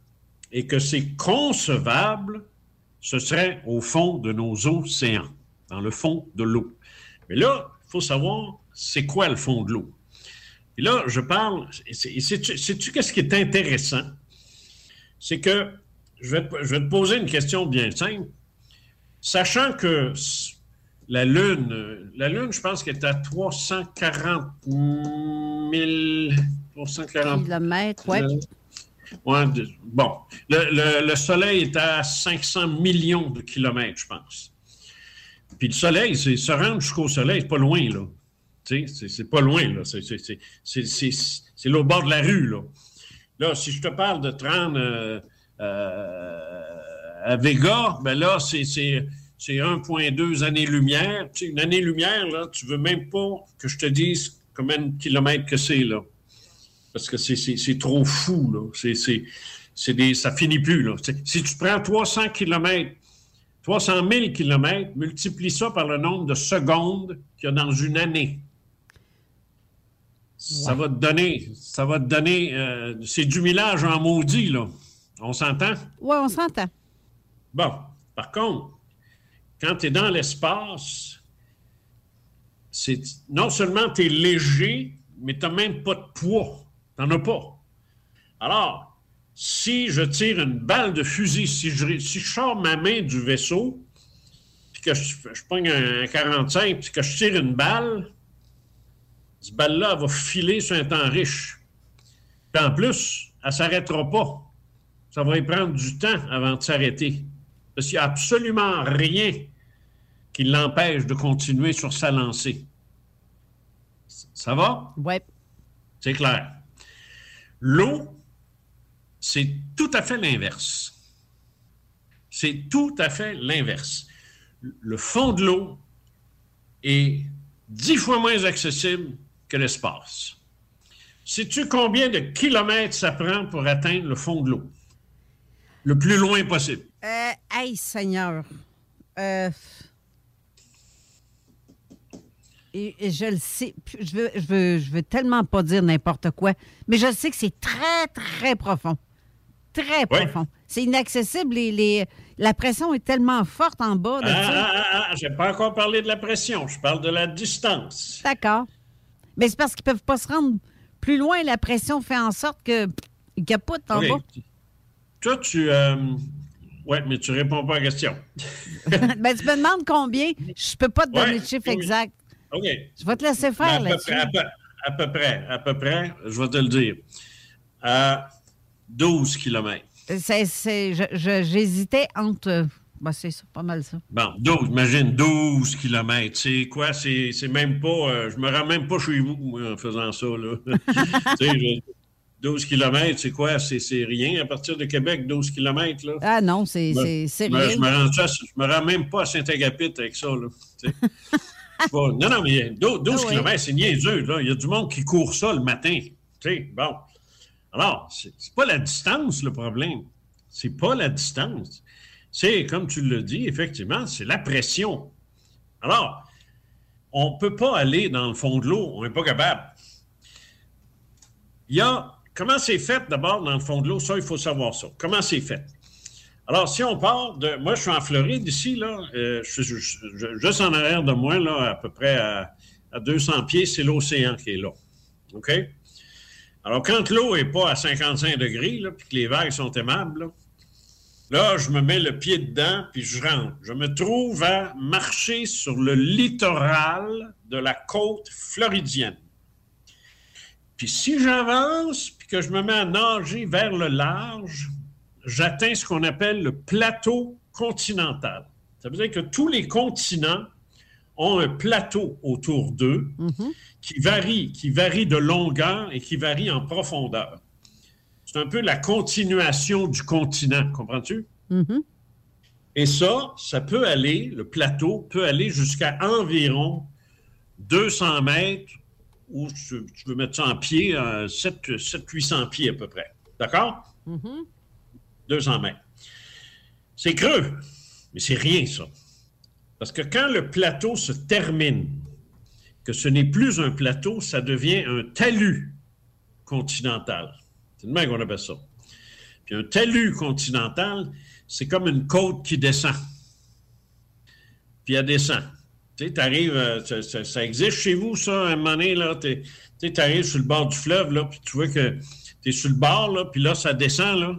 et que c'est concevable, ce serait au fond de nos océans, dans le fond de l'eau. Mais là, il faut savoir, c'est quoi le fond de l'eau? Et là, je parle, sais-tu qu'est-ce qui est intéressant? C'est que, je vais, te, je poser une question bien simple. Sachant que la Lune, la Lune, je pense qu'elle est à 340 000... 340 Kilomètres, ouais. euh, ouais, de- bon, le, le- le Soleil est à 500 millions de kilomètres, je pense. Puis le Soleil, c'est se rendre jusqu'au Soleil, c'est pas loin, là. Tu sais, c'est- pas loin, là. C'est- au bord de la rue, là. Là, si je te parle de rendre euh, euh, à Vega, ben là, c'est c'est- c'est 1,2 années-lumière. Une année-lumière, là, tu veux même pas que je te dise combien de kilomètres que c'est, là. Parce que c'est- trop fou, là. Des, ça finit plus, là. Si tu prends 300 kilomètres 300 000 kilomètres, multiplie ça par le nombre de secondes qu'il y a dans une année. Ça va te donner, ça va te donner, euh, c'est du millage en maudit, là. On s'entend? Ouais, on s'entend. Bon, par contre, quand tu es dans l'espace, c'est non seulement tu es léger, mais tu n'as même pas de poids. Tu n'en as pas. Alors, si je tire une balle de fusil, si je, si je sors ma main du vaisseau, puis que je, je pogne un 45, puis que je tire une balle, cette balle-là, va filer sur un temps riche. Puis en plus, elle ne s'arrêtera pas. Ça va y prendre du temps avant de s'arrêter. Parce qu'il n'y a absolument rien qui l'empêche de continuer sur sa lancée. Ça va? Oui. C'est clair. L'eau, c'est tout à fait l'inverse. C'est tout à fait l'inverse. Le fond de l'eau est dix fois moins accessible que l'espace. Sais-tu combien de kilomètres ça prend pour atteindre le fond de l'eau? Le plus loin possible. Euh, hey, Seigneur. Euh, Et, et je le sais. Je veux, je, veux, je veux tellement pas dire n'importe quoi, mais je sais que c'est très, très profond. Très Oui. profond. C'est inaccessible. Les, les- la pression est tellement forte en bas de Ah, ah, ah, ah, j'ai pas encore parlé de la pression, je parle de la distance. D'accord. Mais c'est parce qu'ils peuvent pas se rendre plus loin. La pression fait en sorte que pff, ils capotent en OK. bas. Toi, tu. euh, Ouais, mais tu réponds pas à la question. ben, tu me demandes combien. Je peux pas te donner Ouais, le chiffre oui. exact. OK. Je vais te laisser faire à, peu là-dessus. près, à, peu, à peu près, à peu près, je vais te le dire. À 12 km. J'hésitais entre. euh, ben, c'est ça, pas mal ça. Bon, 12, imagine 12 km. C'est quoi? C'est même pas. euh, je me rends même pas chez vous, moi, en faisant ça, là. Tu sais, je- 12 km, c'est quoi? C'est rien à partir de Québec, 12 km, là? Ah non, c'est me- rien. Je me, rends, je me rends même pas à Saint-Agapit avec ça. Là, non, non, mais 12, 12 Ah ouais. km, c'est niaiseux. Là. Il y a du monde qui court ça le matin. Tu sais, bon. Alors, c'est c'est pas la distance le problème. C'est pas la distance. C'est, comme tu le dis, effectivement, c'est la pression. Alors, on ne peut pas aller dans le fond de l'eau. On n'est pas capable. Il y a. Comment c'est fait d'abord dans le fond de l'eau? Ça, il faut savoir ça. Comment c'est fait? Alors, si on part de. Moi, je suis en Floride ici, là. euh, je suis juste en arrière de moi, là, à peu près à, à 200 pieds, c'est l'océan qui est là. OK? Alors, quand l'eau n'est pas à 55 degrés, là, puis que les vagues sont aimables, là, là, je me mets le pied dedans, puis je rentre. Je me trouve à marcher sur le littoral de la côte floridienne. Puis si j'avance, puis que je me mets à nager vers le large, j'atteins ce qu'on appelle le plateau continental. Ça veut dire que tous les continents ont un plateau autour d'eux qui varie, qui varie de longueur et qui varie en profondeur. C'est un peu la continuation du continent, comprends-tu? Et ça, ça peut aller, le plateau peut aller jusqu'à environ 200 mètres, ou tu, tu veux mettre ça en pied, 700-800 pieds à peu près. D'accord? 200 mètres. C'est creux, mais c'est rien, ça. Parce que quand le plateau se termine, que ce n'est plus un plateau, ça devient un talus continental. C'est de même qu'on appelle ça. Puis un talus continental, c'est comme une côte qui descend. Puis elle descend. Tu sais, t'arrives, euh, ça, ça- existe chez vous, ça, à un moment donné, t'es- Tu sais, t'arrives sur le bord du fleuve, là, puis tu vois que tu es sur le bord, là, puis là, ça descend, là.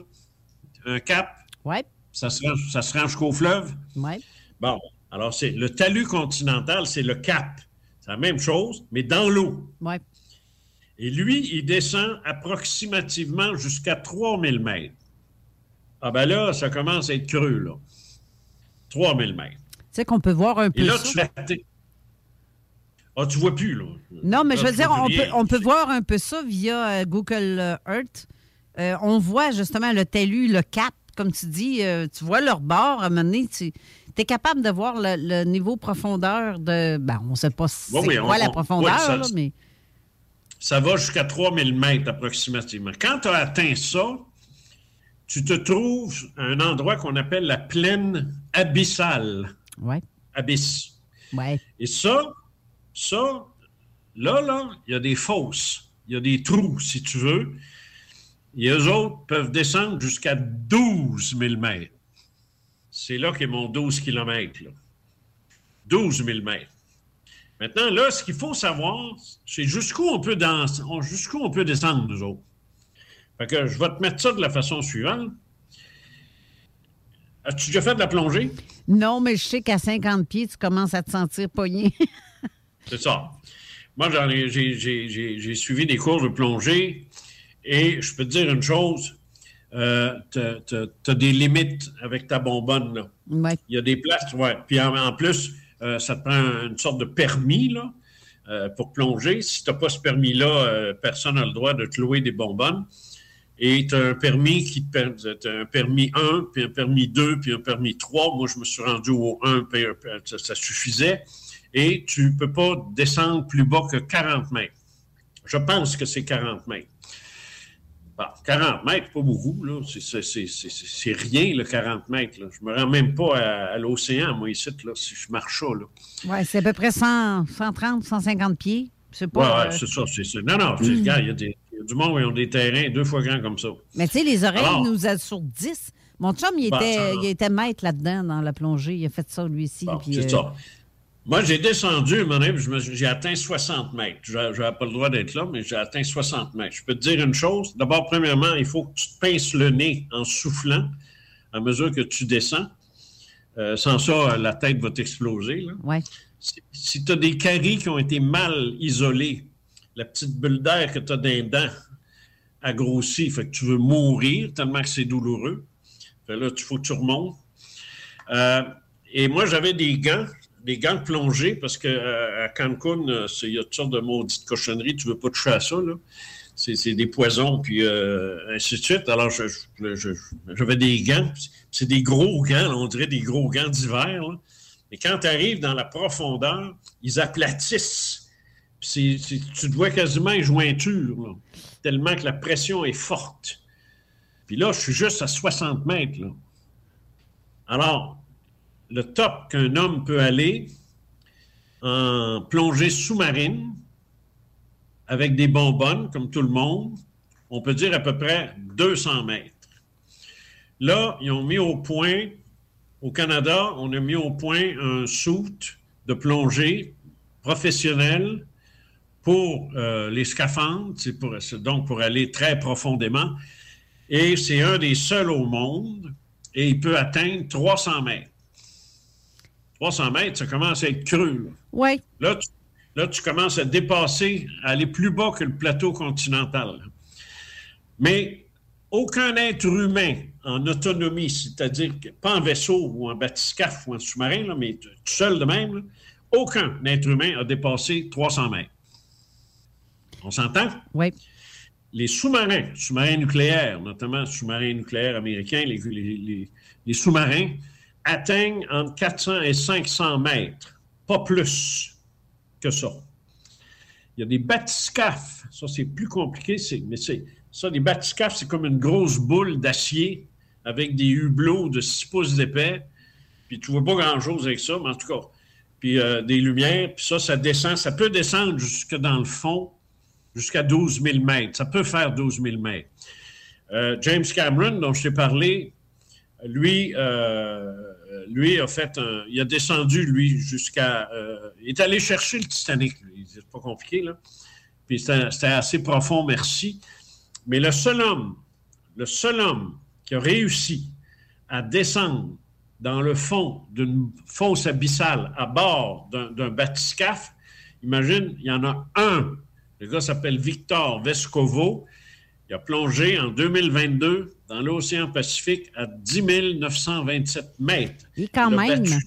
Un cap? Ouais. Ça se rend, ça se rend jusqu'au fleuve? Ouais. Bon, alors c'est le talus continental, c'est le cap. C'est la même chose, mais dans l'eau. Ouais. Et lui, il descend approximativement jusqu'à 3000 mètres. Ah ben là, ça commence à être creux, là. 3000 mètres. Tu sais qu'on peut voir un peu Et là, ça. tu fais... Ah, tu vois plus, là. Non, mais Là, je veux dire, on peut, on peut voir un peu ça via euh, Google euh, Earth. Euh, on voit justement le talus, le cap, comme tu dis, euh, tu vois leur bord. À un moment donné, tu es capable de voir le, le niveau profondeur de. Ben, on ne sait pas c'est Oui, oui, quoi on- la on- profondeur, oui, ça- là, mais. Ça va jusqu'à 3000 mètres approximativement. Quand tu as atteint ça, tu te trouves à un endroit qu'on appelle la plaine abyssale. Ouais. Abysse. Ouais. Et ça, ça, là, là, il y a des fosses. Il y a des trous, si tu veux. Et eux autres peuvent descendre jusqu'à 12 000 mètres. C'est là qu'est mon 12 km. Là. 12 000 mètres. Maintenant, là, ce qu'il faut savoir, c'est jusqu'où on peut dans- on- jusqu'où on peut descendre, nous autres. Fait que je vais te mettre ça de la façon suivante. As-tu déjà fait de la plongée? Non, mais je sais qu'à 50 pieds, tu commences à te sentir pogné. C'est ça. Moi, j'en ai- j'ai, j'ai- j'ai- j'ai suivi des cours de plongée et je peux te dire une chose, euh, tu as des limites avec ta bonbonne. Là. Ouais. Il y a des places, ouais. Puis en, en plus, euh, ça te prend une sorte de permis là, euh, pour plonger. Si tu n'as pas ce permis-là, personne n'a le droit de te louer des bonbonnes. Et tu as un permis qui te un permis 1, puis un permis 2, puis un permis 3. Moi, je me suis rendu au 1, puis, ça, ça suffisait. Et tu ne peux pas descendre plus bas que 40 mètres. Je pense que c'est 40 mètres. Bah, 40 mètres, pas beaucoup. là. C'est- rien, le 40 mètres. Là. Je me rends même pas à, à l'océan, moi, ici, là, si je marche ça. Là. Ouais, c'est à peu près 100, 130, 150 pieds. C'est pas. ouais, euh, c'est ça. c'est ça. Non, non, c'est- regarde, il y, y a du monde qui ont des terrains deux fois grands comme ça. Mais tu sais, les oreilles Alors- nous assourdissent. Mon chum, il Ben, était, ça- il était maître là-dedans, dans la plongée. Il a fait ça, lui aussi. C'est euh, ça. Moi, j'ai descendu, j'ai atteint 60 mètres. Je n'avais pas le droit d'être là, mais j'ai atteint 60 mètres. Je peux te dire une chose. D'abord, premièrement, il faut que tu te pinces le nez en soufflant à mesure que tu descends. Euh, sans ça, la tête va t'exploser. là. Ouais. Si, si tu as des caries qui ont été mal isolées, la petite bulle d'air que tu as dans les dents a grossi, fait que tu veux mourir tellement que c'est douloureux. Fait là, il faut que tu remontes. Euh, et moi, j'avais des gants, des gants de plongée, parce que euh, à Cancun, euh, il y a toutes sortes de maudites cochonneries, tu veux pas toucher à ça, là. C'est des poisons, puis euh, ainsi de suite. Alors, je- je- je- j'avais des gants. C'est des gros gants, on dirait des gros gants d'hiver. Mais quand tu arrives dans la profondeur, ils aplatissent. Puis c'est- c'est- tu te vois quasiment une jointure, là, tellement que la pression est forte. Puis là, je suis juste à 60 mètres. là. Alors, le top qu'un homme peut aller en plongée sous-marine, avec des bonbonnes, comme tout le monde, on peut dire à peu près 200 mètres. Là, ils ont mis au point, au Canada, on a mis au point un suit de plongée professionnel pour euh, les scaphandres, c'est donc pour aller très profondément. Et c'est un des seuls au monde, et il peut atteindre 300 mètres. 300 mètres, ça commence à être creux. là. Ouais. Là, tu, là, tu commences à dépasser, à aller plus bas que le plateau continental. Mais aucun être humain en autonomie, c'est-à-dire pas en vaisseau ou en bathyscaphe ou en sous-marin, mais tout seul de même, là, aucun être humain a dépassé 300 mètres. On s'entend? Oui. Les sous-marins, sous-marins nucléaires, notamment sous-marins nucléaires américains, les, les- les- les sous-marins atteignent entre 400 et 500 mètres, pas plus que ça. Il y a des bathyscaphes, ça c'est plus compliqué, mais c'est ça, les bathyscaphes, c'est comme une grosse boule d'acier avec des hublots de 6 pouces d'épais, puis tu vois pas grand-chose avec ça, mais en tout cas, puis euh, des lumières, puis ça, ça descend, ça peut descendre jusque dans le fond, jusqu'à 12 000 mètres. Ça peut faire 12 000 mètres. Euh, James Cameron, dont je t'ai parlé, lui, euh, lui a fait un, il a descendu, lui, jusqu'à, euh, il est allé chercher le Titanic. C'est pas compliqué, là. Puis c'était assez profond, merci. Mais le seul homme, le seul homme qui a réussi à descendre dans le fond d'une fosse abyssale à bord d'un bathyscaphe, imagine, il y en a un. Le gars s'appelle Victor Vescovo. Il a plongé en 2022 dans l'océan Pacifique à 10 927 mètres. Et quand Il a même. battu-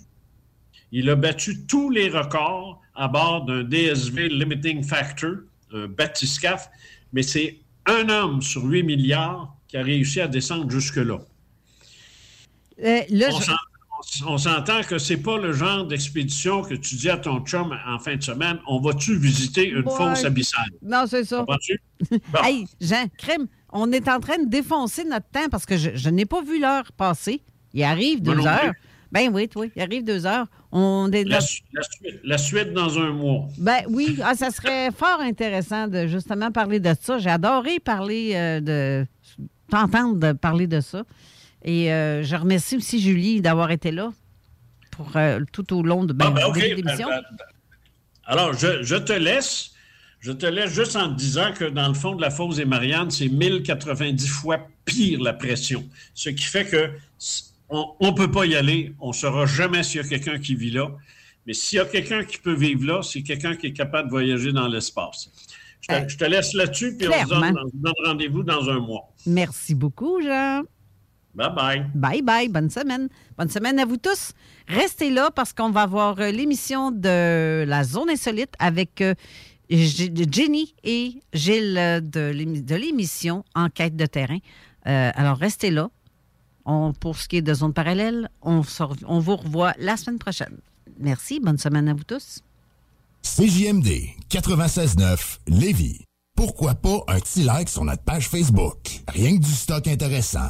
il a battu tous les records à bord d'un DSV Limiting Factor, un bathyscaphe, mais c'est un homme sur 8 milliards qui a réussi à descendre jusque-là. Euh, là, On je- s'en- on s'entend que c'est pas le genre d'expédition que tu dis à ton chum en fin de semaine, on va-tu visiter une Ouais. fosse abyssale? Non, c'est ça. Comprends-tu? Hey, Jean, crème, on est en train de défoncer notre temps parce que je, je n'ai pas vu l'heure passer. Il arrive deux heures. Ben oui, oui, il arrive deux heures. On est La, dans- su- la suite, la suite dans un mois. Ben oui, ah, ça serait fort intéressant de justement parler de ça. J'ai adoré parler euh, de t'entendre parler de ça. Et euh, je remercie aussi Julie d'avoir été là pour euh, tout au long de ben, Ah, ben, Ben, l'émission. ben. Alors, je, je te laisse. Je te laisse juste en te disant que dans le fond de la fosse des Mariannes, c'est 1090 fois pire la pression. Ce qui fait que on ne peut pas y aller. On ne saura jamais s'il y a quelqu'un qui vit là. Mais s'il y a quelqu'un qui peut vivre là, c'est quelqu'un qui est capable de voyager dans l'espace. Je te, je te laisse là-dessus, puis on se donne, Clairement. on se donne rendez-vous dans un mois. Merci beaucoup, Jean. Bye bye. Bye bye. Bonne semaine. Bonne semaine à vous tous. Restez là parce qu'on va avoir euh, l'émission de la zone insolite avec euh, Jenny et Gilles euh, de l'émi- de l'émission Enquête de terrain. Euh, alors, restez là. On- pour ce qui est de zone parallèle, on vous revoit la semaine prochaine. Merci. Bonne semaine à vous tous. CJMD 96.9 Lévis. pourquoi pas un petit like sur notre page Facebook? Rien que du stock intéressant.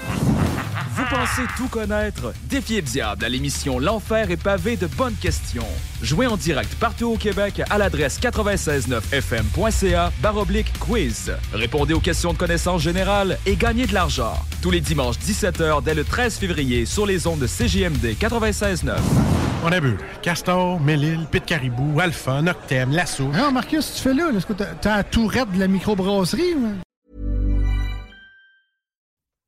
Vous pensez tout connaître? Défiez le diable à l'émission L'Enfer est pavé de bonnes questions. Jouez en direct partout au Québec à l'adresse 969fm.ca baroblique quiz. Répondez aux questions de connaissance générale et gagnez de l'argent. Tous les dimanches 17h dès le 13 février sur les ondes de CJMD 96.9. On a vu Castor, Mélile, Pit Caribou, Alpha, Noctem, Lasso. Non, Marcus, tu fais là? Est-ce que t'as t'as la tourette de la microbrasserie? ou?